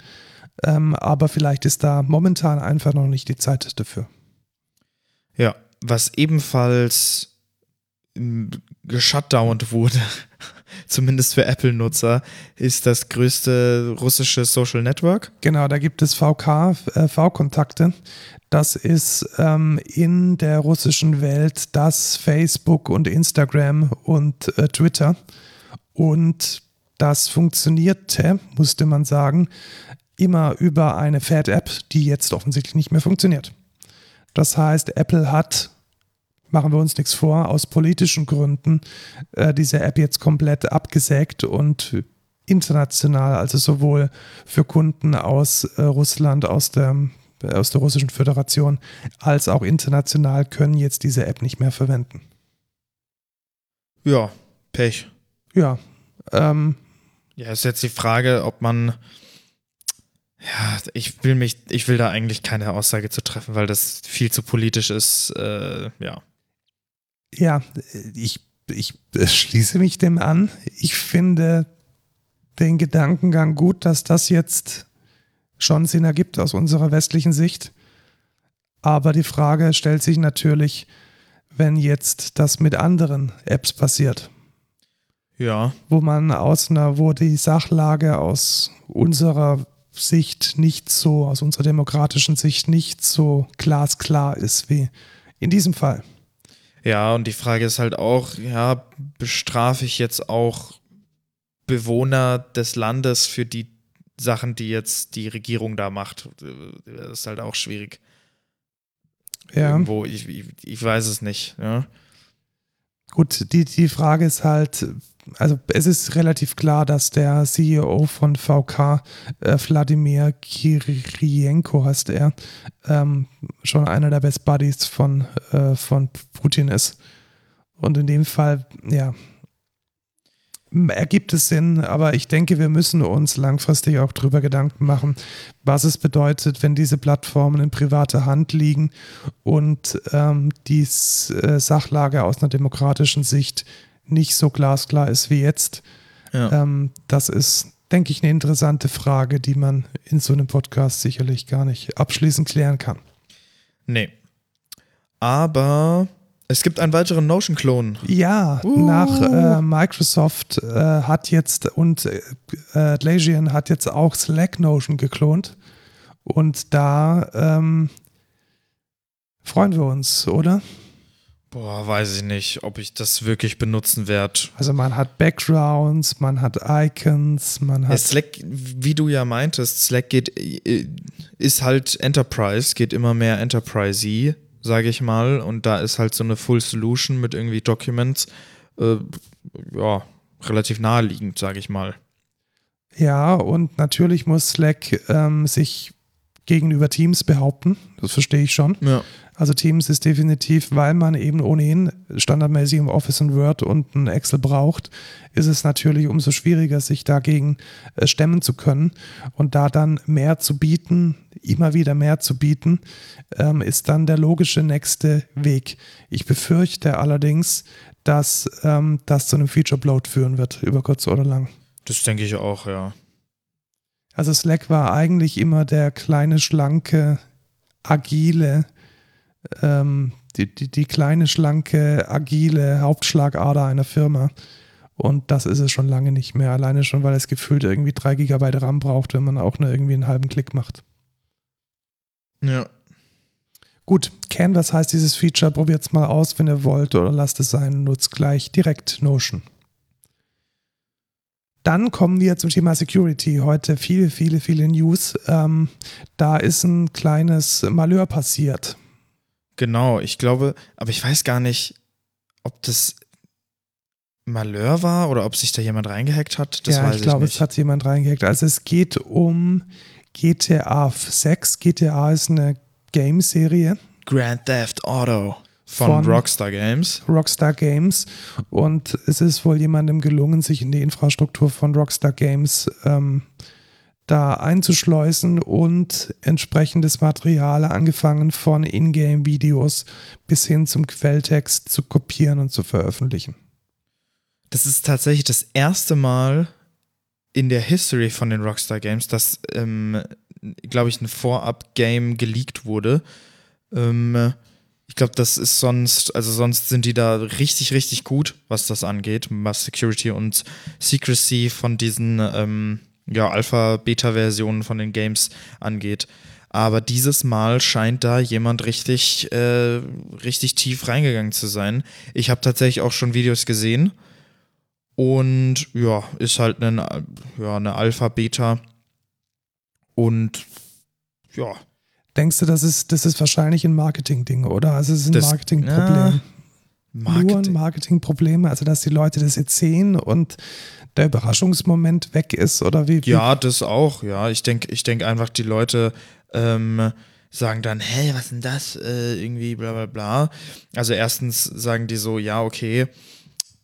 Speaker 1: Ähm, aber vielleicht ist da momentan einfach noch nicht die Zeit dafür.
Speaker 2: Ja, was ebenfalls geshutdownt wurde, (laughs) zumindest für Apple-Nutzer, ist das größte russische Social Network.
Speaker 1: Genau, da gibt es VK, äh, V-Kontakte. Das ist ähm, in der russischen Welt das Facebook und Instagram und äh, Twitter. Und das funktionierte, musste man sagen, immer über eine Fat-App, die jetzt offensichtlich nicht mehr funktioniert. Das heißt, Apple hat, machen wir uns nichts vor, aus politischen Gründen äh, diese App jetzt komplett abgesägt und international, also sowohl für Kunden aus äh, Russland, aus der aus der Russischen Föderation als auch international können jetzt diese App nicht mehr verwenden.
Speaker 2: Ja, Pech.
Speaker 1: Ja. Ähm,
Speaker 2: ja, ist jetzt die Frage, ob man. Ja, ich will mich, ich will da eigentlich keine Aussage zu treffen, weil das viel zu politisch ist. Äh, ja.
Speaker 1: Ja, ich, ich schließe mich dem an. Ich finde den Gedankengang gut, dass das jetzt schon Sinn ergibt aus unserer westlichen Sicht. Aber die Frage stellt sich natürlich, wenn jetzt das mit anderen Apps passiert.
Speaker 2: Ja.
Speaker 1: Wo man aus einer, wo die Sachlage aus unserer Sicht nicht so, aus unserer demokratischen Sicht nicht so glasklar ist wie in diesem Fall.
Speaker 2: Ja, und die Frage ist halt auch, ja, bestrafe ich jetzt auch Bewohner des Landes für die Sachen, die jetzt die Regierung da macht. Das ist halt auch schwierig.
Speaker 1: Ja.
Speaker 2: Irgendwo, ich, ich, ich weiß es nicht. Ja.
Speaker 1: Gut, die, die Frage ist halt, also es ist relativ klar, dass der CEO von VK, äh, Wladimir Kirienko heißt er, ähm, schon einer der Best Buddies von, äh, von Putin ist. Und in dem Fall, ja, ergibt es Sinn, aber ich denke, wir müssen uns langfristig auch darüber Gedanken machen, was es bedeutet, wenn diese Plattformen in privater Hand liegen und ähm, die äh, Sachlage aus einer demokratischen Sicht nicht so glasklar ist wie jetzt. Ja. Ähm, das ist, denke ich, eine interessante Frage, die man in so einem Podcast sicherlich gar nicht abschließend klären kann.
Speaker 2: Nee. Aber es gibt einen weiteren Notion-Klon.
Speaker 1: Ja, uh. nach äh, Microsoft äh, hat jetzt und äh, Atlassian hat jetzt auch Slack Notion geklont. Und da ähm, freuen wir uns, oder?
Speaker 2: Boah, weiß ich nicht, ob ich das wirklich benutzen werde.
Speaker 1: Also man hat Backgrounds, man hat Icons, man hat. Ja,
Speaker 2: Slack, wie du ja meintest, Slack geht, äh, ist halt Enterprise, geht immer mehr Enterprise-y sage ich mal. Und da ist halt so eine Full Solution mit irgendwie Documents, äh, ja, relativ naheliegend, sage ich mal.
Speaker 1: Ja, und natürlich muss Slack ähm, sich gegenüber Teams behaupten. Das verstehe ich schon.
Speaker 2: Ja.
Speaker 1: Also Teams ist definitiv, weil man eben ohnehin standardmäßig im Office und Word und ein Excel braucht, ist es natürlich umso schwieriger, sich dagegen äh, stemmen zu können. Und da dann mehr zu bieten, immer wieder mehr zu bieten, ähm, ist dann der logische nächste Weg. Ich befürchte allerdings, dass ähm, das zu einem Feature-Bloat führen wird, über kurz oder lang.
Speaker 2: Das denke ich auch, ja.
Speaker 1: Also Slack war eigentlich immer der kleine, schlanke, agile, ähm, die, die, die kleine, schlanke, agile Hauptschlagader einer Firma. Und das ist es schon lange nicht mehr. Alleine schon, weil es gefühlt irgendwie 3 GB RAM braucht, wenn man auch nur irgendwie einen halben Klick macht.
Speaker 2: Ja.
Speaker 1: Gut, Canvas heißt dieses Feature, probiert es mal aus, wenn ihr wollt, oder lasst es sein, nutzt gleich direkt Notion. Dann kommen wir zum Thema Security. Heute viele, viele, viele News. Ähm, da ist ein kleines Malheur passiert.
Speaker 2: Genau, ich glaube, aber ich weiß gar nicht, ob das Malheur war oder ob sich da jemand reingehackt hat. Das
Speaker 1: ja,
Speaker 2: weiß
Speaker 1: ich glaube,
Speaker 2: nicht.
Speaker 1: es hat jemand reingehackt. Also es geht um GTA 6. GTA ist eine Game-Serie.
Speaker 2: Grand Theft Auto von,
Speaker 1: Von-
Speaker 2: Rockstar Games.
Speaker 1: Rockstar Games und es ist wohl jemandem gelungen, sich in die Infrastruktur von Rockstar Games ähm, da einzuschleusen und entsprechendes Material angefangen von Ingame-Videos bis hin zum Quelltext zu kopieren und zu veröffentlichen.
Speaker 2: Das ist tatsächlich das erste Mal in der History von den Rockstar Games, dass, ähm, glaube ich, ein Vorab-Game geleakt wurde. Ähm, ich glaube, das ist sonst, also sonst sind die da richtig, richtig gut, was das angeht, was Security und Secrecy von diesen ähm, ja, Alpha-Beta-Versionen von den Games angeht. Aber dieses Mal scheint da jemand richtig, äh, richtig tief reingegangen zu sein. Ich habe tatsächlich auch schon Videos gesehen. Und ja, ist halt eine, ja, eine Alpha-Beta. Und ja,
Speaker 1: Denkst du, das ist, das ist wahrscheinlich ein Marketing-Ding, oder? Also es ist ein Marketing-Problem.
Speaker 2: ja,
Speaker 1: Nur ein
Speaker 2: Marketing.
Speaker 1: Marketing-Problem, also dass die Leute das jetzt sehen und der Überraschungsmoment weg ist, oder wie?
Speaker 2: Ja, das auch, ja. Ich denke ich denk einfach, die Leute ähm, sagen dann, hey, was denn das? Äh, irgendwie bla bla bla. Also erstens sagen die so, ja, okay,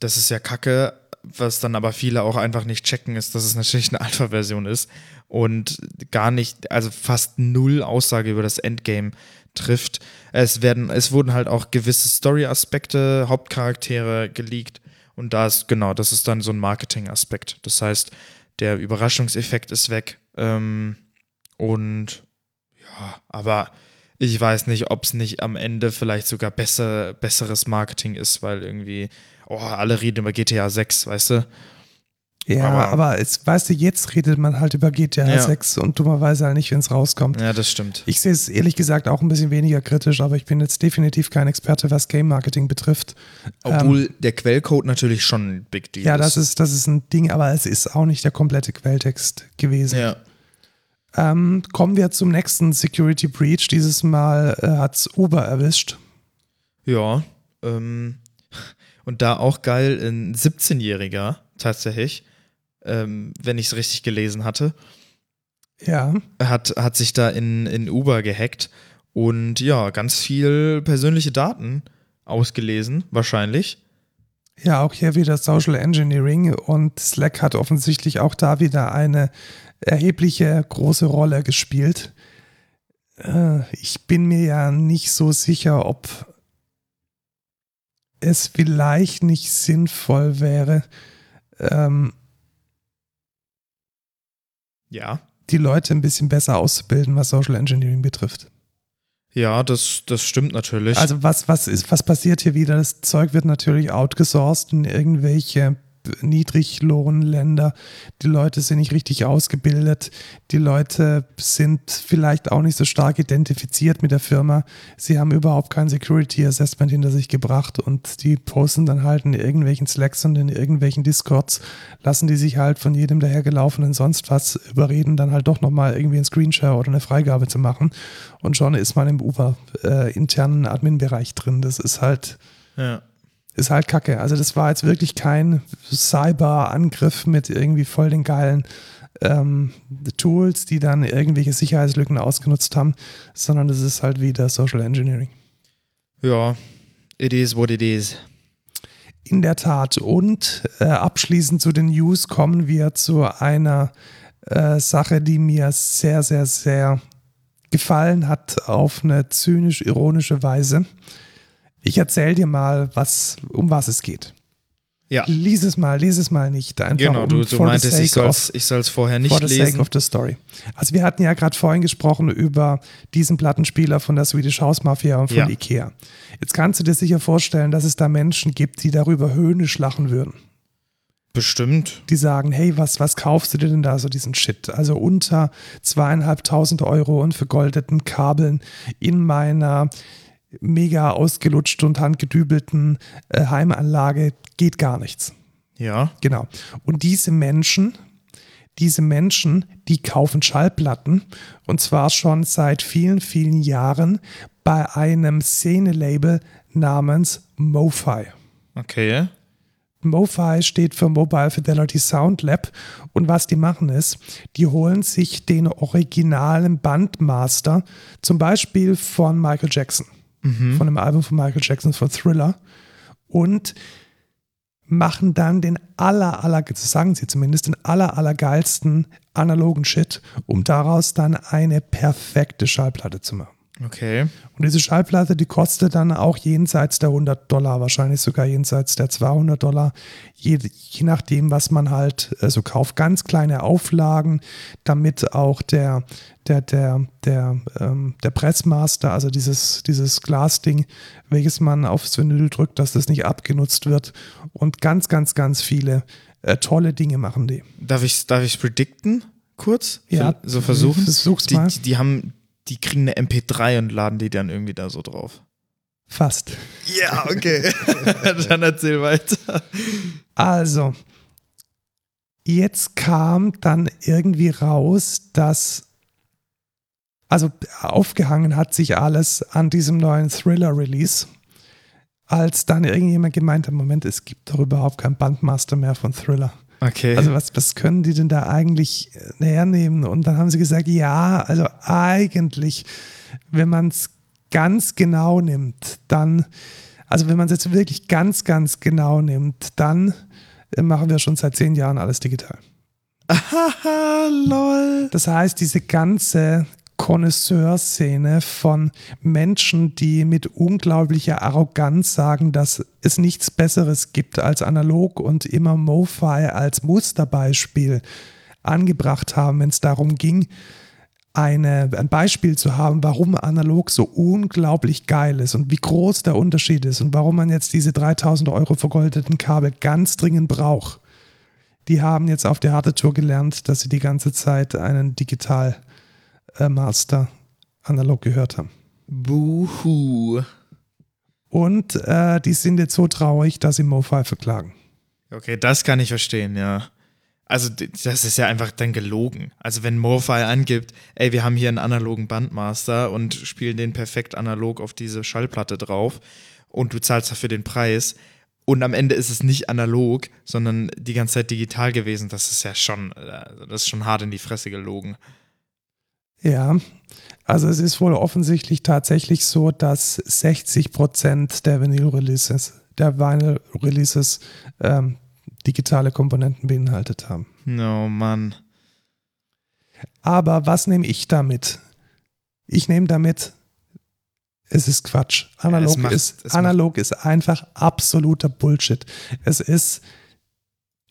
Speaker 2: das ist ja kacke. Was dann aber viele auch einfach nicht checken, ist, dass es natürlich eine Alpha-Version ist und gar nicht, also fast null Aussage über das Endgame trifft. Es werden, es wurden halt auch gewisse Story-Aspekte, Hauptcharaktere geleakt und da ist, genau, das ist dann so ein Marketing-Aspekt. Das heißt, der Überraschungseffekt ist weg. Ähm, und ja, aber ich weiß nicht, ob es nicht am Ende vielleicht sogar besser, besseres Marketing ist, weil irgendwie, oh, alle reden über GTA 6, weißt du?
Speaker 1: Ja, aber,
Speaker 2: Aber-
Speaker 1: es, weißt du, jetzt redet man halt über GTA
Speaker 2: Ja.
Speaker 1: 6 und dummerweise halt nicht, wenn es rauskommt.
Speaker 2: Ja, das stimmt.
Speaker 1: Ich sehe es ehrlich gesagt auch ein bisschen weniger kritisch, aber ich bin jetzt definitiv kein Experte, was Game Marketing betrifft.
Speaker 2: Obwohl der Quellcode natürlich schon ein Big Deal
Speaker 1: Ja,
Speaker 2: ist.
Speaker 1: das ist, das ist ein Ding, aber es ist auch nicht der komplette Quelltext gewesen.
Speaker 2: Ja.
Speaker 1: Ähm, kommen wir zum nächsten Security Breach. Dieses Mal äh, hat es Uber erwischt.
Speaker 2: Ja. Ähm, (laughs) und da auch geil, ein 17-Jähriger tatsächlich, ähm, wenn ich es richtig gelesen hatte,
Speaker 1: Ja,
Speaker 2: hat, hat sich da in, in Uber gehackt und ja, ganz viel persönliche Daten ausgelesen, wahrscheinlich.
Speaker 1: ja, auch hier wieder Social Engineering und Slack hat offensichtlich auch da wieder eine erhebliche große Rolle gespielt. Äh, ich bin mir ja nicht so sicher, ob es vielleicht nicht sinnvoll wäre, ähm,
Speaker 2: Ja.
Speaker 1: die Leute ein bisschen besser auszubilden, was Social Engineering betrifft.
Speaker 2: Ja, das, das stimmt natürlich.
Speaker 1: Also was, was ist, was passiert hier wieder? Das Zeug wird natürlich outgesourced in irgendwelche Niedriglohnländer. Die Leute sind nicht richtig ausgebildet. Die Leute sind vielleicht auch nicht so stark identifiziert mit der Firma. Sie haben überhaupt kein Security Assessment hinter sich gebracht und die posten dann halt in irgendwelchen Slacks und in irgendwelchen Discords, lassen die sich halt von jedem dahergelaufenen sonst was überreden, dann halt doch nochmal irgendwie einen Screenshare oder eine Freigabe zu machen. Und schon ist man im Uber äh, internen Admin-Bereich drin. Das ist halt
Speaker 2: ja.
Speaker 1: Ist halt kacke. Also das war jetzt wirklich kein Cyber-Angriff mit irgendwie voll den geilen ähm, Tools, die dann irgendwelche Sicherheitslücken ausgenutzt haben, sondern das ist halt wieder Social Engineering.
Speaker 2: Ja, it is what it is.
Speaker 1: In der Tat. Und äh, abschließend zu den News kommen wir zu einer äh, Sache, die mir sehr, sehr, sehr gefallen hat auf eine zynisch-ironische Weise. Ich erzähle dir mal, was, um was es geht.
Speaker 2: Ja.
Speaker 1: Lies es mal, lies es mal nicht. Einfach
Speaker 2: Genau,
Speaker 1: um,
Speaker 2: du, du meintest, ich
Speaker 1: sake
Speaker 2: soll es vorher nicht
Speaker 1: for the sake
Speaker 2: lesen.
Speaker 1: of the story. Also wir hatten ja gerade vorhin gesprochen über diesen Plattenspieler von der Swedish House Mafia und von
Speaker 2: Ja.
Speaker 1: Ikea. Jetzt kannst du dir sicher vorstellen, dass es da Menschen gibt, die darüber höhnisch lachen würden.
Speaker 2: Bestimmt.
Speaker 1: Die sagen, hey, was, was kaufst du dir denn da so diesen Shit? Also unter zweieinhalbtausend Euro und vergoldeten Kabeln in meiner mega ausgelutscht und handgedübelten äh, Heimanlage geht gar nichts.
Speaker 2: Ja.
Speaker 1: Genau. Und diese Menschen, diese Menschen, die kaufen Schallplatten und zwar schon seit vielen, vielen Jahren bei einem Szene-Label namens MoFi.
Speaker 2: Okay.
Speaker 1: MoFi steht für Mobile Fidelity Sound Lab und was die machen ist, die holen sich den originalen Bandmaster, zum Beispiel von Michael Jackson, von dem Album von Michael Jackson, von Thriller und machen dann den aller, aller, sagen sie zumindest, den aller, aller geilsten analogen Shit, um daraus dann eine perfekte Schallplatte zu machen.
Speaker 2: Okay.
Speaker 1: Und diese Schallplatte, die kostet dann auch jenseits der 100 Dollar, wahrscheinlich sogar jenseits der 200 Dollar, je, je nachdem, was man halt so kauft. Ganz kleine Auflagen, damit auch der, der, der, der, ähm, der Pressmaster, also dieses, dieses Glasding, welches man aufs Vinyl drückt, dass das nicht abgenutzt wird. Und ganz, ganz, ganz viele äh, tolle Dinge machen die.
Speaker 2: Darf ich darf ich predikten? Kurz?
Speaker 1: Ja,
Speaker 2: So versuchen?
Speaker 1: versuch's
Speaker 2: die,
Speaker 1: mal.
Speaker 2: Die, die haben, die kriegen eine MP3 und laden die dann irgendwie da so drauf.
Speaker 1: Fast.
Speaker 2: Ja, okay. (laughs) dann erzähl weiter.
Speaker 1: Also, jetzt kam dann irgendwie raus, dass, also aufgehangen hat sich alles an diesem neuen Thriller-Release, als dann irgendjemand gemeint hat, Moment, es gibt doch überhaupt kein Bandmaster mehr von Thriller.
Speaker 2: Okay.
Speaker 1: Also was, was können die denn da eigentlich äh, hernehmen? Und dann haben sie gesagt, ja, also eigentlich, wenn man es ganz genau nimmt, dann, also wenn man es jetzt wirklich ganz, ganz genau nimmt, dann äh, machen wir schon seit zehn Jahren alles digital.
Speaker 2: Haha, lol.
Speaker 1: Das heißt, diese ganze Connoisseur-Szene von Menschen, die mit unglaublicher Arroganz sagen, dass es nichts Besseres gibt als analog und immer MoFi als Musterbeispiel angebracht haben, wenn es darum ging, eine, ein Beispiel zu haben, warum analog so unglaublich geil ist und wie groß der Unterschied ist und warum man jetzt diese 3000 Euro vergoldeten Kabel ganz dringend braucht. Die haben jetzt auf der harte Tour gelernt, dass sie die ganze Zeit einen Digital äh, Master analog gehört haben.
Speaker 2: Buhu.
Speaker 1: Und äh, die sind jetzt so traurig, dass sie MoFi verklagen.
Speaker 2: Okay, das kann ich verstehen, ja. Also, das ist ja einfach dann gelogen. Also, wenn MoFi angibt, ey, wir haben hier einen analogen Bandmaster und spielen den perfekt analog auf diese Schallplatte drauf und du zahlst dafür den Preis und am Ende ist es nicht analog, sondern die ganze Zeit digital gewesen, das ist ja schon, äh, das ist schon hart in die Fresse gelogen.
Speaker 1: Ja, also es ist wohl offensichtlich tatsächlich so, dass 60 Prozent der Vinyl-Releases, der Vinyl-Releases ähm, digitale Komponenten beinhaltet haben.
Speaker 2: No, Mann.
Speaker 1: Aber was nehme ich damit? Ich nehme damit, es ist Quatsch. Analog,
Speaker 2: es macht-
Speaker 1: ist, analog ist einfach absoluter Bullshit. Es ist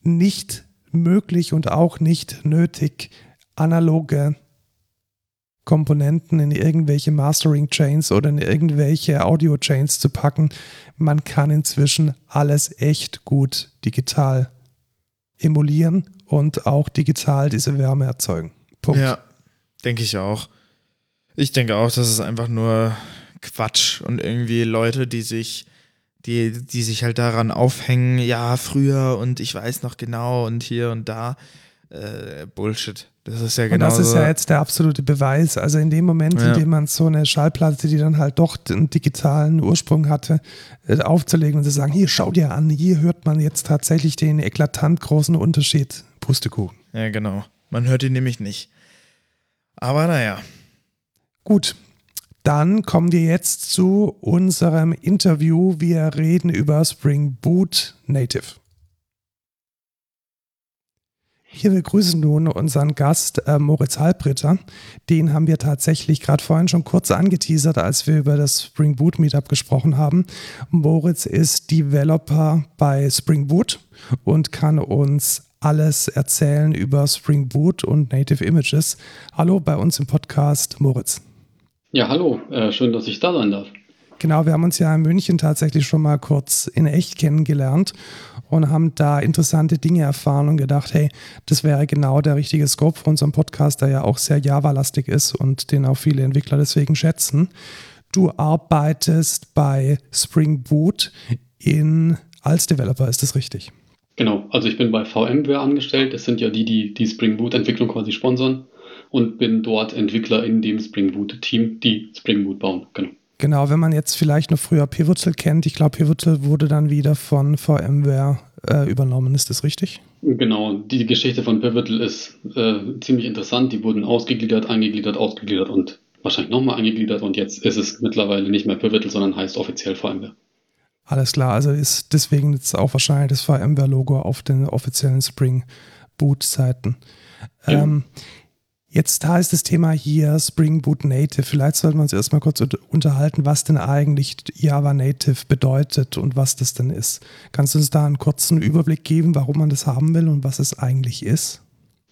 Speaker 1: nicht möglich und auch nicht nötig, analoge Komponenten in irgendwelche Mastering-Chains oder in irgendwelche Audio-Chains zu packen. Man kann inzwischen alles echt gut digital emulieren und auch digital diese Wärme erzeugen. Punkt.
Speaker 2: Ja, denke ich auch. Ich denke auch, das ist einfach nur Quatsch und irgendwie Leute, die sich, die, die sich halt daran aufhängen, ja, früher und ich weiß noch genau und hier und da. Äh, Bullshit. Das ist ja
Speaker 1: Und
Speaker 2: genau
Speaker 1: das ist ja jetzt der absolute Beweis. Also in dem Moment,
Speaker 2: Ja.
Speaker 1: in dem man so eine Schallplatte, die dann halt doch einen digitalen Ursprung hatte, äh, aufzulegen und zu sagen, hier, schau dir an, hier hört man jetzt tatsächlich den eklatant großen Unterschied. Pustekuchen.
Speaker 2: Ja, genau. Man hört ihn nämlich nicht. Aber naja.
Speaker 1: Gut, dann kommen wir jetzt zu unserem Interview. Wir reden über Spring Boot Native. Hier begrüßen nun unseren Gast äh, Moritz Halbritter. Den haben wir tatsächlich gerade vorhin schon kurz angeteasert, als wir über das Spring Boot Meetup gesprochen haben. Moritz ist Developer bei Spring Boot und kann uns alles erzählen über Spring Boot und Native Images. Hallo bei uns im Podcast, Moritz.
Speaker 3: Ja, hallo, äh, schön, dass ich da sein darf.
Speaker 1: Genau, wir haben uns ja in München tatsächlich schon mal kurz in echt kennengelernt und haben da interessante Dinge erfahren und gedacht, hey, das wäre genau der richtige Scope für unseren Podcast, der ja auch sehr Java-lastig ist und den auch viele Entwickler deswegen schätzen. Du arbeitest bei Spring Boot in, als Developer, ist das richtig?
Speaker 3: Genau, also ich bin bei VMware angestellt. Das sind ja die, die die Spring Boot-Entwicklung quasi sponsern und bin dort Entwickler in dem Spring Boot-Team, die Spring Boot bauen.
Speaker 1: Genau. Genau, wenn man jetzt vielleicht noch früher Pivotal kennt, ich glaube, Pivotal wurde dann wieder von VMware äh, übernommen, ist das richtig?
Speaker 3: Genau, die Geschichte von Pivotal ist äh, ziemlich interessant. Die wurden ausgegliedert, eingegliedert, ausgegliedert und wahrscheinlich nochmal eingegliedert und jetzt ist es mittlerweile nicht mehr Pivotal, sondern heißt offiziell VMware.
Speaker 1: Alles klar, also ist deswegen jetzt auch wahrscheinlich das VMware-Logo auf den offiziellen Spring Boot-Seiten. Ja. Ähm, Jetzt heißt das Thema hier Spring Boot Native. Vielleicht sollten wir uns erstmal kurz unterhalten, was denn eigentlich Java Native bedeutet und was das denn ist. Kannst du uns da einen kurzen Überblick geben, warum man das haben will und was es eigentlich ist?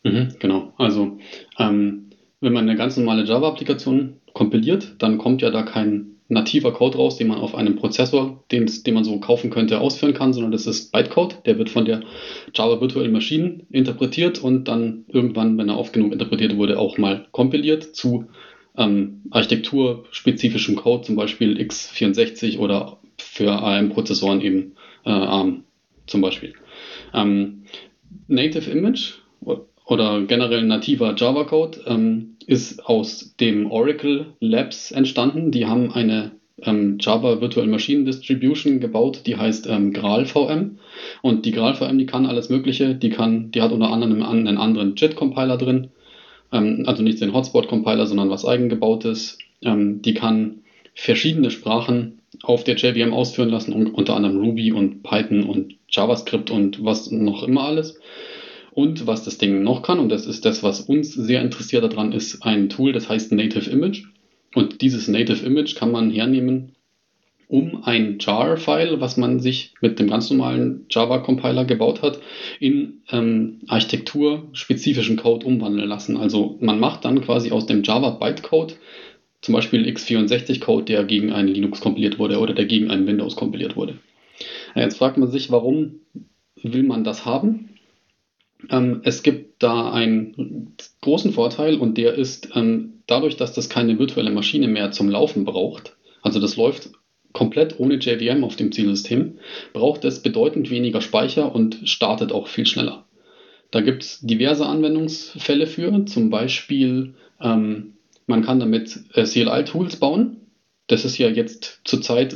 Speaker 3: Mhm, genau. Also, ähm, wenn man eine ganz normale Java-Applikation kompiliert, dann kommt ja da kein nativer Code raus, den man auf einem Prozessor, den, den man so kaufen könnte, ausführen kann, sondern das ist Bytecode. Der wird von der Java Virtual Machine interpretiert und dann irgendwann, wenn er oft genug interpretiert wurde, auch mal kompiliert zu ähm, architekturspezifischen Code, zum Beispiel x64 oder für ARM-Prozessoren eben äh, ARM zum Beispiel. Ähm, Native Image oder generell nativer Java-Code ähm, ist aus dem Oracle Labs entstanden. Die haben eine ähm, Java Virtual Machine Distribution gebaut, die heißt ähm, Graal VM. Und die Graal VM, die kann alles Mögliche. Die, kann, die hat unter anderem einen anderen JIT-Compiler drin. Ähm, also nicht den Hotspot-Compiler, sondern was eigengebautes. Ähm, die kann verschiedene Sprachen auf der JVM ausführen lassen, unter anderem Ruby und Python und JavaScript und was noch immer alles. Und was das Ding noch kann, und das ist das, was uns sehr interessiert daran, ist ein Tool, das heißt Native Image. Und dieses Native Image kann man hernehmen, um ein Jar-File, was man sich mit dem ganz normalen Java-Compiler gebaut hat, in ähm, architekturspezifischen Code umwandeln lassen. Also man macht dann quasi aus dem Java-Bytecode zum Beispiel x64-Code, der gegen ein Linux kompiliert wurde oder der gegen ein Windows kompiliert wurde. Jetzt fragt man sich, warum will man das haben? Ähm, es gibt da einen großen Vorteil und der ist ähm, dadurch, dass das keine virtuelle Maschine mehr zum Laufen braucht, also das läuft komplett ohne JVM auf dem Zielsystem, braucht es bedeutend weniger Speicher und startet auch viel schneller. Da gibt es diverse Anwendungsfälle für, zum Beispiel ähm, man kann damit äh, CLI-Tools bauen. Das ist ja jetzt zurzeit,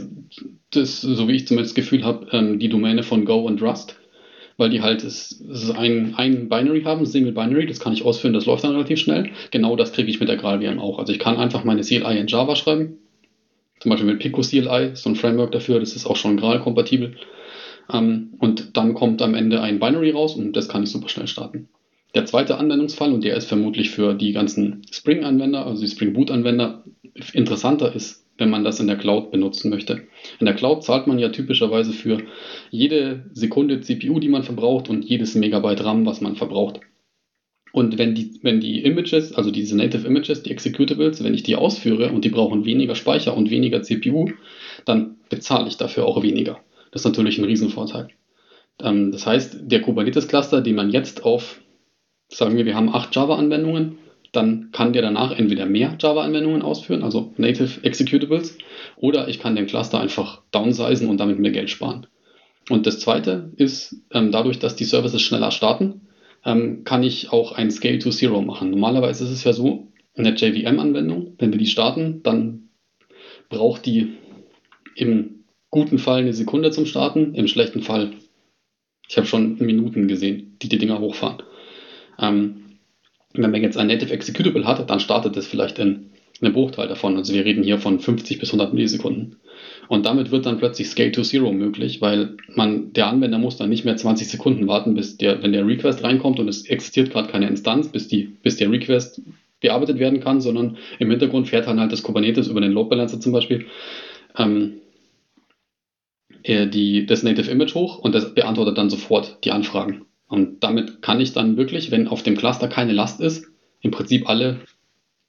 Speaker 3: das, so wie ich zumindest das Gefühl habe, ähm, die Domäne von Go und Rust weil die halt es, es ein, ein Binary haben, Single Binary, das kann ich ausführen, das läuft dann relativ schnell. Genau das kriege ich mit der GraalVM auch. Also ich kann einfach meine CLI in Java schreiben, zum Beispiel mit Pico CLI, so ein Framework dafür, das ist auch schon Graal-kompatibel. Ähm, und dann kommt am Ende ein Binary raus und das kann ich super schnell starten. Der zweite Anwendungsfall, und der ist vermutlich für die ganzen Spring-Anwender, also die Spring Boot-Anwender, interessanter ist, wenn man das in der Cloud benutzen möchte. In der Cloud zahlt man ja typischerweise für jede Sekunde CPU, die man verbraucht und jedes Megabyte RAM, was man verbraucht. Und wenn die, wenn die Images, also diese Native Images, die Executables, wenn ich die ausführe und die brauchen weniger Speicher und weniger CPU, dann bezahle ich dafür auch weniger. Das ist natürlich ein Riesenvorteil. Ähm, das heißt, der Kubernetes-Cluster, den man jetzt auf, sagen wir, wir haben acht Java-Anwendungen, dann kann der danach entweder mehr Java-Anwendungen ausführen, also Native Executables, oder ich kann den Cluster einfach downsizen und damit mehr Geld sparen. Und das zweite ist, ähm, dadurch, dass die Services schneller starten, ähm, kann ich auch ein Scale to Zero machen. Normalerweise ist es ja so, eine JVM-Anwendung, wenn wir die starten, dann braucht die im guten Fall eine Sekunde zum Starten, im schlechten Fall, ich habe schon Minuten gesehen, die die Dinger hochfahren. Ähm, wenn man jetzt ein Native Executable hat, dann startet es vielleicht in ein Bruchteil davon. Also wir reden hier von 50 bis 100 Millisekunden. Und damit wird dann plötzlich Scale to Zero möglich, weil man, der Anwender muss dann nicht mehr 20 Sekunden warten, bis der, wenn der Request reinkommt und es existiert gerade keine Instanz, bis, die, bis der Request bearbeitet werden kann, sondern im Hintergrund fährt dann halt das Kubernetes über den Load Balancer zum Beispiel ähm, die, das Native Image hoch und das beantwortet dann sofort die Anfragen. Und damit kann ich dann wirklich, wenn auf dem Cluster keine Last ist, im Prinzip alle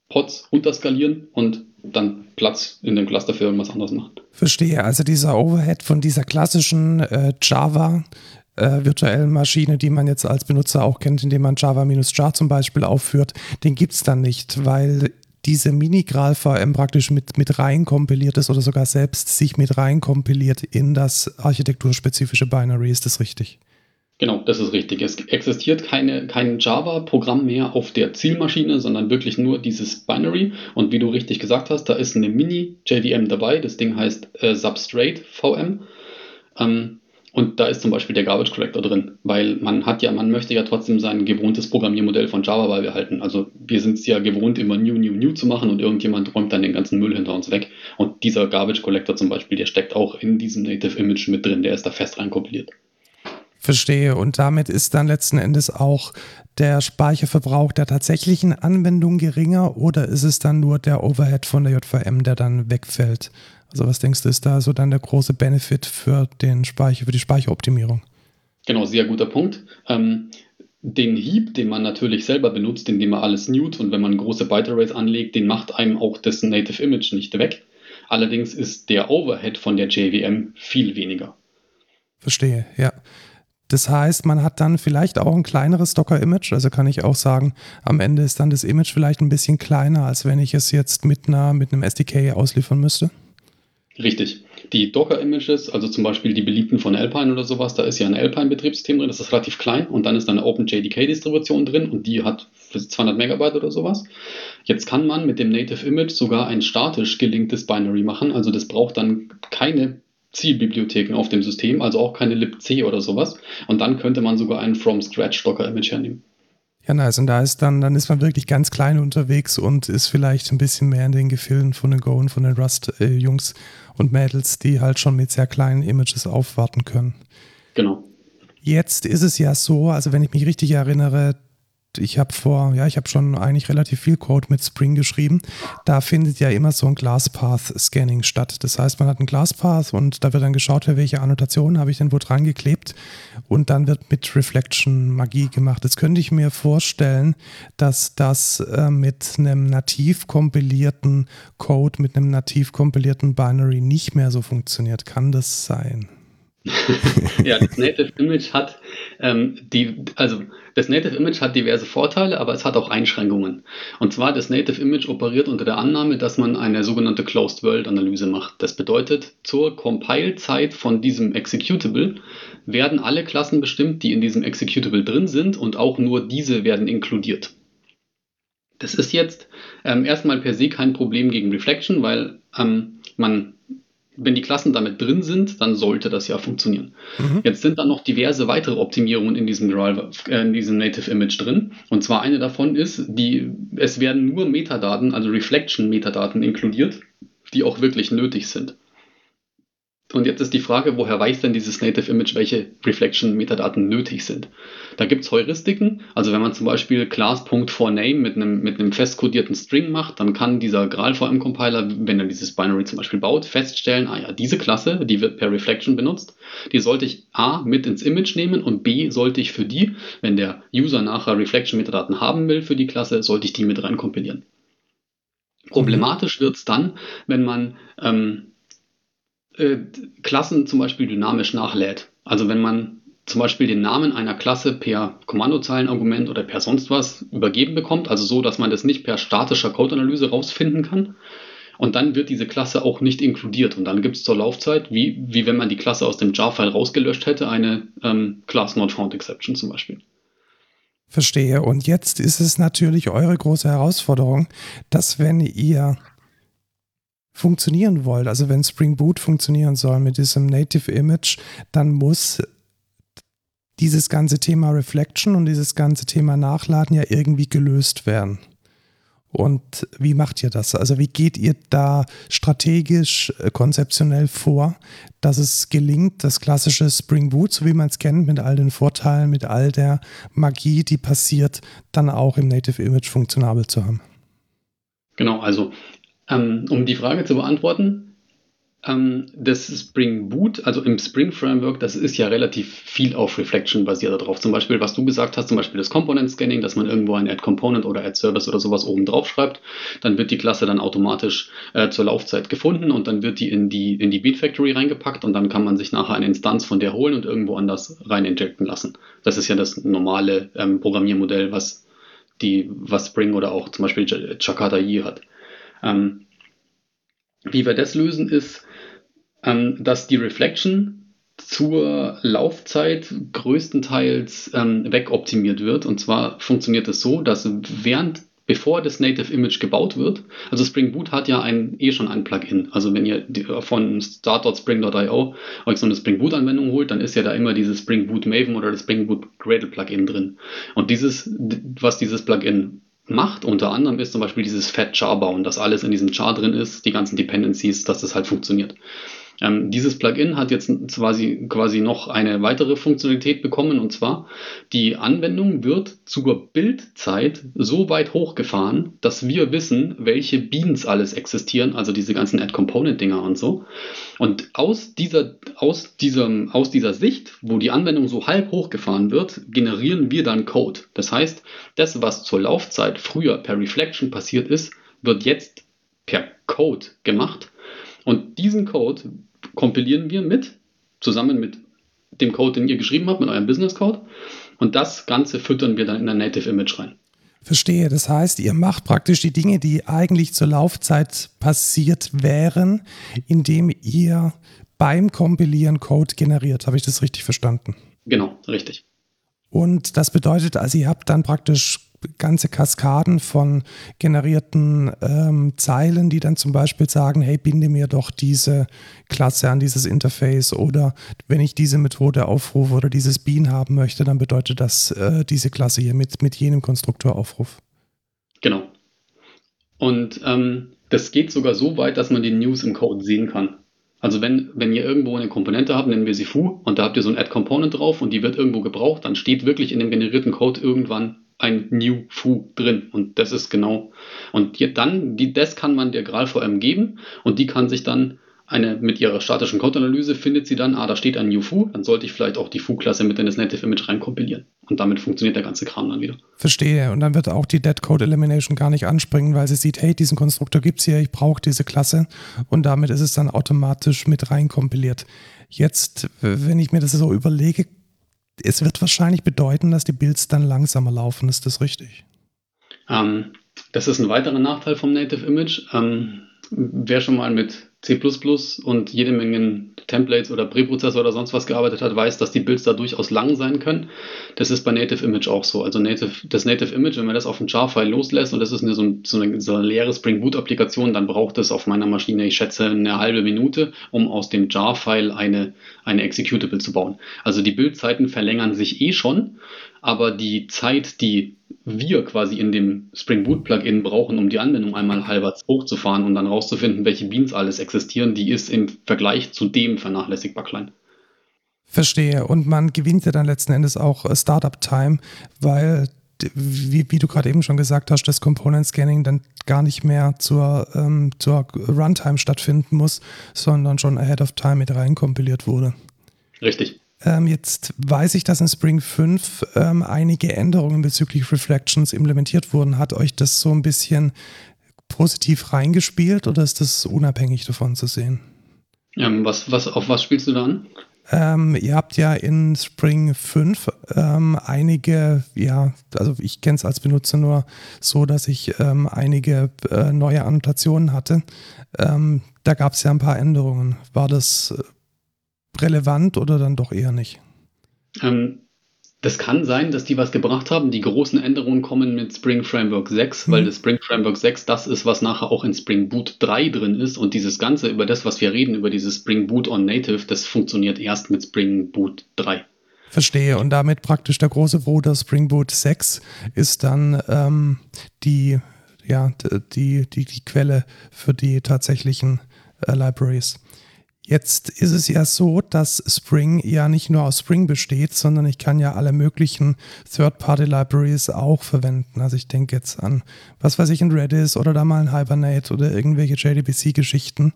Speaker 3: Pods runterskalieren und dann Platz in dem Cluster für irgendwas anderes machen.
Speaker 1: Verstehe. Also dieser Overhead von dieser klassischen äh, Java äh, virtuellen Maschine, die man jetzt als Benutzer auch kennt, indem man Java-Jar zum Beispiel aufführt, den gibt es dann nicht, weil diese Mini-Gral-VM praktisch mit, mit rein kompiliert ist oder sogar selbst sich mit rein kompiliert in das architekturspezifische Binary. Ist das richtig?
Speaker 3: Genau, das ist richtig. Es existiert keine, kein Java-Programm mehr auf der Zielmaschine, sondern wirklich nur dieses Binary. Und wie du richtig gesagt hast, da ist eine Mini-JVM dabei. Das Ding heißt äh, Substrate VM. Ähm, und da ist zum Beispiel der Garbage Collector drin, weil man hat ja, man möchte ja trotzdem sein gewohntes Programmiermodell von Java beibehalten. Also wir sind es ja gewohnt, immer new, new, new zu machen und irgendjemand räumt dann den ganzen Müll hinter uns weg. Und dieser Garbage Collector zum Beispiel, der steckt auch in diesem Native Image mit drin, der ist da fest reinkompiliert.
Speaker 1: Verstehe. Und damit ist dann letzten Endes auch der Speicherverbrauch der tatsächlichen Anwendung geringer oder ist es dann nur der Overhead von der JVM, der dann wegfällt? Also was denkst du, ist da so dann der große Benefit für den Speicher, für die Speicheroptimierung?
Speaker 3: Genau, sehr guter Punkt. Ähm, den Heap, den man natürlich selber benutzt, indem man alles newt und wenn man große Byte Arrays anlegt, den macht einem auch das Native Image nicht weg. Allerdings ist der Overhead von der JVM viel weniger.
Speaker 1: Verstehe, ja. Das heißt, man hat dann vielleicht auch ein kleineres Docker-Image. Also kann ich auch sagen, am Ende ist dann das Image vielleicht ein bisschen kleiner, als wenn ich es jetzt mit, einer, mit einem SDK ausliefern müsste.
Speaker 3: Richtig. Die Docker-Images, also zum Beispiel die beliebten von Alpine oder sowas, da ist ja ein Alpine-Betriebssystem drin, das ist relativ klein und dann ist da eine OpenJDK-Distribution drin und die hat 200 Megabyte oder sowas. Jetzt kann man mit dem Native Image sogar ein statisch gelinktes Binary machen, also das braucht dann keine Zielbibliotheken auf dem System, also auch keine libc oder sowas. Und dann könnte man sogar ein From Scratch Docker Image hernehmen.
Speaker 1: Ja, nice. Und da ist dann, dann ist man wirklich ganz klein unterwegs und ist vielleicht ein bisschen mehr in den Gefilden von den Go und von den Rust-Jungs und Mädels, die halt schon mit sehr kleinen Images aufwarten können.
Speaker 3: Genau.
Speaker 1: Jetzt ist es ja so, also wenn ich mich richtig erinnere, ich habe vor, ja, ich habe schon eigentlich relativ viel Code mit Spring geschrieben. Da findet ja immer so ein Glasspath-Scanning statt. Das heißt, man hat ein Glasspath und da wird dann geschaut, welche Annotationen habe ich denn wo dran geklebt und dann wird mit Reflection Magie gemacht. Jetzt könnte ich mir vorstellen, dass das äh, mit einem nativ kompilierten Code, mit einem nativ kompilierten Binary nicht mehr so funktioniert. Kann das sein? (laughs)
Speaker 3: ja, das Native Image hat ähm, die, also das Native Image hat diverse Vorteile, aber es hat auch Einschränkungen. Und zwar das Native Image operiert unter der Annahme, dass man eine sogenannte Closed World Analyse macht. Das bedeutet, zur Compile-Zeit von diesem Executable werden alle Klassen bestimmt, die in diesem Executable drin sind und auch nur diese werden inkludiert. Das ist jetzt ähm, erstmal per se kein Problem gegen Reflection, weil ähm, man wenn die Klassen damit drin sind, dann sollte das ja funktionieren. Mhm. Jetzt sind da noch diverse weitere Optimierungen in diesem Driver, äh, in diesem Native Image drin. Und zwar eine davon ist, die, es werden nur Metadaten, also Reflection-Metadaten inkludiert, die auch wirklich nötig sind. Und jetzt ist die Frage, woher weiß denn dieses Native Image, welche Reflection-Metadaten nötig sind? Da gibt es Heuristiken. Also wenn man zum Beispiel class.forName mit einem, mit einem festkodierten String macht, dann kann dieser GraalVM-Compiler, wenn er dieses Binary zum Beispiel baut, feststellen, ah ja, diese Klasse, die wird per Reflection benutzt, die sollte ich A mit ins Image nehmen und B sollte ich für die, wenn der User nachher Reflection-Metadaten haben will für die Klasse, sollte ich die mit rein kompilieren. Problematisch wird es dann, wenn man ähm, äh, Klassen zum Beispiel dynamisch nachlädt. Also wenn man zum Beispiel den Namen einer Klasse per Kommandozeilenargument oder per sonst was übergeben bekommt, also so, dass man das nicht per statischer Codeanalyse rausfinden kann. Und dann wird diese Klasse auch nicht inkludiert. Und dann gibt es zur Laufzeit, wie, wie wenn man die Klasse aus dem Jar-File rausgelöscht hätte, eine ähm, Class Not Found Exception zum Beispiel.
Speaker 1: Verstehe. Und jetzt ist es natürlich eure große Herausforderung, dass wenn ihr funktionieren wollt, also wenn Spring Boot funktionieren soll mit diesem Native Image, dann muss dieses ganze Thema Reflection und dieses ganze Thema Nachladen ja irgendwie gelöst werden. Und wie macht ihr das? Also wie geht ihr da strategisch, äh, konzeptionell vor, dass es gelingt, das klassische Spring Boot, so wie man es kennt, mit all den Vorteilen, mit all der Magie, die passiert, dann auch im Native Image funktionabel zu haben?
Speaker 3: Genau, also ähm, um die Frage zu beantworten, ähm, das Spring Boot, also im Spring Framework, das ist ja relativ viel auf Reflection basiert darauf. Zum Beispiel, was du gesagt hast, zum Beispiel das Component Scanning, dass man irgendwo ein Add Component oder Add Service oder sowas oben drauf schreibt. Dann wird die Klasse dann automatisch äh, zur Laufzeit gefunden und dann wird die in die, in die Beat Factory reingepackt und dann kann man sich nachher eine Instanz von der holen und irgendwo anders rein injecten lassen. Das ist ja das normale ähm, Programmiermodell, was die, was Spring oder auch zum Beispiel Jakarta hier hat. Ähm, wie wir das lösen, ist, ähm, dass die Reflection zur Laufzeit größtenteils ähm, wegoptimiert wird. Und zwar funktioniert es so, dass während bevor das Native Image gebaut wird, also Spring Boot hat ja ein, eh schon ein Plugin. Also wenn ihr von start.spring.io euch so eine Spring Boot Anwendung holt, dann ist ja da immer dieses Spring Boot Maven oder das Spring Boot Gradle Plugin drin. Und dieses, was dieses Plugin macht, unter anderem ist zum Beispiel dieses Fat Char bauen, dass alles in diesem Char drin ist, die ganzen Dependencies, dass das halt funktioniert. Ähm, dieses Plugin hat jetzt quasi, quasi noch eine weitere Funktionalität bekommen und zwar die Anwendung wird zur Bildzeit so weit hochgefahren, dass wir wissen, welche Beans alles existieren, also diese ganzen Add-Component-Dinger und so. Und aus dieser, aus, diesem, aus dieser Sicht, wo die Anwendung so halb hochgefahren wird, generieren wir dann Code. Das heißt, das, was zur Laufzeit früher per Reflection passiert ist, wird jetzt per Code gemacht. Und diesen Code kompilieren wir mit, zusammen mit dem Code, den ihr geschrieben habt, mit eurem Business Code. Und das Ganze füttern wir dann in ein Native Image rein.
Speaker 1: Verstehe. Das heißt, ihr macht praktisch die Dinge, die eigentlich zur Laufzeit passiert wären, indem ihr beim Kompilieren Code generiert. Habe ich das richtig verstanden?
Speaker 3: Genau, richtig.
Speaker 1: Und das bedeutet also, ihr habt dann praktisch ganze Kaskaden von generierten ähm, Zeilen, die dann zum Beispiel sagen, hey, binde mir doch diese Klasse an dieses Interface oder wenn ich diese Methode aufrufe oder dieses Bean haben möchte, dann bedeutet das äh, diese Klasse hier mit, mit jenem Konstrukturaufruf.
Speaker 3: Genau. Und ähm, das geht sogar so weit, dass man die News im Code sehen kann. Also wenn, wenn ihr irgendwo eine Komponente habt, nennen wir sie foo, und da habt ihr so ein Add-Component drauf und die wird irgendwo gebraucht, dann steht wirklich in dem generierten Code irgendwann ein New Foo drin. Und das ist genau. Und dann, die, das kann man der GraalVM geben und die kann sich dann eine, mit ihrer statischen Code-Analyse findet sie dann, ah, da steht ein New Foo, dann sollte ich vielleicht auch die Foo-Klasse mit in das Native Image reinkompilieren. Und damit funktioniert der ganze Kram dann wieder.
Speaker 1: Verstehe. Und dann wird auch die Dead Code Elimination gar nicht anspringen, weil sie sieht, hey, diesen Konstruktor gibt es hier, ich brauche diese Klasse. Und damit ist es dann automatisch mit reinkompiliert. Jetzt, wenn ich mir das so überlege, es wird wahrscheinlich bedeuten, dass die Builds dann langsamer laufen. Ist das richtig?
Speaker 3: Ähm, das ist ein weiterer Nachteil vom Native Image. Ähm, wer schon mal mit C und jede Menge Templates oder Präprozessor oder sonst was gearbeitet hat, weiß, dass die Builds da durchaus lang sein können. Das ist bei Native Image auch so. Also Native, das Native Image, wenn man das auf einen Jar-File loslässt und das ist eine, so, ein, so, eine, so eine leere Spring Boot-Applikation, dann braucht es auf meiner Maschine, ich schätze, eine halbe Minute, um aus dem Jar-File eine, eine Executable zu bauen. Also die Bildzeiten verlängern sich eh schon, aber die Zeit, die wir quasi in dem Spring Boot Plugin brauchen, um die Anwendung einmal halbwegs hochzufahren und dann rauszufinden, welche Beans alles existieren, die ist im Vergleich zu dem vernachlässigbar klein.
Speaker 1: Verstehe. Und man gewinnt ja dann letzten Endes auch äh, Startup Time, weil, wie, wie du gerade eben schon gesagt hast, das Component Scanning dann gar nicht mehr zur, ähm, zur Runtime stattfinden muss, sondern schon ahead of time mit reinkompiliert wurde.
Speaker 3: Richtig.
Speaker 1: Ähm, jetzt weiß ich, dass in Spring 5 ähm, einige Änderungen bezüglich Reflections implementiert wurden. Hat euch das so ein bisschen positiv reingespielt oder ist das unabhängig davon zu sehen?
Speaker 3: Ähm, was, was, auf was spielst du da an?
Speaker 1: Ähm, ihr habt ja in Spring 5 ähm, einige, ja, also ich kenne es als Benutzer nur so, dass ich ähm, einige äh, neue Annotationen hatte. Da gab es ja ein paar Änderungen. War das äh, relevant oder dann doch eher nicht?
Speaker 3: Ähm, das kann sein, dass die was gebracht haben. Die großen Änderungen kommen mit Spring Framework 6, mhm. weil das Spring Framework 6 das ist, was nachher auch in Spring Boot 3 drin ist. Und dieses Ganze, über das, was wir reden, über dieses Spring Boot on Native, das funktioniert erst mit Spring Boot 3.
Speaker 1: Verstehe. Und damit praktisch der große Bruder Spring Boot 6 ist dann ähm, die ja, die, die, die Quelle für die tatsächlichen äh, Libraries. Jetzt ist es ja so, dass Spring ja nicht nur aus Spring besteht, sondern ich kann ja alle möglichen Third-Party-Libraries auch verwenden. Also ich denke jetzt an, was weiß ich, ein Redis oder da mal ein Hibernate oder irgendwelche JDBC-Geschichten.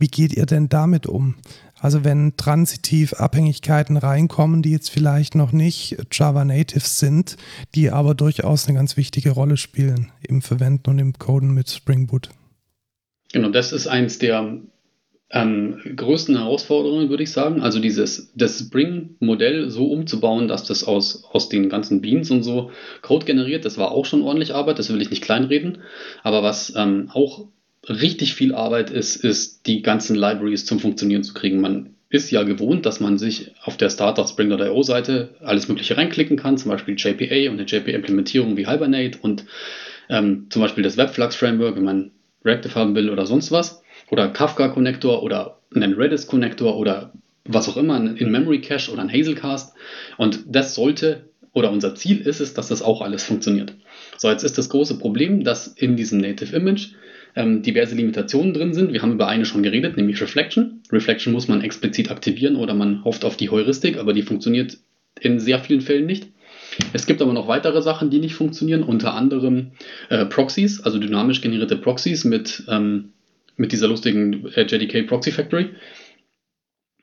Speaker 1: Wie geht ihr denn damit um? Also wenn transitiv Abhängigkeiten reinkommen, die jetzt vielleicht noch nicht Java Natives sind, die aber durchaus eine ganz wichtige Rolle spielen im Verwenden und im Coden mit Spring Boot.
Speaker 3: Genau, das ist eins der ähm, größten Herausforderungen, würde ich sagen. Also dieses das Spring-Modell so umzubauen, dass das aus, aus den ganzen Beans und so Code generiert, das war auch schon ordentlich Arbeit, das will ich nicht kleinreden. Aber was ähm, auch richtig viel Arbeit ist, ist die ganzen Libraries zum Funktionieren zu kriegen. Man ist ja gewohnt, dass man sich auf der Startup Spring.io Seite alles Mögliche reinklicken kann, zum Beispiel JPA und eine JPA-Implementierung wie Hibernate und ähm, zum Beispiel das Webflux Framework, wenn man Reactive haben will oder sonst was. Oder Kafka Connector oder einen Redis Connector oder was auch immer, ein In-Memory Cache oder ein Hazelcast. Und das sollte oder unser Ziel ist es, dass das auch alles funktioniert. So, jetzt ist das große Problem, dass in diesem Native Image ähm, diverse Limitationen drin sind. Wir haben über eine schon geredet, nämlich Reflection. Reflection muss man explizit aktivieren oder man hofft auf die Heuristik, aber die funktioniert in sehr vielen Fällen nicht. Es gibt aber noch weitere Sachen, die nicht funktionieren, unter anderem äh, Proxys, also dynamisch generierte Proxys mit, ähm, mit dieser lustigen äh, JDK Proxy Factory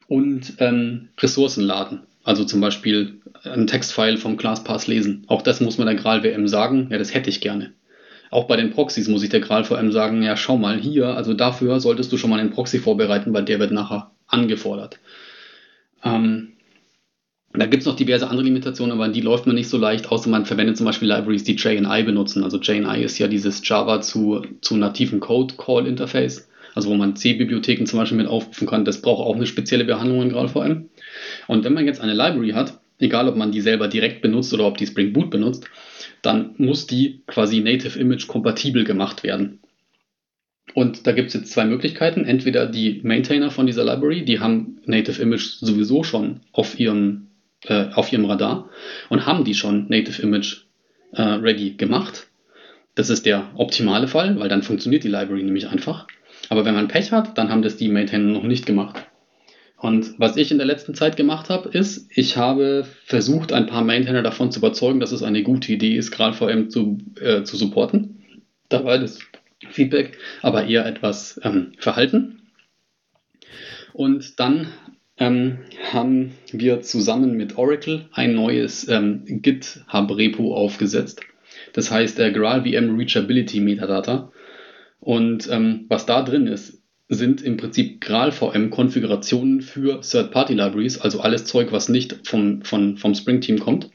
Speaker 3: und ähm, Ressourcen laden. Also zum Beispiel ein Textfile vom ClassPass lesen. Auch das muss man der GraalWM sagen, ja, das hätte ich gerne. Auch bei den Proxys muss ich der allem sagen, ja, schau mal hier, also dafür solltest du schon mal einen Proxy vorbereiten, weil der wird nachher angefordert. Ähm, da gibt es noch diverse andere Limitationen, aber die läuft man nicht so leicht, außer man verwendet zum Beispiel Libraries, die JNI benutzen. Also JNI ist ja dieses Java zu, zu nativen Code-Call-Interface, also wo man C-Bibliotheken zum Beispiel mit aufrufen kann. Das braucht auch eine spezielle Behandlung in GraalVM. Und wenn man jetzt eine Library hat, egal ob man die selber direkt benutzt oder ob die Spring Boot benutzt, dann muss die quasi Native Image kompatibel gemacht werden. Und da gibt es jetzt zwei Möglichkeiten. Entweder die Maintainer von dieser Library, die haben Native Image sowieso schon auf ihrem, äh, auf ihrem Radar und haben die schon Native Image äh, ready gemacht. Das ist der optimale Fall, weil dann funktioniert die Library nämlich einfach. Aber wenn man Pech hat, dann haben das die Maintainer noch nicht gemacht. Und was ich in der letzten Zeit gemacht habe, ist, ich habe versucht, ein paar Maintainer davon zu überzeugen, dass es eine gute Idee ist, GraalVM zu, äh, zu supporten. Da war das Feedback aber eher etwas ähm, verhalten. Und dann ähm, haben wir zusammen mit Oracle ein neues ähm, GitHub-Repo aufgesetzt. Das heißt der GraalVM Reachability Metadata. Und ähm, was da drin ist, sind im Prinzip GraalVM-Konfigurationen für Third-Party-Libraries, also alles Zeug, was nicht vom, von, vom Spring-Team kommt.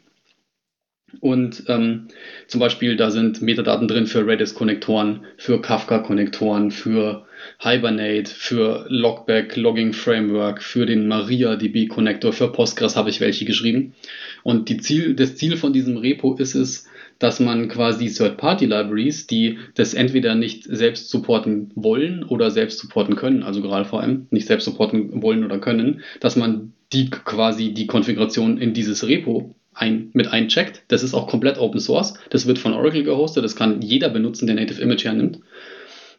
Speaker 3: Und ähm, zum Beispiel, da sind Metadaten drin für Redis-Konnektoren, für Kafka-Konnektoren, für Hibernate, für Logback, Logging Framework, für den MariaDB-Konnektor, für Postgres habe ich welche geschrieben. Und die Ziel, das Ziel von diesem Repo ist es, dass man quasi Third-Party-Libraries, die das entweder nicht selbst supporten wollen oder selbst supporten können, also gerade vor allem nicht selbst supporten wollen oder können, dass man die quasi die Konfiguration in dieses Repo ein, mit eincheckt. Das ist auch komplett Open Source. Das wird von Oracle gehostet. Das kann jeder benutzen, der Native Image hernimmt.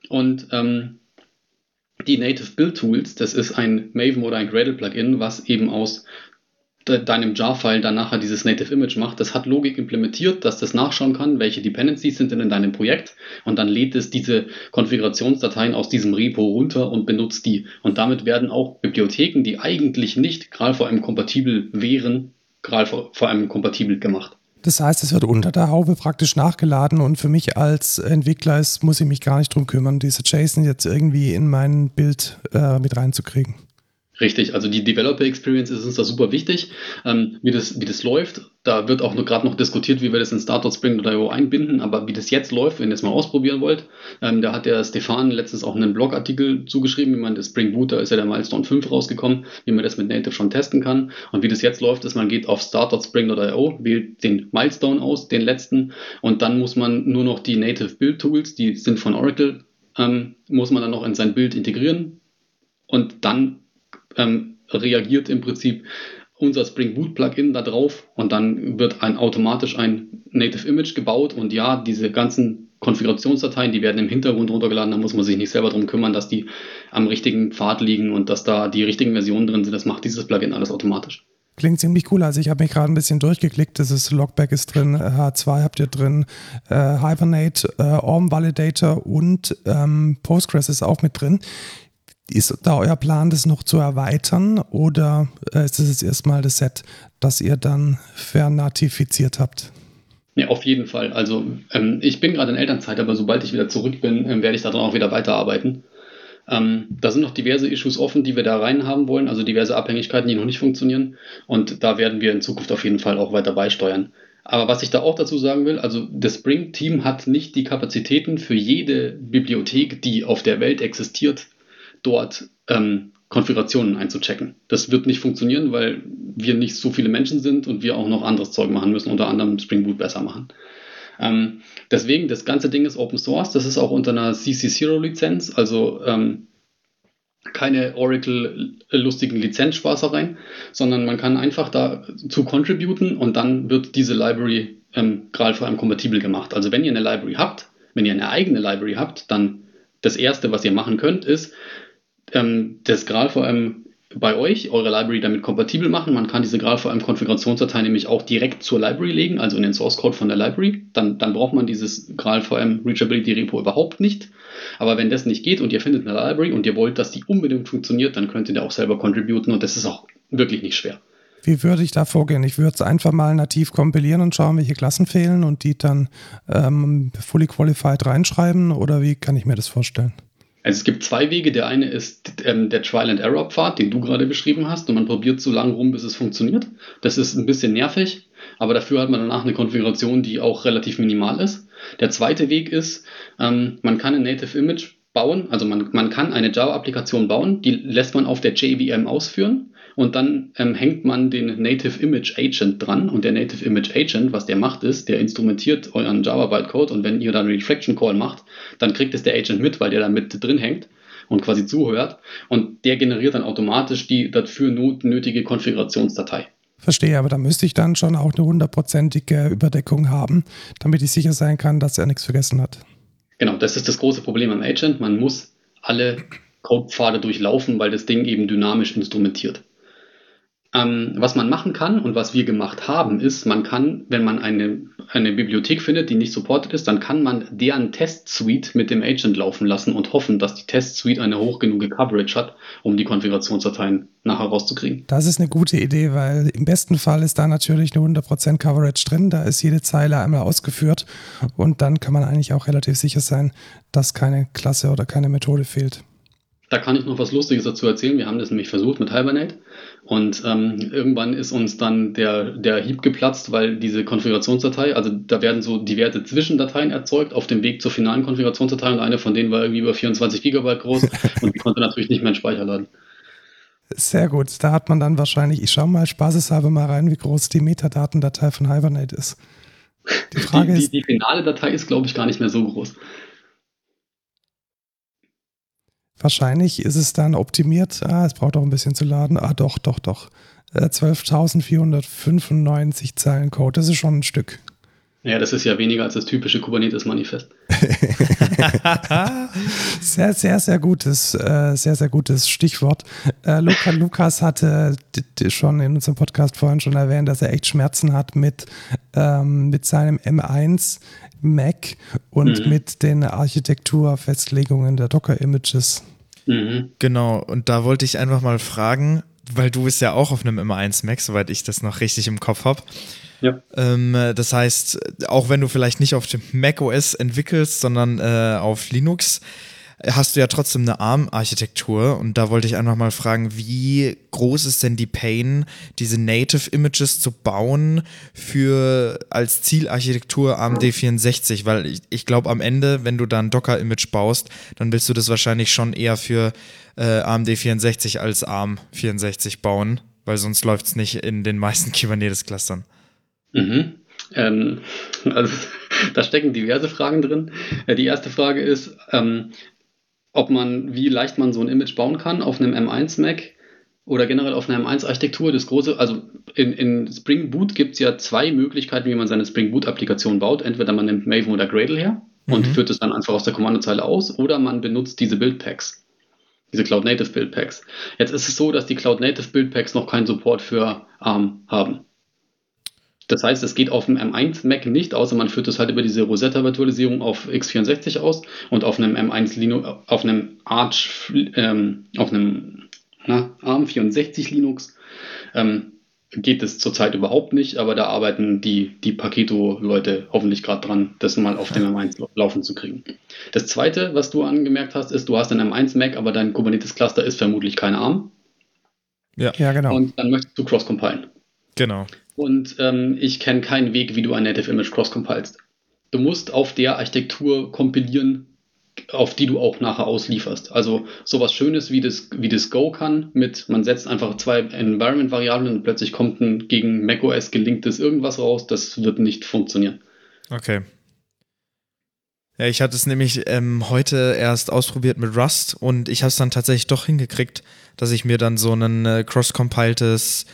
Speaker 3: Und ähm, die Native Build Tools, das ist ein Maven oder ein Gradle Plugin, was eben aus deinem Jar-File dann nachher dieses Native Image macht. Das hat Logik implementiert, dass das nachschauen kann, welche Dependencies sind denn in deinem Projekt und dann lädt es diese Konfigurationsdateien aus diesem Repo runter und benutzt die. Und damit werden auch Bibliotheken, die eigentlich nicht GraalVM kompatibel wären, GraalVM kompatibel gemacht.
Speaker 1: Das heißt, es wird unter der Haube praktisch nachgeladen und für mich als Entwickler ist, muss ich mich gar nicht drum kümmern, diese JSON jetzt irgendwie in mein Bild äh, mit reinzukriegen.
Speaker 3: Richtig, also die Developer Experience ist uns da super wichtig, ähm, wie, das, wie das läuft. Da wird auch gerade noch diskutiert, wie wir das in Start.Spring.io einbinden, aber wie das jetzt läuft, wenn ihr es mal ausprobieren wollt, ähm, da hat der Stefan letztens auch einen Blogartikel zugeschrieben, wie man das Spring Boot, da ist ja der Milestone 5 rausgekommen, wie man das mit Native schon testen kann. Und wie das jetzt läuft, ist, man geht auf Start.Spring.io, wählt den Milestone aus, den letzten, und dann muss man nur noch die Native Build Tools, die sind von Oracle, ähm, muss man dann noch in sein Bild integrieren und dann ähm, reagiert im Prinzip unser Spring Boot Plugin da drauf und dann wird ein, automatisch ein Native Image gebaut und ja, diese ganzen Konfigurationsdateien, die werden im Hintergrund runtergeladen, da muss man sich nicht selber darum kümmern, dass die am richtigen Pfad liegen und dass da die richtigen Versionen drin sind. Das macht dieses Plugin alles automatisch.
Speaker 1: Klingt ziemlich cool. Also ich habe mich gerade ein bisschen durchgeklickt. Das ist Logback ist drin, H2 habt ihr drin, äh, Hibernate, äh, Orm Validator und ähm, Postgres ist auch mit drin. Ist da euer Plan, das noch zu erweitern oder äh, ist das jetzt erstmal das Set, das ihr dann vernatifiziert habt?
Speaker 3: Ja, auf jeden Fall. Also ähm, ich bin gerade in Elternzeit, aber sobald ich wieder zurück bin, ähm, werde ich daran auch wieder weiterarbeiten. Ähm, da sind noch diverse Issues offen, die wir da rein haben wollen, also diverse Abhängigkeiten, die noch nicht funktionieren. Und da werden wir in Zukunft auf jeden Fall auch weiter beisteuern. Aber was ich da auch dazu sagen will, also das Spring-Team hat nicht die Kapazitäten für jede Bibliothek, die auf der Welt existiert, dort ähm, Konfigurationen einzuchecken. Das wird nicht funktionieren, weil wir nicht so viele Menschen sind und wir auch noch anderes Zeug machen müssen, unter anderem Spring Boot besser machen. Ähm, deswegen, das ganze Ding ist Open Source, das ist auch unter einer CC0-Lizenz, also ähm, keine Oracle-lustigen Lizenzspaßereien, sondern man kann einfach dazu contributen und dann wird diese Library ähm, GraalVM kompatibel gemacht. Also wenn ihr eine Library habt, wenn ihr eine eigene Library habt, dann das erste, was ihr machen könnt, ist ähm, das GraalVM bei euch, eure Library damit kompatibel machen. Man kann diese GraalVM-Konfigurationsdatei nämlich auch direkt zur Library legen, also in den Source Code von der Library. Dann, dann braucht man dieses GraalVM Reachability Repo überhaupt nicht. Aber wenn das nicht geht und ihr findet eine Library und ihr wollt, dass die unbedingt funktioniert, dann könnt ihr da auch selber contributen und das ist auch wirklich nicht schwer.
Speaker 1: Wie würde ich da vorgehen? Ich würde es einfach mal nativ kompilieren und schauen, welche Klassen fehlen und die dann ähm, fully qualified reinschreiben oder wie kann ich mir das vorstellen?
Speaker 3: Also es gibt zwei Wege. Der eine ist ähm, der Trial-and-Error-Pfad, den du gerade beschrieben hast. Und man probiert so lange rum, bis es funktioniert. Das ist ein bisschen nervig, aber dafür hat man danach eine Konfiguration, die auch relativ minimal ist. Der zweite Weg ist, ähm, man kann ein Native Image bauen. Also man, man kann eine Java-Applikation bauen, die lässt man auf der JVM ausführen und dann ähm, hängt man den Native Image Agent dran und der Native Image Agent, was der macht, ist, der instrumentiert euren Java-Bytecode und wenn ihr dann Reflection Call macht, dann kriegt es der Agent mit, weil der da mit drin hängt und quasi zuhört und der generiert dann automatisch die dafür nötige Konfigurationsdatei.
Speaker 1: Verstehe, aber da müsste ich dann schon auch eine hundertprozentige Überdeckung haben, damit ich sicher sein kann, dass er nichts vergessen hat.
Speaker 3: Genau, das ist das große Problem am Agent. Man muss alle Codepfade durchlaufen, weil das Ding eben dynamisch instrumentiert. Ähm, was man machen kann und was wir gemacht haben, ist, man kann, wenn man eine, eine Bibliothek findet, die nicht supported ist, dann kann man deren Test-Suite mit dem Agent laufen lassen und hoffen, dass die Test-Suite eine hoch genug Coverage hat, um die Konfigurationsdateien nachher rauszukriegen.
Speaker 1: Das ist eine gute Idee, weil im besten Fall ist da natürlich eine 100% Coverage drin. Da ist jede Zeile einmal ausgeführt und dann kann man eigentlich auch relativ sicher sein, dass keine Klasse oder keine Methode fehlt.
Speaker 3: Da kann ich noch was Lustiges dazu erzählen. Wir haben das nämlich versucht mit Hibernate und ähm, irgendwann ist uns dann der, der Heap geplatzt, weil diese Konfigurationsdatei, also da werden so diverse Zwischendateien erzeugt auf dem Weg zur finalen Konfigurationsdatei und eine von denen war irgendwie über 24 Gigabyte groß (laughs) und die konnte natürlich nicht mehr in Speicher laden.
Speaker 1: Sehr gut. Da hat man dann wahrscheinlich, ich schaue mal spaßeshalber mal rein, wie groß die Metadatendatei von Hibernate ist.
Speaker 3: Die (laughs) Frage die, ist. Die, die finale Datei ist, glaube ich, gar nicht mehr so groß.
Speaker 1: Wahrscheinlich ist es dann optimiert. Ah, es braucht auch ein bisschen zu laden. Ah, doch, doch, doch. 12.495 äh, Zeilen Code, das ist schon ein Stück.
Speaker 3: Ja, das ist ja weniger als das typische Kubernetes-Manifest. (laughs)
Speaker 1: sehr, sehr, sehr gutes, äh, sehr, sehr gutes Stichwort. Äh, Luca, Lukas hatte schon in unserem Podcast vorhin schon erwähnt, dass er echt Schmerzen hat mit, ähm, mit seinem M1 Mac und mhm. mit den Architekturfestlegungen der Docker-Images.
Speaker 2: Mhm. Genau, und da wollte ich einfach mal fragen, weil du bist ja auch auf einem M1 Mac, soweit ich das noch richtig im Kopf habe. Ja. Ähm, das heißt, auch wenn du vielleicht nicht auf dem Mac OS entwickelst, sondern äh, auf Linux, hast du ja trotzdem eine ARM-Architektur und da wollte ich einfach mal fragen, wie groß ist denn die Pain, diese Native Images zu bauen für als Zielarchitektur AMD 64? Weil ich, ich glaube, am Ende, wenn du da ein Docker-Image baust, dann willst du das wahrscheinlich schon eher für äh, AMD 64 als ARM 64 bauen, weil sonst läuft es nicht in den meisten (laughs) Kubernetes-Clustern.
Speaker 3: Mhm. Ähm, (laughs) also da stecken diverse Fragen drin. Äh, die erste Frage ist, ähm, ob man, wie leicht man so ein Image bauen kann auf einem M1 Mac. oder generell auf einer M1-Architektur das große, also in, in Spring Boot gibt es ja zwei Möglichkeiten, wie man seine Spring Boot-Applikation baut. Entweder man nimmt Maven oder Gradle her und mhm. führt es dann einfach aus der Kommandozeile aus, oder man benutzt diese Build-Packs, diese Cloud Native Build-Packs. Jetzt ist es so, dass die Cloud Native Build-Packs noch keinen Support für ARM haben. Das heißt, es geht auf dem M1 Mac nicht, außer man führt es halt über diese Rosetta-Virtualisierung auf x64 aus und auf einem M1 Linux, auf einem Arch, ähm, auf einem na, ARM64 Linux ähm, geht es zurzeit überhaupt nicht, aber da arbeiten die, die Paketo-Leute hoffentlich gerade dran, das mal auf dem M1 laufen zu kriegen. Das zweite, was du angemerkt hast, ist, du hast ein M1 Mac, aber dein Kubernetes-Cluster ist vermutlich kein ARM.
Speaker 1: Ja. ja, genau.
Speaker 3: Und dann möchtest du cross-compilen.
Speaker 2: Genau.
Speaker 3: Und ähm, ich kenne keinen Weg, wie du ein Native Image cross-compilest. Du musst auf der Architektur kompilieren, auf die du auch nachher auslieferst. Also sowas Schönes wie das, wie das Go kann, mit man setzt einfach zwei Environment-Variablen und plötzlich kommt ein gegen macOS gelinktes irgendwas raus, das wird nicht funktionieren.
Speaker 2: Okay. Ja, ich hatte es nämlich ähm, heute erst ausprobiert mit Rust und ich habe es dann tatsächlich doch hingekriegt, dass ich mir dann so ein äh, cross-compiltes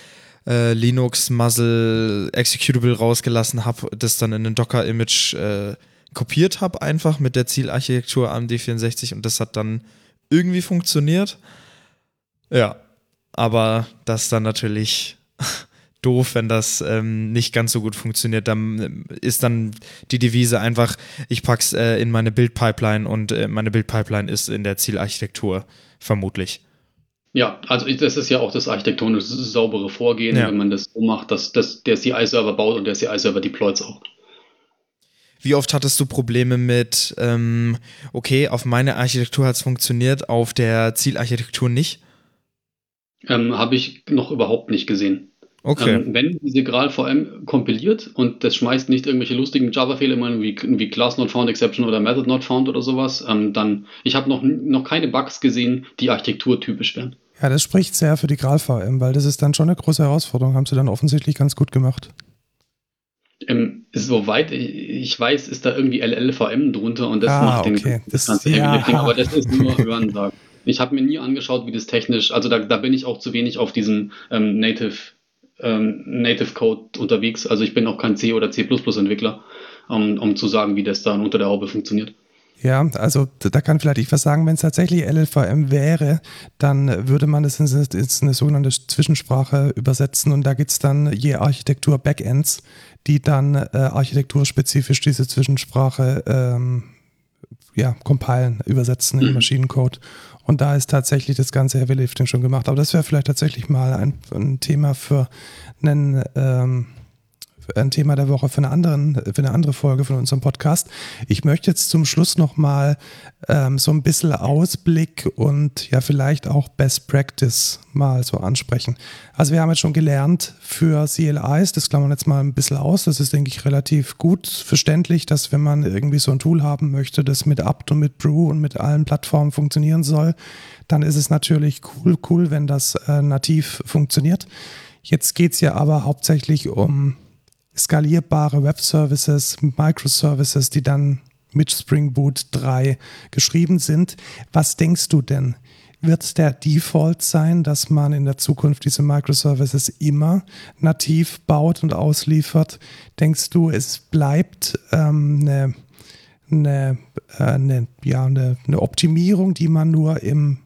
Speaker 2: äh, Linux Muzzle Executable rausgelassen habe, das dann in ein Docker-Image äh, kopiert habe, einfach mit der Zielarchitektur AMD64 und das hat dann irgendwie funktioniert. Ja, aber das ist dann natürlich (laughs) doof, wenn das ähm, nicht ganz so gut funktioniert. Dann ist dann die Devise einfach, ich pack's äh, in meine Bildpipeline und äh, meine Bildpipeline ist in der Zielarchitektur vermutlich.
Speaker 3: Ja, also das ist ja auch das architektonisch saubere Vorgehen, ja. wenn man das so macht, dass, dass der CI-Server baut und der CI-Server deployt auch.
Speaker 2: Wie oft hattest du Probleme mit, ähm, okay, auf meine Architektur hat es funktioniert, auf der Zielarchitektur nicht?
Speaker 3: Ähm, Habe ich noch überhaupt nicht gesehen.
Speaker 2: Okay.
Speaker 3: Ähm, wenn diese Gral VM kompiliert und das schmeißt nicht irgendwelche lustigen Java-Fehler wie, wie Class Not Found Exception oder Method Not Found oder sowas, ähm, dann, ich habe noch, noch keine Bugs gesehen, die architekturtypisch wären.
Speaker 1: Ja, das spricht sehr für die Gral-VM, weil das ist dann schon eine große Herausforderung. Haben sie dann offensichtlich ganz gut gemacht.
Speaker 3: Ähm, soweit ich weiß, ist da irgendwie LLVM drunter und das
Speaker 1: ah,
Speaker 3: macht
Speaker 1: okay.
Speaker 3: den,
Speaker 1: das,
Speaker 3: das ganze ja. Ding, aber das ist nur Hörensagen. Ich habe mir nie angeschaut, wie das technisch, also da, da bin ich auch zu wenig auf diesem ähm, Native, ähm, Native Code unterwegs. Also ich bin auch kein C- oder C++-Entwickler, um, um zu sagen, wie das dann unter der Haube funktioniert.
Speaker 1: Ja, also da kann vielleicht ich was sagen, wenn es tatsächlich LLVM wäre, dann würde man es in, in eine sogenannte Zwischensprache übersetzen und da gibt es dann je Architektur Backends, die dann äh, architekturspezifisch diese Zwischensprache ähm, ja, compilen, übersetzen in Maschinencode. Und da ist tatsächlich das ganze Heavy Lifting schon gemacht. Aber das wäre vielleicht tatsächlich mal ein, ein Thema für einen ähm, ein Thema der Woche für, eine anderen, für eine andere Folge von unserem Podcast. Ich möchte jetzt zum Schluss nochmal ähm, so ein bisschen Ausblick und ja vielleicht auch Best Practice mal so ansprechen. Also wir haben jetzt schon gelernt für CLIs, das klammern wir jetzt mal ein bisschen aus, das ist, denke ich, relativ gut verständlich, dass wenn man irgendwie so ein Tool haben möchte, das mit apt und mit Brew und mit allen Plattformen funktionieren soll, dann ist es natürlich cool, cool, wenn das äh, nativ funktioniert. Jetzt geht es ja aber hauptsächlich um skalierbare Web-Services, Microservices, die dann mit Spring Boot 3 geschrieben sind. Was denkst du denn? Wird der Default sein, dass man in der Zukunft diese Microservices immer nativ baut und ausliefert? Denkst du, es bleibt ähm, eine, eine, äh, eine, ja, eine, eine Optimierung, die man nur im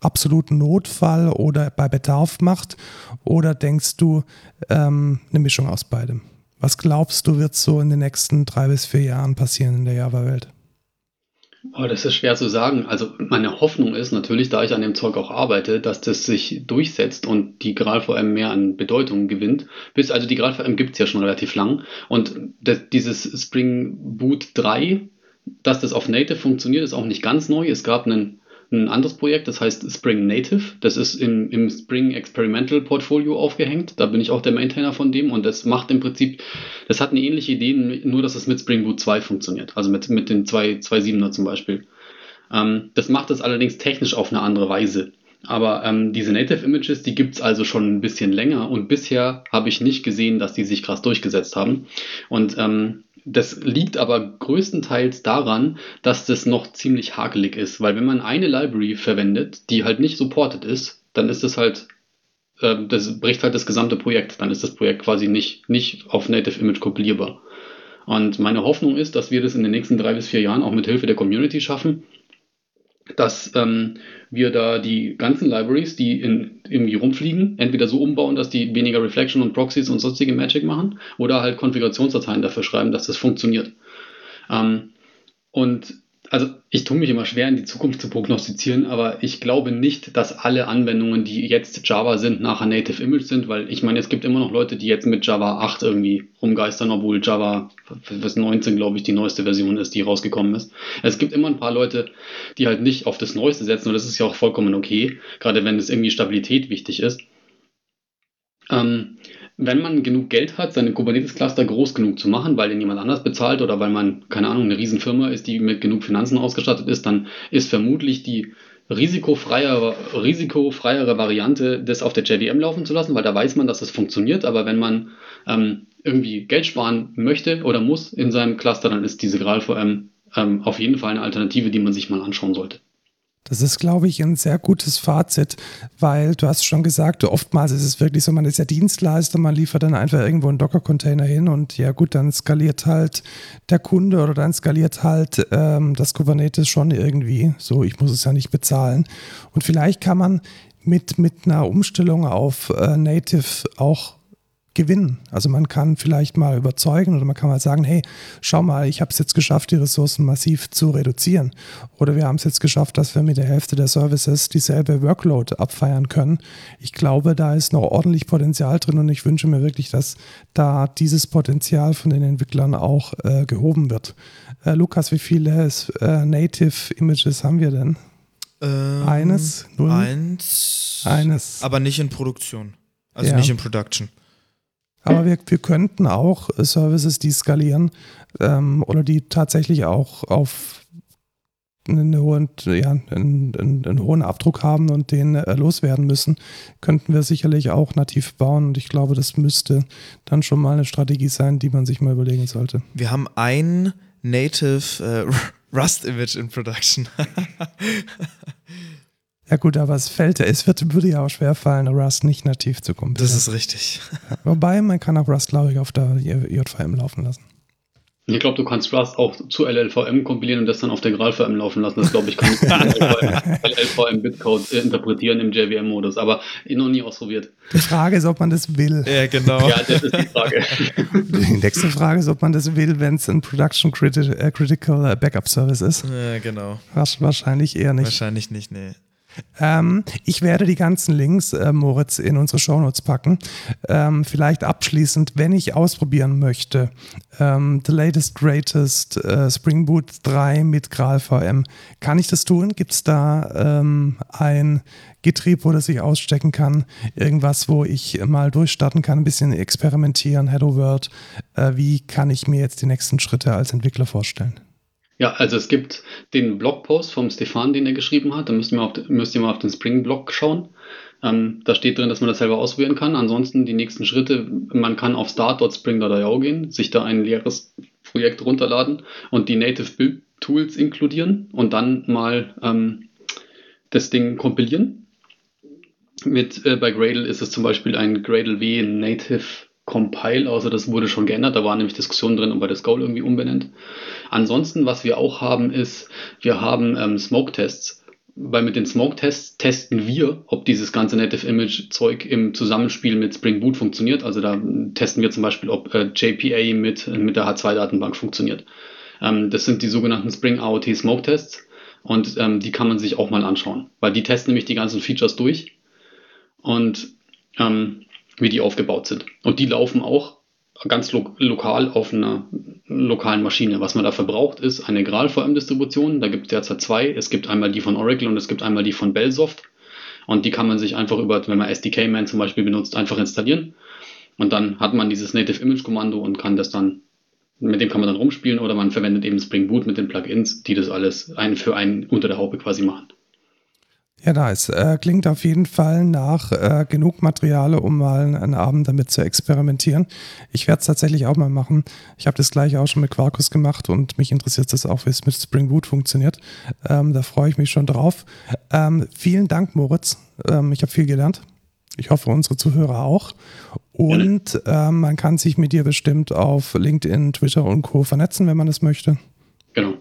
Speaker 1: absoluten Notfall oder bei Bedarf macht? Oder denkst du ähm, eine Mischung aus beidem? Was glaubst du, wird so in den nächsten drei bis vier Jahren passieren in der Java-Welt?
Speaker 3: Oh, das ist schwer zu sagen. Also meine Hoffnung ist natürlich, da ich an dem Zeug auch arbeite, dass das sich durchsetzt und die GraalVM mehr an Bedeutung gewinnt. Bis, also die GraalVM gibt es ja schon relativ lang. Und das, dieses Spring Boot 3, dass das auf Native funktioniert, ist auch nicht ganz neu. Es gab einen ein anderes Projekt, das heißt Spring Native. Das ist im, im Spring Experimental Portfolio aufgehängt. Da bin ich auch der Maintainer von dem und das macht im Prinzip, das hat eine ähnliche Idee, nur dass es mit Spring Boot 2 funktioniert. Also mit, mit den 2.7er zum Beispiel. Ähm, das macht es allerdings technisch auf eine andere Weise. Aber ähm, diese Native Images, die gibt es also schon ein bisschen länger und bisher habe ich nicht gesehen, dass die sich krass durchgesetzt haben. Und ähm, das liegt aber größtenteils daran, dass das noch ziemlich hakelig ist, weil wenn man eine Library verwendet, die halt nicht supported ist, dann ist es halt äh, das bricht halt das gesamte Projekt. Dann ist das Projekt quasi nicht, nicht auf Native Image kompilierbar. Und meine Hoffnung ist, dass wir das in den nächsten drei bis vier Jahren auch mit Hilfe der Community schaffen, dass ähm, wir da die ganzen Libraries, die in, irgendwie rumfliegen, entweder so umbauen, dass die weniger Reflection und Proxies und sonstige Magic machen, oder halt Konfigurationsdateien dafür schreiben, dass das funktioniert. Ähm, und also ich tue mich immer schwer, in die Zukunft zu prognostizieren, aber ich glaube nicht, dass alle Anwendungen, die jetzt Java sind, nachher Native Image sind, weil ich meine, es gibt immer noch Leute, die jetzt mit Java 8 irgendwie rumgeistern, obwohl Java bis 19, glaube ich, die neueste Version ist, die rausgekommen ist. Es gibt immer ein paar Leute, die halt nicht auf das Neueste setzen und das ist ja auch vollkommen okay, gerade wenn es irgendwie Stabilität wichtig ist. Ähm, wenn man genug Geld hat, seine Kubernetes-Cluster groß genug zu machen, weil den jemand anders bezahlt oder weil man, keine Ahnung, eine Riesenfirma ist, die mit genug Finanzen ausgestattet ist, dann ist vermutlich die risikofreiere, risikofreiere Variante, das auf der JVM laufen zu lassen, weil da weiß man, dass es das funktioniert. Aber wenn man ähm, irgendwie Geld sparen möchte oder muss in seinem Cluster, dann ist diese GraalVM ähm, auf jeden Fall eine Alternative, die man sich mal anschauen sollte.
Speaker 1: Das ist, glaube ich, ein sehr gutes Fazit, weil du hast schon gesagt, oftmals ist es wirklich so, man ist ja Dienstleister, man liefert dann einfach irgendwo einen Docker-Container hin und ja gut, dann skaliert halt der Kunde oder dann skaliert halt ähm, das Kubernetes schon irgendwie. So, ich muss es ja nicht bezahlen. Und vielleicht kann man mit, mit einer Umstellung auf äh, Native auch gewinnen. Also man kann vielleicht mal überzeugen oder man kann mal sagen, hey, schau mal, ich habe es jetzt geschafft, die Ressourcen massiv zu reduzieren. Oder wir haben es jetzt geschafft, dass wir mit der Hälfte der Services dieselbe Workload abfeiern können. Ich glaube, da ist noch ordentlich Potenzial drin und ich wünsche mir wirklich, dass da dieses Potenzial von den Entwicklern auch äh, gehoben wird. Äh, Lukas, wie viele äh, Native Images haben wir denn?
Speaker 2: Ähm,
Speaker 1: eines?
Speaker 2: Null? Eins.
Speaker 1: Eines.
Speaker 2: Aber nicht in Produktion. Also ja. nicht in Production.
Speaker 1: Aber wir, wir könnten auch Services, die skalieren ähm, oder die tatsächlich auch auf einen hohen, ja, einen, einen, einen hohen Abdruck haben und den äh, loswerden müssen, könnten wir sicherlich auch nativ bauen. Und ich glaube, das müsste dann schon mal eine Strategie sein, die man sich mal überlegen sollte.
Speaker 2: Wir haben ein Native äh, (laughs) Rust-Image in Production. (laughs)
Speaker 1: Ja gut, aber es fällt, es wird, würde ja auch schwer fallen, Rust nicht nativ zu kompilieren.
Speaker 2: Das ist richtig.
Speaker 1: Wobei, man kann auch Rust, glaube ich, auf der JVM laufen lassen.
Speaker 3: Ich glaube, du kannst Rust auch zu LLVM kompilieren und das dann auf der GraalVM laufen lassen. Das glaube ich, kann LLVM-Bitcode (laughs) interpretieren im JVM-Modus, aber noch nie ausprobiert.
Speaker 1: Die Frage ist, ob man das will.
Speaker 2: Ja, genau.
Speaker 3: Ja, das ist die Frage.
Speaker 1: Die nächste Frage ist, ob man das will, wenn es ein Production äh, Critical äh, Backup Service ist.
Speaker 2: Ja, genau.
Speaker 1: Wahrscheinlich eher nicht.
Speaker 2: Wahrscheinlich nicht, nee.
Speaker 1: Ähm, ich werde die ganzen Links, äh, Moritz, in unsere Shownotes packen. Ähm, vielleicht abschließend, wenn ich ausprobieren möchte, ähm, The Latest Greatest äh, Spring Boot 3 mit GraalVM, kann ich das tun? Gibt es da ähm, ein Getrieb, wo das ich ausstecken kann? Irgendwas, wo ich mal durchstarten kann, ein bisschen experimentieren, Hello World? Äh, wie kann ich mir jetzt die nächsten Schritte als Entwickler vorstellen?
Speaker 3: Ja, also es gibt den Blogpost vom Stefan, den er geschrieben hat. Da müsst ihr mal auf, müsst ihr mal auf den Spring-Blog schauen. Ähm, da steht drin, dass man das selber ausprobieren kann. Ansonsten die nächsten Schritte, man kann auf start.spring.io gehen, sich da ein leeres Projekt runterladen und die Native Build Tools inkludieren und dann mal ähm, das Ding kompilieren. Mit, äh, bei Gradle ist es zum Beispiel ein Gradle W Native Compile, also das wurde schon geändert, da waren nämlich Diskussionen drin, ob er das Goal irgendwie umbenennt. Ansonsten, was wir auch haben, ist, wir haben ähm, Smoke-Tests, weil mit den Smoke-Tests testen wir, ob dieses ganze Native Image-Zeug im Zusammenspiel mit Spring Boot funktioniert. Also da testen wir zum Beispiel, ob äh, JPA mit, mit der H2-Datenbank funktioniert. Ähm, das sind die sogenannten Spring AOT Smoke-Tests und ähm, die kann man sich auch mal anschauen, weil die testen nämlich die ganzen Features durch und ähm, wie die aufgebaut sind. Und die laufen auch ganz lo lokal auf einer lokalen Maschine. Was man dafür braucht, ist eine GraalVM-Distribution. Da gibt es derzeit zwei. Es gibt einmal die von Oracle und es gibt einmal die von Bellsoft. Und die kann man sich einfach über, wenn man SDK-Man zum Beispiel benutzt, einfach installieren. Und dann hat man dieses Native Image Kommando und kann das dann, mit dem kann man dann rumspielen oder man verwendet eben Spring Boot mit den Plugins, die das alles ein für einen unter der Haube quasi machen.
Speaker 1: Ja, nice. Äh, klingt auf jeden Fall nach äh, genug Material, um mal einen Abend damit zu experimentieren. Ich werde es tatsächlich auch mal machen. Ich habe das gleiche auch schon mit Quarkus gemacht und mich interessiert das auch, wie es mit Spring Boot funktioniert. Ähm, da freue ich mich schon drauf. Ähm, vielen Dank, Moritz. Ähm, ich habe viel gelernt. Ich hoffe, unsere Zuhörer auch. Und äh, man kann sich mit dir bestimmt auf LinkedIn, Twitter und Co. vernetzen, wenn man das möchte.
Speaker 3: Genau.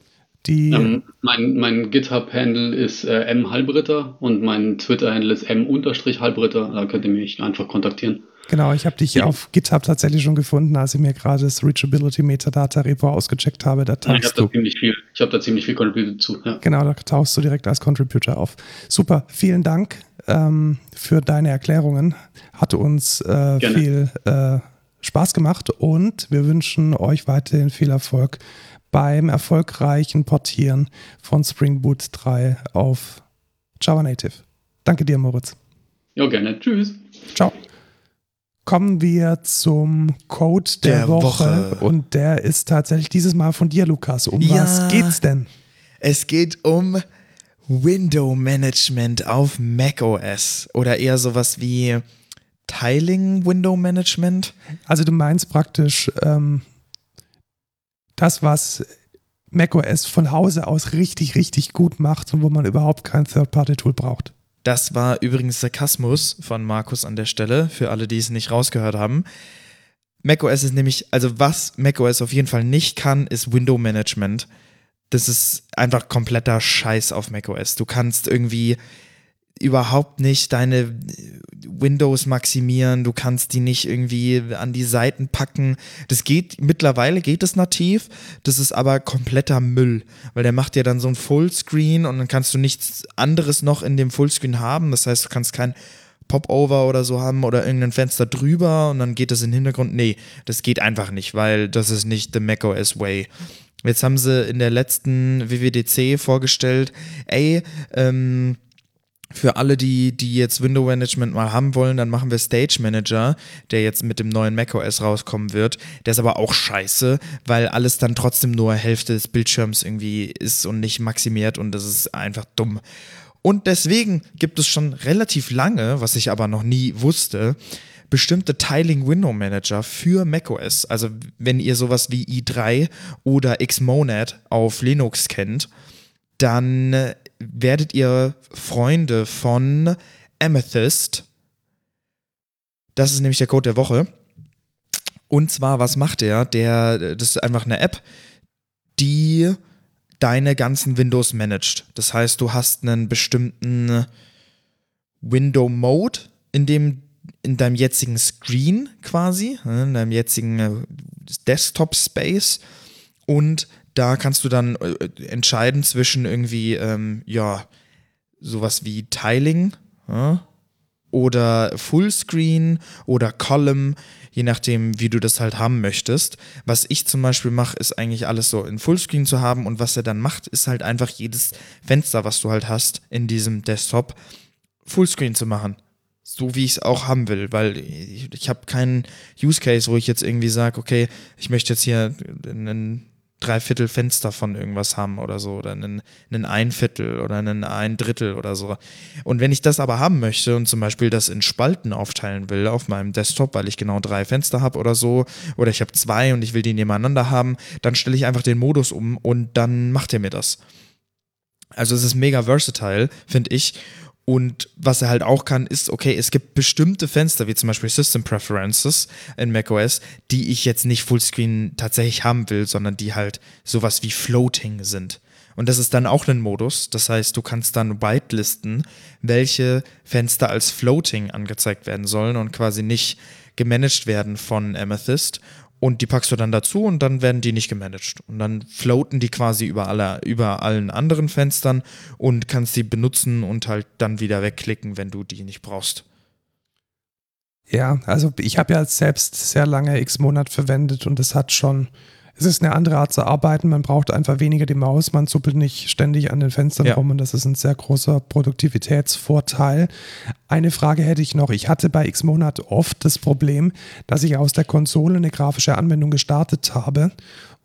Speaker 1: Die,
Speaker 3: Ähm, mein mein GitHub-Handle ist äh, m-halbritter und mein Twitter-Handle ist m-halbritter. Da könnt ihr mich einfach kontaktieren.
Speaker 1: genau, ich habe dich
Speaker 3: Ja.
Speaker 1: auf GitHub tatsächlich schon gefunden, als ich mir gerade das Reachability Metadata Repo ausgecheckt habe. Da
Speaker 3: Ich habe
Speaker 1: tauchst
Speaker 3: da ziemlich viel, ich habe da ziemlich viel contributed zu. Ja.
Speaker 1: Genau, da tauchst du direkt als Contributor auf. Super, vielen Dank ähm, für deine Erklärungen. Hat uns äh, viel äh, Spaß gemacht und wir wünschen euch weiterhin viel Erfolg beim erfolgreichen Portieren von Spring Boot 3 auf Java Native. Danke dir, Moritz.
Speaker 3: ja, gerne. Tschüss.
Speaker 1: Ciao. Kommen wir zum Code der,
Speaker 2: Der
Speaker 1: Woche.
Speaker 2: Woche.
Speaker 1: und der ist tatsächlich dieses Mal von dir, Lukas. Um
Speaker 2: Ja.
Speaker 1: was geht's denn?
Speaker 2: Es geht um Window Management auf macOS oder eher sowas wie Tiling Window Management.
Speaker 1: Also du meinst praktisch ähm, das, was macOS von Hause aus richtig, richtig gut macht und wo man überhaupt kein Third-Party-Tool braucht.
Speaker 2: Das war übrigens Sarkasmus von Markus an der Stelle, für alle, die es nicht rausgehört haben. macOS ist nämlich, also was macOS auf jeden Fall nicht kann, ist Window Management. Das ist einfach kompletter Scheiß auf macOS. Du kannst irgendwie überhaupt nicht deine Windows maximieren, du kannst die nicht irgendwie an die Seiten packen. Das geht, mittlerweile geht es nativ, das ist aber kompletter Müll, weil der macht dir dann so ein Fullscreen und dann kannst du nichts anderes noch in dem Fullscreen haben. Das heißt, du kannst kein Popover oder so haben oder irgendein Fenster drüber und dann geht das in den Hintergrund. Nee, das geht einfach nicht, weil das ist nicht the macOS way. Jetzt haben sie in der letzten WWDC vorgestellt, ey, ähm, für alle, die, die jetzt Window Management mal haben wollen, dann machen wir Stage Manager, der jetzt mit dem neuen macOS rauskommen wird. Der ist aber auch scheiße, weil alles dann trotzdem nur Hälfte des Bildschirms irgendwie ist und nicht maximiert und das ist einfach dumm. Und deswegen gibt es schon relativ lange, was ich aber noch nie wusste, bestimmte Tiling Window Manager für macOS. Also wenn ihr sowas wie i3 oder Xmonad auf Linux kennt, dann äh, werdet ihr Freunde von Amethyst. Das ist nämlich der Code der Woche. Und zwar, was macht der? Der, das ist einfach eine App, die deine ganzen Windows managt. Das heißt, du hast einen bestimmten Window Mode, in dem in deinem jetzigen Screen quasi, äh, in deinem jetzigen Desktop Space und da kannst du dann äh, entscheiden zwischen irgendwie, ähm, ja, sowas wie Tiling ja, oder Fullscreen oder Column, je nachdem, wie du das halt haben möchtest. Was ich zum Beispiel mache, ist eigentlich alles so in Fullscreen zu haben und was er dann macht, ist halt einfach jedes Fenster, was du halt hast in diesem Desktop, Fullscreen zu machen. So wie ich es auch haben will, weil ich, ich habe keinen Use Case, wo ich jetzt irgendwie sage, okay, ich möchte jetzt hier einen Dreiviertel Fenster von irgendwas haben oder so oder einen, einen Einviertel oder einen ein Drittel oder so. Und wenn ich das aber haben möchte und zum Beispiel das in Spalten aufteilen will auf meinem Desktop, weil ich genau drei Fenster habe oder so, oder ich habe zwei und ich will die nebeneinander haben, dann stelle ich einfach den Modus um und dann macht er mir das. Also es ist mega versatile, finde ich. Und was er halt auch kann, ist, okay, es gibt bestimmte Fenster, wie zum Beispiel System Preferences in macOS, die ich jetzt nicht Fullscreen tatsächlich haben will, sondern die halt sowas wie Floating sind. Und das ist dann auch ein Modus. Das heißt, du kannst dann whitelisten, welche Fenster als Floating angezeigt werden sollen und quasi nicht gemanagt werden von Amethyst. Und die packst du dann dazu und dann werden die nicht gemanagt. Und dann floaten die quasi über, alle, über allen anderen Fenstern und kannst die benutzen und halt dann wieder wegklicken, wenn du die nicht brauchst.
Speaker 1: Ja, also ich habe ja selbst sehr lange X-Monat verwendet und es hat schon, es ist eine andere Art zu arbeiten. Man braucht einfach weniger die Maus, man zuppelt nicht ständig an den Fenstern
Speaker 2: Ja.
Speaker 1: rum und das ist ein sehr großer Produktivitätsvorteil. Eine Frage hätte ich noch. Ich hatte bei X-Monat oft das Problem, dass ich aus der Konsole eine grafische Anwendung gestartet habe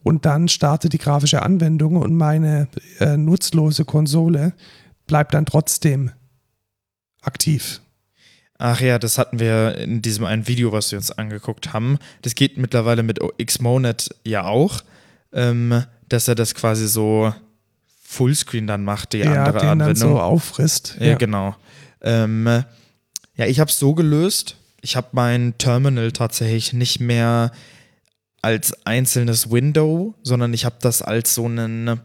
Speaker 1: und dann startet die grafische Anwendung und meine äh, nutzlose Konsole bleibt dann trotzdem aktiv.
Speaker 2: Ach ja, das hatten wir in diesem einen Video, was wir uns angeguckt haben. Das geht mittlerweile mit Xmonad ja auch, ähm, dass er das quasi so Fullscreen dann macht, die
Speaker 1: ja,
Speaker 2: andere
Speaker 1: den dann
Speaker 2: Anwendung.
Speaker 1: so auffrisst.
Speaker 2: Ja, genau. Ähm, Ja, ich habe es so gelöst. Ich habe mein Terminal tatsächlich nicht mehr als einzelnes Window, sondern ich habe das als so einen,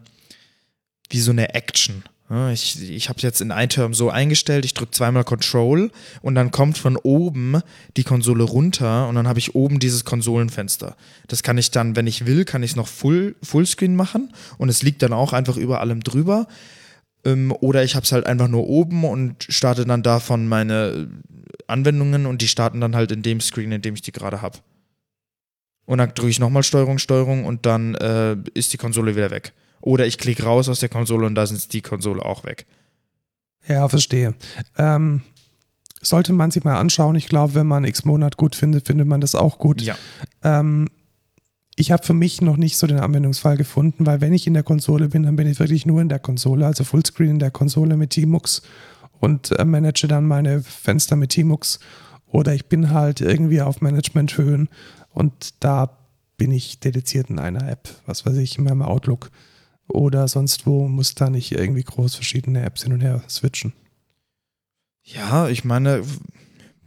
Speaker 2: wie so eine Action. Ich, ich habe jetzt in iTerm so eingestellt, ich drücke zweimal Control und dann kommt von oben die Konsole runter und dann habe ich oben dieses Konsolenfenster. Das kann ich dann, wenn ich will, kann ich es noch Full, Fullscreen machen und es liegt dann auch einfach über allem drüber. Ähm, oder ich habe es halt einfach nur oben und starte dann davon meine Anwendungen und die starten dann halt in dem Screen, in dem ich die gerade habe. Und dann drücke ich nochmal Steuerung, Steuerung und dann äh, ist die Konsole wieder weg. Oder ich klicke raus aus der Konsole und da ist die Konsole auch weg.
Speaker 1: Ja, verstehe. Ähm, sollte man sich mal anschauen. Ich glaube, wenn man X-Monat gut findet, findet man das auch gut.
Speaker 2: Ja.
Speaker 1: Ähm, ich habe für mich noch nicht so den Anwendungsfall gefunden, weil wenn ich in der Konsole bin, dann bin ich wirklich nur in der Konsole, also Fullscreen in der Konsole mit Tmux und äh, manage dann meine Fenster mit Tmux. Oder ich bin halt irgendwie auf Management-Höhen und da bin ich dediziert in einer App, was weiß ich, in meinem Outlook oder sonst wo, muss da nicht irgendwie groß verschiedene Apps hin und her switchen.
Speaker 2: Ja, ich meine,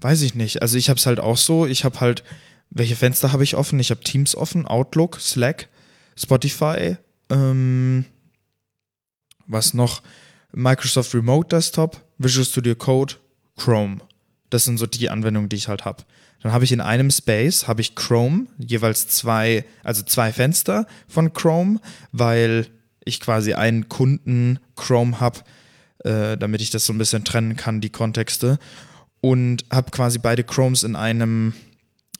Speaker 2: weiß ich nicht. Also ich habe es halt auch so, ich habe halt, welche Fenster habe ich offen? Ich habe Teams offen, Outlook, Slack, Spotify, ähm, was noch? Microsoft Remote Desktop, Visual Studio Code, Chrome. Das sind so die Anwendungen, die ich halt habe. Dann habe ich in einem Space habe ich Chrome, jeweils zwei, also zwei Fenster von Chrome, weil ich quasi einen Kunden Chrome habe, äh, damit ich das so ein bisschen trennen kann, die Kontexte. Und habe quasi beide Chromes in einem,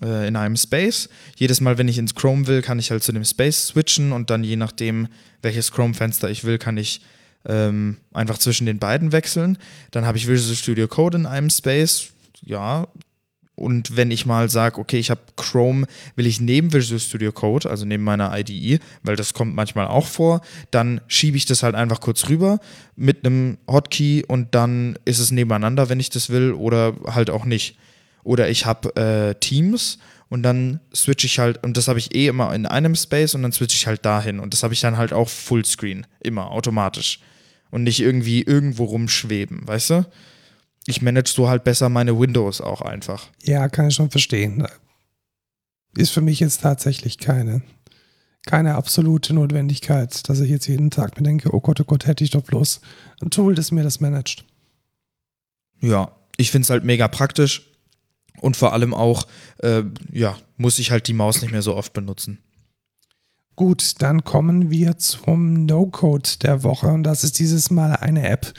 Speaker 2: äh, in einem Space. Jedes Mal, wenn ich ins Chrome will, kann ich halt zu dem Space switchen und dann je nachdem, welches Chrome-Fenster ich will, kann ich ähm, einfach zwischen den beiden wechseln. Dann habe ich Visual Studio Code in einem Space. Ja, und wenn ich mal sage, okay, ich habe Chrome, will ich neben Visual Studio Code, also neben meiner IDE, weil das kommt manchmal auch vor, dann schiebe ich das halt einfach kurz rüber mit einem Hotkey und dann ist es nebeneinander, wenn ich das will, oder halt auch nicht. Oder ich habe äh, Teams und dann switche ich halt, und das habe ich eh immer in einem Space und dann switche ich halt dahin. Und das habe ich dann halt auch Fullscreen, immer automatisch. Und nicht irgendwie irgendwo rumschweben, weißt du? Ich manage so halt besser meine Windows auch einfach.
Speaker 1: Ja, kann ich schon verstehen. Ist für mich jetzt tatsächlich keine, keine absolute Notwendigkeit, dass ich jetzt jeden Tag mir denke, oh Gott, oh Gott, hätte ich doch bloß ein Tool, das mir das managt.
Speaker 2: Ja, ich finde es halt mega praktisch und vor allem auch, äh, ja, muss ich halt die Maus nicht mehr so oft benutzen.
Speaker 1: Gut, dann kommen wir zum No-Code der Woche und das ist dieses Mal eine App,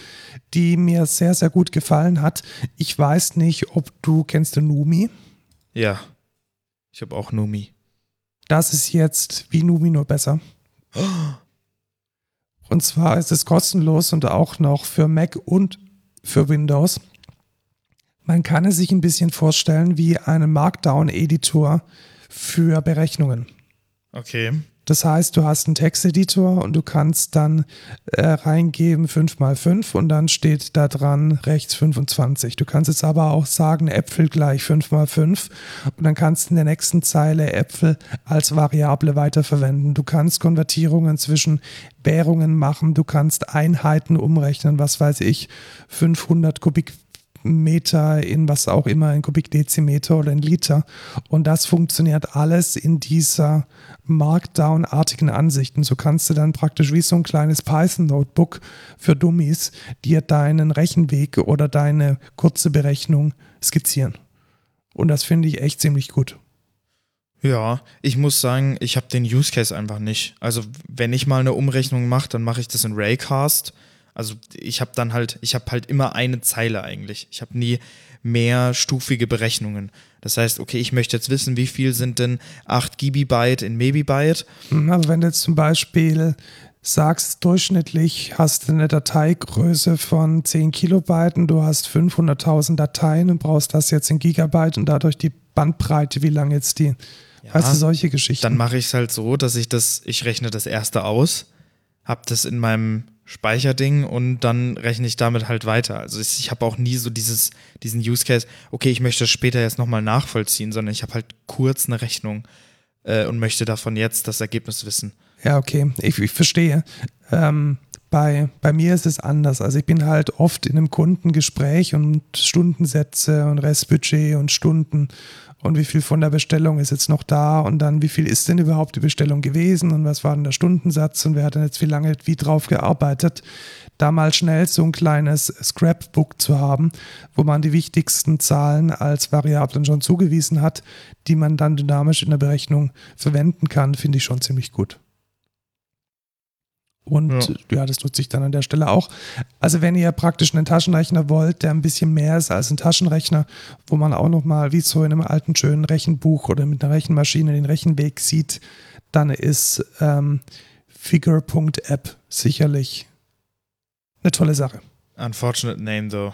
Speaker 1: die mir sehr, sehr gut gefallen hat. Ich weiß nicht, ob du kennst du Numi?
Speaker 2: Ja, ich habe auch Numi.
Speaker 1: Das ist jetzt wie Numi nur besser. (gasps) Und zwar ist es kostenlos und auch noch für Mac und für Windows. Man kann es sich ein bisschen vorstellen wie einen Markdown-Editor für Berechnungen.
Speaker 2: Okay.
Speaker 1: Das heißt, du hast einen Texteditor und du kannst dann äh, reingeben 5 mal 5 und dann steht da dran rechts 25. Du kannst jetzt aber auch sagen Äpfel gleich 5 mal 5 und dann kannst du in der nächsten Zeile Äpfel als Variable weiterverwenden. Du kannst Konvertierungen zwischen Währungen machen, du kannst Einheiten umrechnen, was weiß ich, 500 Kubik Meter in was auch immer, in Kubikdezimeter oder in Liter. Und das funktioniert alles in dieser Markdown-artigen Ansichten. So kannst du dann praktisch wie so ein kleines Python-Notebook für Dummies dir deinen Rechenweg oder deine kurze Berechnung skizzieren. Und das finde ich echt ziemlich gut.
Speaker 2: Ja, ich muss sagen, ich habe den Use Case einfach nicht. Also, wenn ich mal eine Umrechnung mache, dann mache ich das in Raycast also ich habe dann halt, ich habe halt immer eine Zeile eigentlich. Ich habe nie mehrstufige Berechnungen. Das heißt, okay, ich möchte jetzt wissen, wie viel sind denn 8 Gigabyte in Mebibyte.
Speaker 1: Also wenn du jetzt zum Beispiel sagst, durchschnittlich hast du eine Dateigröße von 10 Kilobyte und du hast 500.000 Dateien und brauchst das jetzt in Gigabyte und dadurch die Bandbreite, wie lang jetzt die, ja, weißt du, solche Geschichten.
Speaker 2: Dann mache ich es halt so, dass ich das, ich rechne das erste aus, habe das in meinem Speicherding und dann rechne ich damit halt weiter. Also ich, ich habe auch nie so dieses, diesen Use Case, okay, ich möchte das später jetzt nochmal nachvollziehen, sondern ich habe halt kurz eine Rechnung äh, und möchte davon jetzt das Ergebnis wissen.
Speaker 1: Ja, okay, ich, ich verstehe. Ähm, bei, bei mir ist es anders. Also ich bin halt oft in einem Kundengespräch und Stundensätze und Restbudget und Stunden und wie viel von der Bestellung ist jetzt noch da und dann wie viel ist denn überhaupt die Bestellung gewesen und was war denn der Stundensatz und wer hat denn jetzt wie lange wie drauf gearbeitet. Da mal schnell so ein kleines Scrapbook zu haben, wo man die wichtigsten Zahlen als Variablen schon zugewiesen hat, die man dann dynamisch in der Berechnung verwenden kann, finde ich schon ziemlich gut. Und ja. ja. das nutze ich dann an der Stelle auch. Also wenn ihr praktisch einen Taschenrechner wollt, der ein bisschen mehr ist als ein Taschenrechner, wo man auch nochmal wie so in einem alten schönen Rechenbuch oder mit einer Rechenmaschine den Rechenweg sieht, dann ist ähm, Figure.app sicherlich eine tolle Sache.
Speaker 2: Unfortunate name though.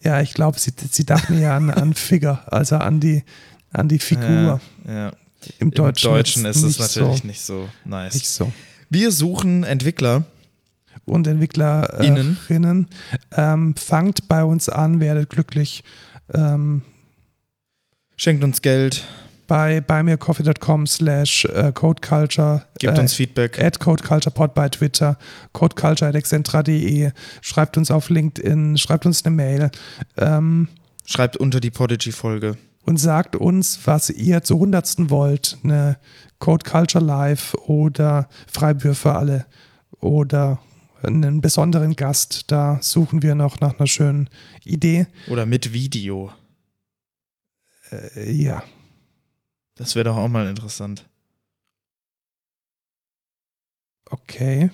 Speaker 1: Ja, ich glaube, sie, sie dachten ja an, an Figure, also an die, an die Figur.
Speaker 2: Ja, ja.
Speaker 1: Im, Im Deutschen,
Speaker 2: Deutschen ist es natürlich so, nicht so nice.
Speaker 1: Nicht so.
Speaker 2: Wir suchen Entwickler.
Speaker 1: Und Entwicklerinnen. Ähm, fangt bei uns an, werdet glücklich. Ähm,
Speaker 2: Schenkt uns Geld.
Speaker 1: Bei buymeacoffee.com slash äh, codeculture.
Speaker 2: Gebt äh, uns Feedback.
Speaker 1: At codeculturepod bei Twitter. codeculture.excentra.de. Schreibt uns auf LinkedIn. Schreibt uns eine Mail. Ähm,
Speaker 2: Schreibt unter die Podigy-Folge
Speaker 1: und sagt uns, was ihr zur hundertsten wollt. Eine Code Culture Live oder Freibier für alle oder einen besonderen Gast. Da suchen wir noch nach einer schönen Idee.
Speaker 2: Oder mit Video.
Speaker 1: Äh, ja.
Speaker 2: Das wäre doch auch mal interessant.
Speaker 1: Okay.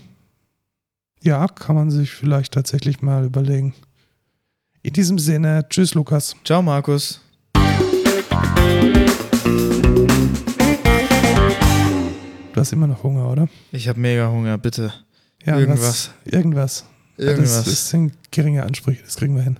Speaker 1: Ja, kann man sich vielleicht tatsächlich mal überlegen. In diesem Sinne, tschüss Lukas.
Speaker 2: Ciao Markus.
Speaker 1: Du hast immer noch Hunger, oder?
Speaker 2: Ich habe mega Hunger, bitte.
Speaker 1: Ja, irgendwas. Was, irgendwas.
Speaker 2: Irgendwas.
Speaker 1: Das, das sind geringe Ansprüche, das kriegen wir hin.